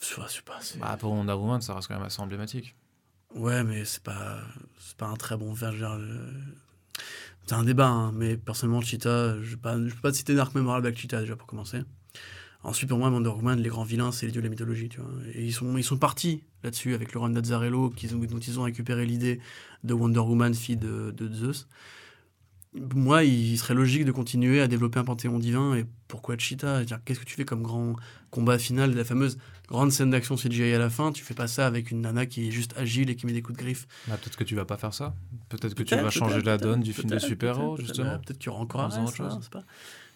Je sais pas, c'est- Bah, pour Wonder Woman, ça reste quand même assez emblématique. Ouais, mais c'est pas, c'est pas un très bon verger. C'est un débat, hein, mais personnellement, Cheetah, je ne peux pas te citer d'arc mémorable avec Cheetah déjà pour commencer. Ensuite, pour moi, Wonder Woman, les grands vilains, c'est les dieux de la mythologie, tu vois. Et ils sont, ils sont partis là-dessus avec d'Azzarello, qu'ils ont, dont ils ont récupéré l'idée de Wonder Woman, fille de, de Zeus. Moi, il serait logique de continuer à développer un panthéon divin. Et pourquoi Cheetah? Qu'est-ce que tu fais comme grand combat final, la fameuse grande scène d'action CGI à la fin? Tu fais pas ça avec une nana qui est juste agile et qui met des coups de griffe. Bah, peut-être que tu vas pas faire ça. Peut-être que tu vas changer la donne du film de super-héros, justement. Peut-être qu'il y aura encore En un autre chose. pas.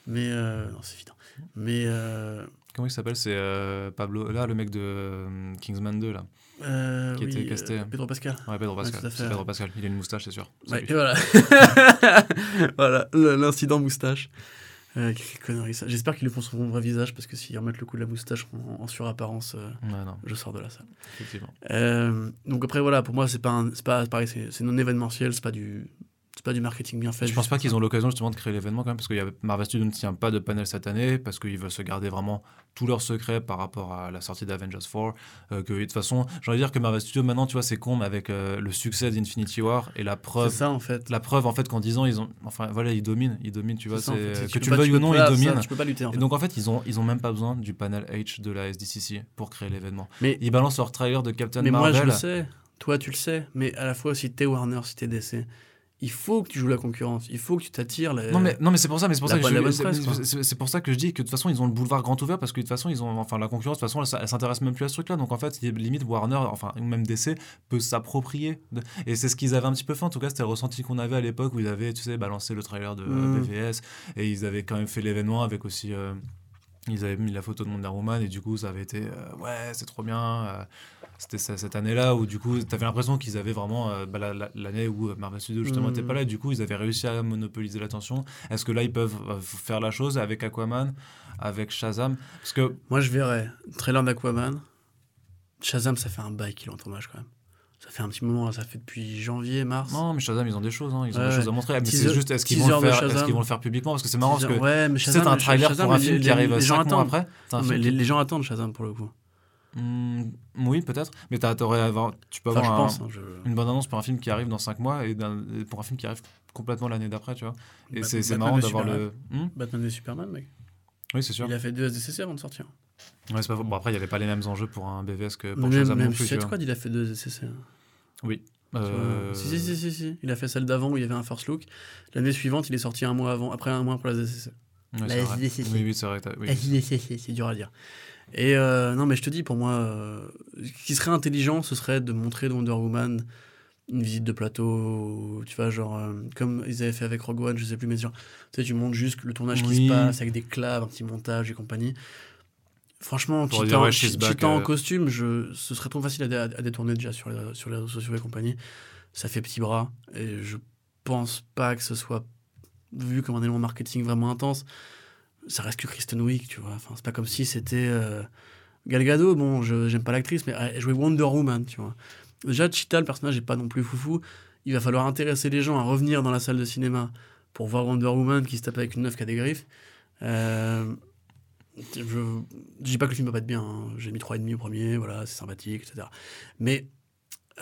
Mais euh, non, c'est évident. Mais euh, Comment il s'appelle C'est euh, Pablo. Là, le mec de euh, Kingsman 2, là. euh, Qui était casté. Pedro Pascal. Ouais, Pedro Pascal. c'est Pedro Pascal. Il a une moustache, c'est sûr. Ouais, et voilà. voilà, l'incident moustache. Euh, quelle connerie ça. J'espère qu'ils le font sur mon vrai visage parce que s'ils remettent le coup de la moustache en, en surapparence, euh, Ouais, je sors de la salle. effectivement. Euh, donc après voilà, pour moi c'est pas, un- c'est pas pareil, c'est c'est non événementiel, c'est pas du, c'est pas du marketing bien fait. Je pense pas qu'ils ça. ont l'occasion justement de créer l'événement quand même, parce que y a- Marvel Studios ne tient pas de panel cette année, parce qu'ils veulent se garder vraiment tous leurs secrets par rapport à la sortie d'Avengers 4. euh, que de toute façon, j'ai envie de dire que Marvel Studios maintenant, tu vois, c'est con, mais avec euh, le succès d'Infinity War et la C'est preuve. ça en fait. La preuve en fait qu'en 10 ans ils ont enfin voilà ils dominent ils dominent tu vois C'est ça, en c'est- fait. C'est que tu le veuilles ou non ils ça, dominent Tu peux pas lutter en fait. et donc en fait ils ont ils ont même pas besoin du panel H de la SDCC pour créer l'événement Mais- ils balancent leur trailer de Captain mais moi Marvel je le sais, toi tu le sais, mais à la fois si t'es Warner, si t'es DC, il faut que tu joues la concurrence, il faut que tu t'attires. Non mais non mais c'est pour ça mais c'est pour ça que je pour ça que dis que de toute façon ils ont le boulevard grand ouvert parce que de toute façon ils ont enfin la concurrence de toute façon elle, elle s'intéresse même plus à ce truc là donc en fait limite Warner enfin même DC peut s'approprier de- et c'est ce qu'ils avaient un petit peu fait en tout cas c'était le ressenti qu'on avait à l'époque où ils avaient tu sais balancé le trailer de euh, Mm. BVS et ils avaient quand même fait l'événement avec aussi euh, ils avaient mis la photo de Wonder Woman et du coup ça avait été euh, ouais c'est trop bien euh, c'était cette année-là où du coup t'avais l'impression qu'ils avaient vraiment euh, bah, la- la- l'année où Marvel Studios justement Mm. n'était pas là et du coup ils avaient réussi à monopoliser l'attention est-ce que là ils peuvent euh, faire la chose avec Aquaman avec Shazam? Parce que Moi je verrais trailer d'Aquaman. Shazam, ça fait un bail qu'il est en tournage quand même. Ça fait un petit moment, ça fait depuis janvier, mars. non mais Shazam ils ont des choses hein, ils ont Ouais, des choses à montrer mais c'est juste est-ce qu'ils vont le faire Shazam. qu'ils vont le faire publiquement? Parce que c'est marrant parce que ouais, c'est un trailer Shazam, pour un film les- qui arrive les gens 5 mois après les, les gens attendent Shazam pour le coup. Hmm, oui peut-être mais t'as- t'aurais à avoir tu peux Enfin, je avoir un- pense. hein, je- une bonne annonce pour un film qui arrive dans 5 mois et, d'un- et pour un film qui arrive complètement l'année d'après, tu vois. Et Bat- c'est marrant et d'avoir Superman. le. Hmm Batman et Superman, mec. oui, c'est sûr. Il a fait deux SDCC avant de sortir. Ouais, c'est pas faux. Bon, après, il n'y avait pas les mêmes enjeux pour un BVS que pour même Shazam même non plus. Suicide tu vois. Squad, il a fait deux SDCC. hein. Oui. Euh, Si, si, si, si, si. Il a fait celle d'avant où il y avait un first look. L'année suivante, il est sorti un mois avant, après un mois pour la SDCC. ouais, La c'est vrai. SDCC. Oui, oui, c'est vrai. oui. SDCC, c'est dur à dire. Et euh, non, mais je te dis, pour moi, euh, ce qui serait intelligent, ce serait de montrer Wonder Woman une visite de plateau, tu vois, genre, euh, comme ils avaient fait avec Rogue One, je sais plus, mais genre, tu sais, tu montres juste le tournage qui Oui. se passe avec des claves, un petit montage et compagnie. Franchement, Cheetah, ouais, Cheetah en costume, je, ce serait trop facile à détourner déjà sur les, sur les réseaux sociaux et compagnie. Ça fait petit bras et je pense pas que ce soit vu comme un élément marketing vraiment intense. Ça reste que Kristen Wiig, tu vois. Enfin, c'est pas comme si c'était euh, Gal Gadot. Bon, je j'aime pas l'actrice, mais elle jouait Wonder Woman, tu vois. Déjà, Cheetah, le personnage est pas non plus foufou. Il va falloir intéresser les gens à revenir dans la salle de cinéma pour voir Wonder Woman qui se tape avec une meuf qui a des griffes. Euh, je, je dis pas que le film va pas être bien. hein. J'ai mis 3,5 au premier, voilà, c'est sympathique, etc. Mais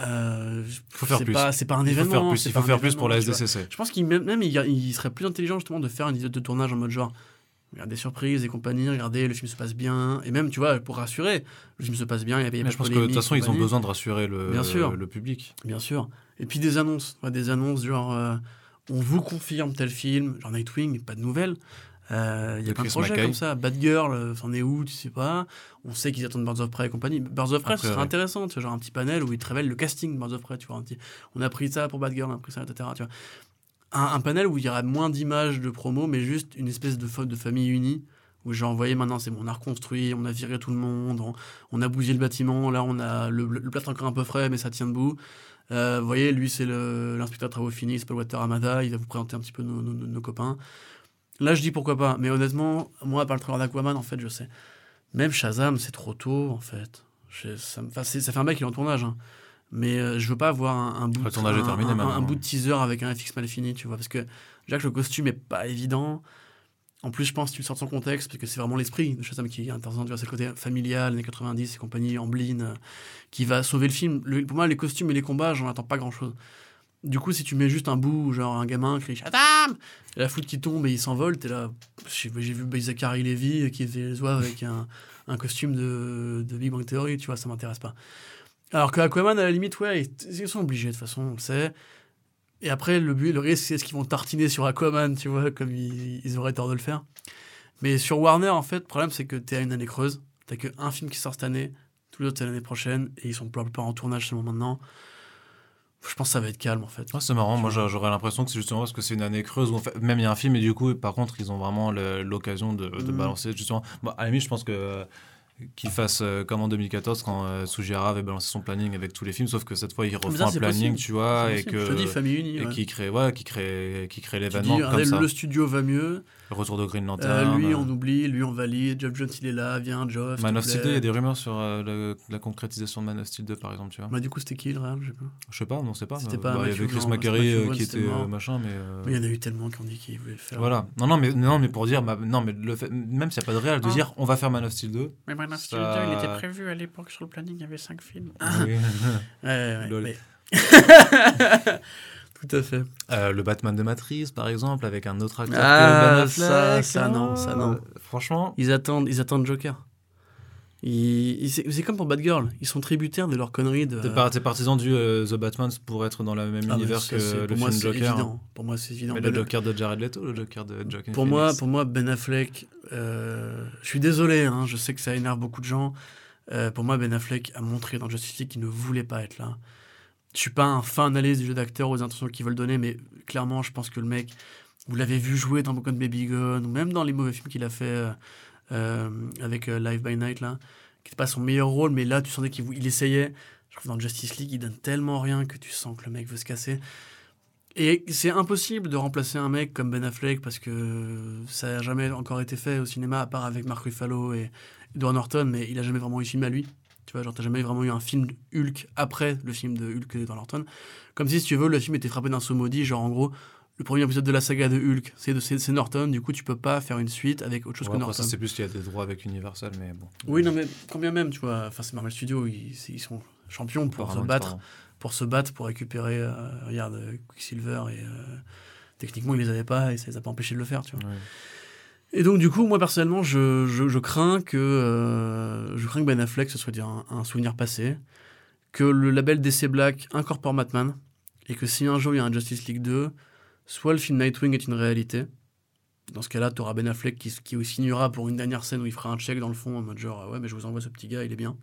euh, Faut faire c'est plus. pas, c'est pas un Il faut événement. faire plus, c'est il faut faire plus pour la. SDCC. Je pense qu'il même, il serait plus intelligent justement de faire une idée de tournage en mode genre regarde des surprises et compagnie, regardez le film se passe bien. Et même tu vois pour rassurer le film se passe bien il y avait Mais je pense que de toute façon, ils ont besoin de rassurer le, Bien sûr. le public. bien sûr. Et puis des annonces des annonces genre euh, on vous confirme tel film. Genre Nightwing pas de nouvelles. Euh, il y a plein de projets comme ça. Batgirl euh, c'en est où tu sais pas. On sait qu'ils attendent Birds of Prey et compagnie. Birds of Prey ce serait ouais. intéressant tu vois, genre un petit panel où ils te révèlent le casting de Birds of Prey tu vois on a pris ça pour Batgirl on a pris ça etc tu vois un, panel où il y aura moins d'images de promo, mais juste une espèce de, de famille unie, où j'ai envoyé maintenant, c'est bon, on a reconstruit, on a viré tout le monde, on, a bougé le bâtiment, là on a le, le plâtre encore un peu frais, mais ça tient debout. Euh, vous voyez, lui c'est le- l'inspecteur de travaux finis, c'est Paul Water Amada, il va vous présenter un petit peu nos, copains. Là je dis pourquoi pas, mais honnêtement, moi par le trailer d'Aquaman, en fait, je sais. Même Shazam, c'est trop tôt, en fait. Ça fait un mec qui est en tournage, hein. Mais euh, je veux pas avoir un, un bout, de- un- bout de teaser avec un FX mal fini, tu vois, parce que déjà que le costume est pas évident. En plus, je pense que tu le sors de son contexte, parce que c'est vraiment l'esprit de Shazam qui est intéressant, tu vois, c'est le côté familial, années 90 et compagnie, Amblin, euh, qui va sauver le film. Le- pour moi, les costumes et les combats, j'en attends pas grand chose. Du coup, si tu mets juste un bout, genre un gamin crie Shazam et la foudre qui tombe et il s'envole, t'es là. J'ai vu Zachary Levy qui faisait les oies avec un, un costume de, de Big Bang Theory, tu vois, ça m'intéresse pas. Alors que Aquaman, à la limite, ouais, ils, sont obligés, de toute façon, on le sait. Et après, le but, le risque, c'est ce qu'ils vont tartiner sur Aquaman, tu vois, comme ils, ils auraient tort de le faire. Mais sur Warner, en fait, le problème, c'est que t'es à une année creuse. T'as qu'un film qui sort cette année, tous les autres, c'est l'année prochaine, et ils sont pour la plupart en tournage seulement maintenant. Je pense que ça va être calme, en fait. Ouais, c'est marrant, moi j'a- j'aurais l'impression que c'est justement parce que c'est une année creuse où en fait, même il y a un film et du coup par contre ils ont vraiment l'occasion de, de Mm. balancer justement. Bon, à la limite je pense que qu'ils fassent euh, comme en 2014 quand euh, Sugihara avait balancé son planning avec tous les films sauf que cette fois il refait un planning possible. tu vois et que Je te dis, Famille Unie. et ouais. qui crée ouais qui crée qui crée l'événement regardez, ça. le studio va mieux. Le retour de Green Euh, Lantern. lui, euh, on oublie, lui, on valide. Geoff Jones, il est là, viens, Geoff. Man of te Steel 2, plaît. il y a des rumeurs sur euh, le- la concrétisation de Man of Steel 2 par exemple, tu vois. Bah, du coup, c'était qui le Real? Je sais pas. Je sais pas, non, c'est pas. C'était euh, pas bah, il y avait Chris euh, Vaughn, qui était euh, machin, mais. euh, Mais il y en a eu tellement qui ont dit qu'ils voulaient le faire. Voilà. Non, non, mais, non, mais pour dire, non, mais le fait, même s'il n'y a pas de réel, de Ah. dire on va faire Man of Steel 2. Mais Man of Steel 2, il était prévu à l'époque sur le planning, il y avait 5 films. oui. Ouais, ouais, Lol. mais- Tout à fait. Euh, le Batman de Matrice, par exemple, avec un autre acteur Ah, que Ben ça, Affleck. ça, non, ça, non. Franchement, Ils attendent, ils attendent Joker. C'est comme pour Batgirl. Ils sont tributaires de leur connerie de. t'es par- partisan du euh, The Batman pour être dans le même Ah, univers ça, que le moi, film Joker. hein. évident. Pour moi, c'est évident. Mais Ben- le Joker de Jared Leto, le Joker de Joaquin pour Phoenix. moi, pour moi, Ben Affleck, euh, je suis désolé, hein, je sais que ça énerve beaucoup de gens. Euh, pour moi, Ben Affleck a montré dans Justice League qu'il ne voulait pas être là. Je suis pas un fan analyse du jeu d'acteur aux intentions qu'ils veulent donner, mais clairement, je pense que le mec, vous l'avez vu jouer dans Broken Baby Gun, ou même dans les mauvais films qu'il a fait euh, euh, avec euh, Live by Night, là, qui n'était pas son meilleur rôle, mais là, tu sentais qu'il essayait. Je trouve dans Justice League, il donne tellement rien que tu sens que le mec veut se casser. Et c'est impossible de remplacer un mec comme Ben Affleck parce que ça n'a jamais encore été fait au cinéma, à part avec Mark Ruffalo et Edward Norton, mais il a jamais vraiment eu film à lui. Tu vois, genre, t'as jamais vraiment eu un film Hulk après le film de Hulk d'Edward Norton. Comme si, si tu veux, le film était frappé d'un saut maudit, genre en gros, le premier épisode de la saga de Hulk, c'est de- Norton, du coup, tu peux pas faire une suite avec autre chose Ouais, que Norton. ça, c'est plus qu'il y a des droits avec Universal, mais bon. Oui, non, mais quand bien même, tu vois, enfin, c'est Marvel Studios, ils, ils sont champions pour se battre pour se battre, pour récupérer, euh, regarde, euh, Quicksilver, et euh, techniquement, ils les avaient pas, et ça les a pas empêchés de le faire, tu vois. Ouais. Et donc, du coup, moi, personnellement, je, euh, crains que Ben Affleck, ce soit dire un, un souvenir passé, que le label DC Black incorpore Batman, et que si un jour il y a un Justice League 2, soit le film Nightwing est une réalité, dans ce cas-là, tu auras Ben Affleck qui, qui signera pour une dernière scène où il fera un check dans le fond, en mode genre, ouais, mais je vous envoie ce petit gars, il est bien.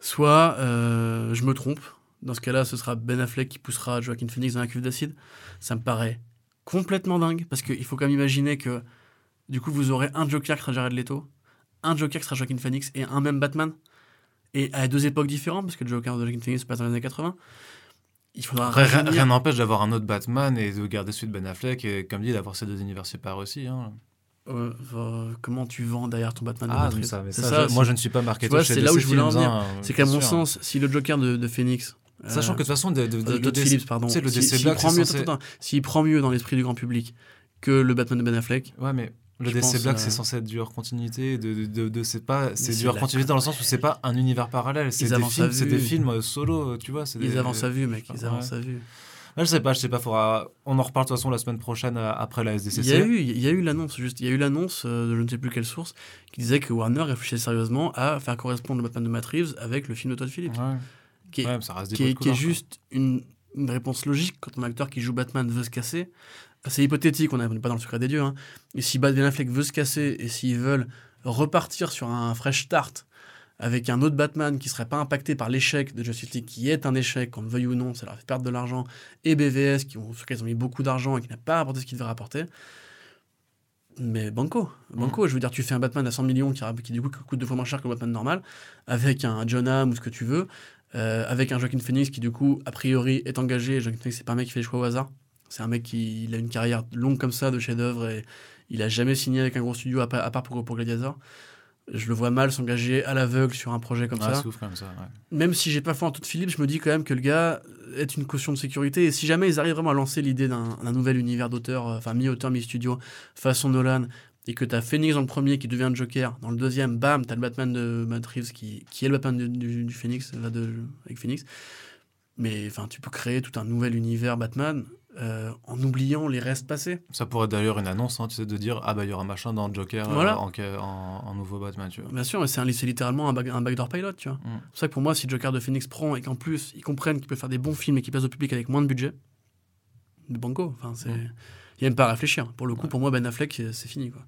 Soit euh, je me trompe. Dans ce cas-là, ce sera Ben Affleck qui poussera Joaquin Phoenix dans la cuve d'acide. Ça me paraît complètement dingue parce qu'il faut quand même imaginer que du coup vous aurez un Joker qui sera Jared Leto, un Joker qui sera Joaquin Phoenix et un même Batman. Et à deux époques différentes parce que le Joker de Joaquin Phoenix se passe dans les années 80. Il faudra Après, rien n'empêche d'avoir un autre Batman et de garder celui de Ben Affleck et, comme dit, d'avoir ces deux univers séparés aussi. Hein. Euh, euh, comment tu vends derrière ton Batman de Ah, mais ça, mais ça, ça, je- moi je ne suis pas marketeur chez c'est là où je voulais en venir. hein, C'est qu'à mon sûr. sens, si le Joker de, de Phoenix. euh, Sachant que de toute façon, de, de, de- DC Phillips, pardon. le Si- DC Black, prend c'est mieux, censé- attends, attends, s'il prend mieux dans l'esprit du grand public que le Batman de Ben Affleck, Ouais, mais le Je DC Black, euh, c'est censé être du hors continuité. De, de, de, de- c'est pas, c'est du hors continuité dans le sens où c'est pas un univers parallèle. C'est des films, c'est des films euh, solo, tu vois. c'est ils des- avancent à vue, mec. Ils avancent à vue. Je sais pas, je sais pas. Faudra... On en reparle de toute façon la semaine prochaine euh, après la SDCC. Il y a eu, il y a eu l'annonce, juste. Il y a eu l'annonce euh, de je ne sais plus quelle source qui disait que Warner réfléchissait sérieusement à faire correspondre le Batman de Matt Reeves avec le film de Todd Phillips. Ouais. Qui est, Ouais, mais ça reste des qui est, qui est juste une, une réponse logique quand un acteur qui joue Batman veut se casser. C'est hypothétique, on n'est pas dans le secret des dieux. Hein. Et si Ben Affleck veut se casser et s'ils veulent repartir sur un fresh start avec un autre Batman qui serait pas impacté par l'échec de Justice League, qui est un échec, qu'on le veuille ou non, ça leur fait perdre de l'argent, et BVS, qui ont, sur lequel ils ont mis beaucoup d'argent et qui n'a pas apporté ce qu'il devait rapporter. Mais banco, banco, je veux dire, tu fais un Batman à 100 millions qui, qui du coup coûte deux fois moins cher que le Batman normal, avec un John Hamm ou ce que tu veux, euh, avec un Joaquin Phoenix qui du coup a priori est engagé. Joaquin Phoenix c'est pas un mec qui fait des choix au hasard. C'est un mec qui il a une carrière longue comme ça de chef-d'œuvre et il a jamais signé avec un gros studio à, part- à part pour, pour Gladiator. Je le vois mal s'engager à l'aveugle sur un projet comme Ouais, ça. c'est ouf comme ça. ouais. Même si j'ai pas foi en toute Philippe, je me dis quand même que le gars est une caution de sécurité. Et si jamais ils arrivent vraiment à lancer l'idée d'un d'un nouvel univers d'auteur, euh, enfin mi-auteur, mi-studio, façon Nolan, et que t'as Phoenix dans le premier qui devient le Joker, dans le deuxième, bam, t'as le Batman de Matt Reeves qui, qui est le Batman du, du- du Phoenix, là, de, avec Phoenix. Mais enfin, tu peux créer tout un nouvel univers Batman euh, en oubliant les restes passés. Ça pourrait être d'ailleurs une annonce, hein, tu sais, de dire ah bah il y aura machin dans Joker euh, en, en- en nouveau Batman, tu vois. Bien sûr, mais c'est littéralement un, back- un backdoor pilot, tu vois. Mm. C'est pour ça que pour moi, si Joker de Phoenix prend et qu'en plus, ils comprennent qu'il peut faire des bons films et qu'il passe au public avec moins de budget, de banco. Enfin, c'est... Mm. Il n'y a même pas à réfléchir. Pour le coup, Ouais. pour moi, Ben Affleck, c'est fini, quoi.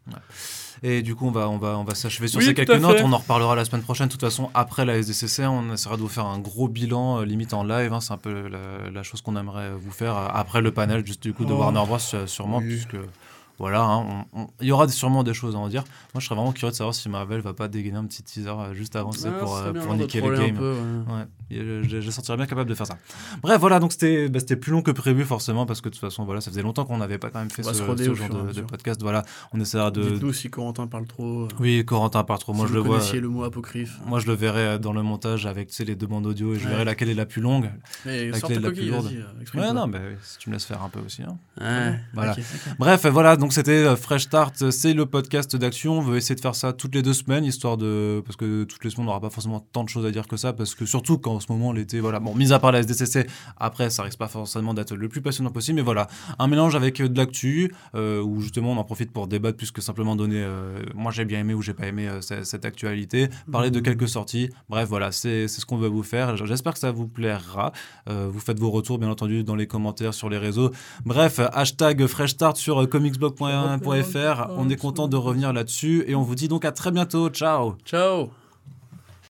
Et du coup, on va, on va, on va s'achever sur Oui, ces quelques notes. On en reparlera la semaine prochaine. De toute façon, après la SDCC, on essaiera de vous faire un gros bilan, euh, limite en live. hein. C'est un peu la, la chose qu'on aimerait vous faire euh, après le panel, juste du coup, de Oh. Warner Bros. euh, sûrement, Oui. puisque. Voilà, hein, il y aura sûrement des choses à en dire. Moi, je serais vraiment curieux de savoir si Marvel va pas dégainer un petit teaser euh, juste avant, Ah, pour, euh, pour niquer le game. peu, ouais. Ouais, et je, je- sentirais bien capable de faire ça. Bref, voilà, donc c'était bah, plus long que prévu forcément parce que de toute façon, voilà, ça faisait longtemps qu'on n'avait pas quand même fait ce, genre de, podcast. Voilà, on essaiera de. Dites-nous si Corentin parle trop. euh, Oui, Corentin part trop. Moi, je le vois. connaissiez le mot apocryphe. Moi, je le verrai euh, dans le montage avec tu sais, les deux bandes audio et je Ouais. verrai laquelle est la plus longue. Mais la sors clé ta la plus lourde. euh, non, mais si tu me laisses faire un peu aussi. hein. Voilà. Bref, euh, voilà, donc c'était euh, Fresh Start, euh, c'est le podcast d'action. On veut essayer de faire ça toutes les deux semaines, histoire de. Parce que toutes les semaines, on n'aura pas forcément tant de choses à dire que ça, parce que surtout quand en ce moment, l'été, voilà. Bon, mis à part la SDCC, après, ça risque pas forcément d'être le plus passionnant possible, mais voilà. Un mélange avec euh, de l'actu, où justement, on en profite pour débattre plus que simplement donner. Moi, j'ai bien aimé ou j'ai pas aimé cette, actualité, parler de mmh. quelques sorties. Bref, voilà, c'est ce qu'on veut vous faire. J'espère que ça vous plaira. vous faites vos retours, bien entendu, dans les commentaires, sur les réseaux. Bref, hashtag Fresh Start sur Comics Blog on est content de revenir là-dessus et on vous dit donc à très bientôt. Ciao. Ciao.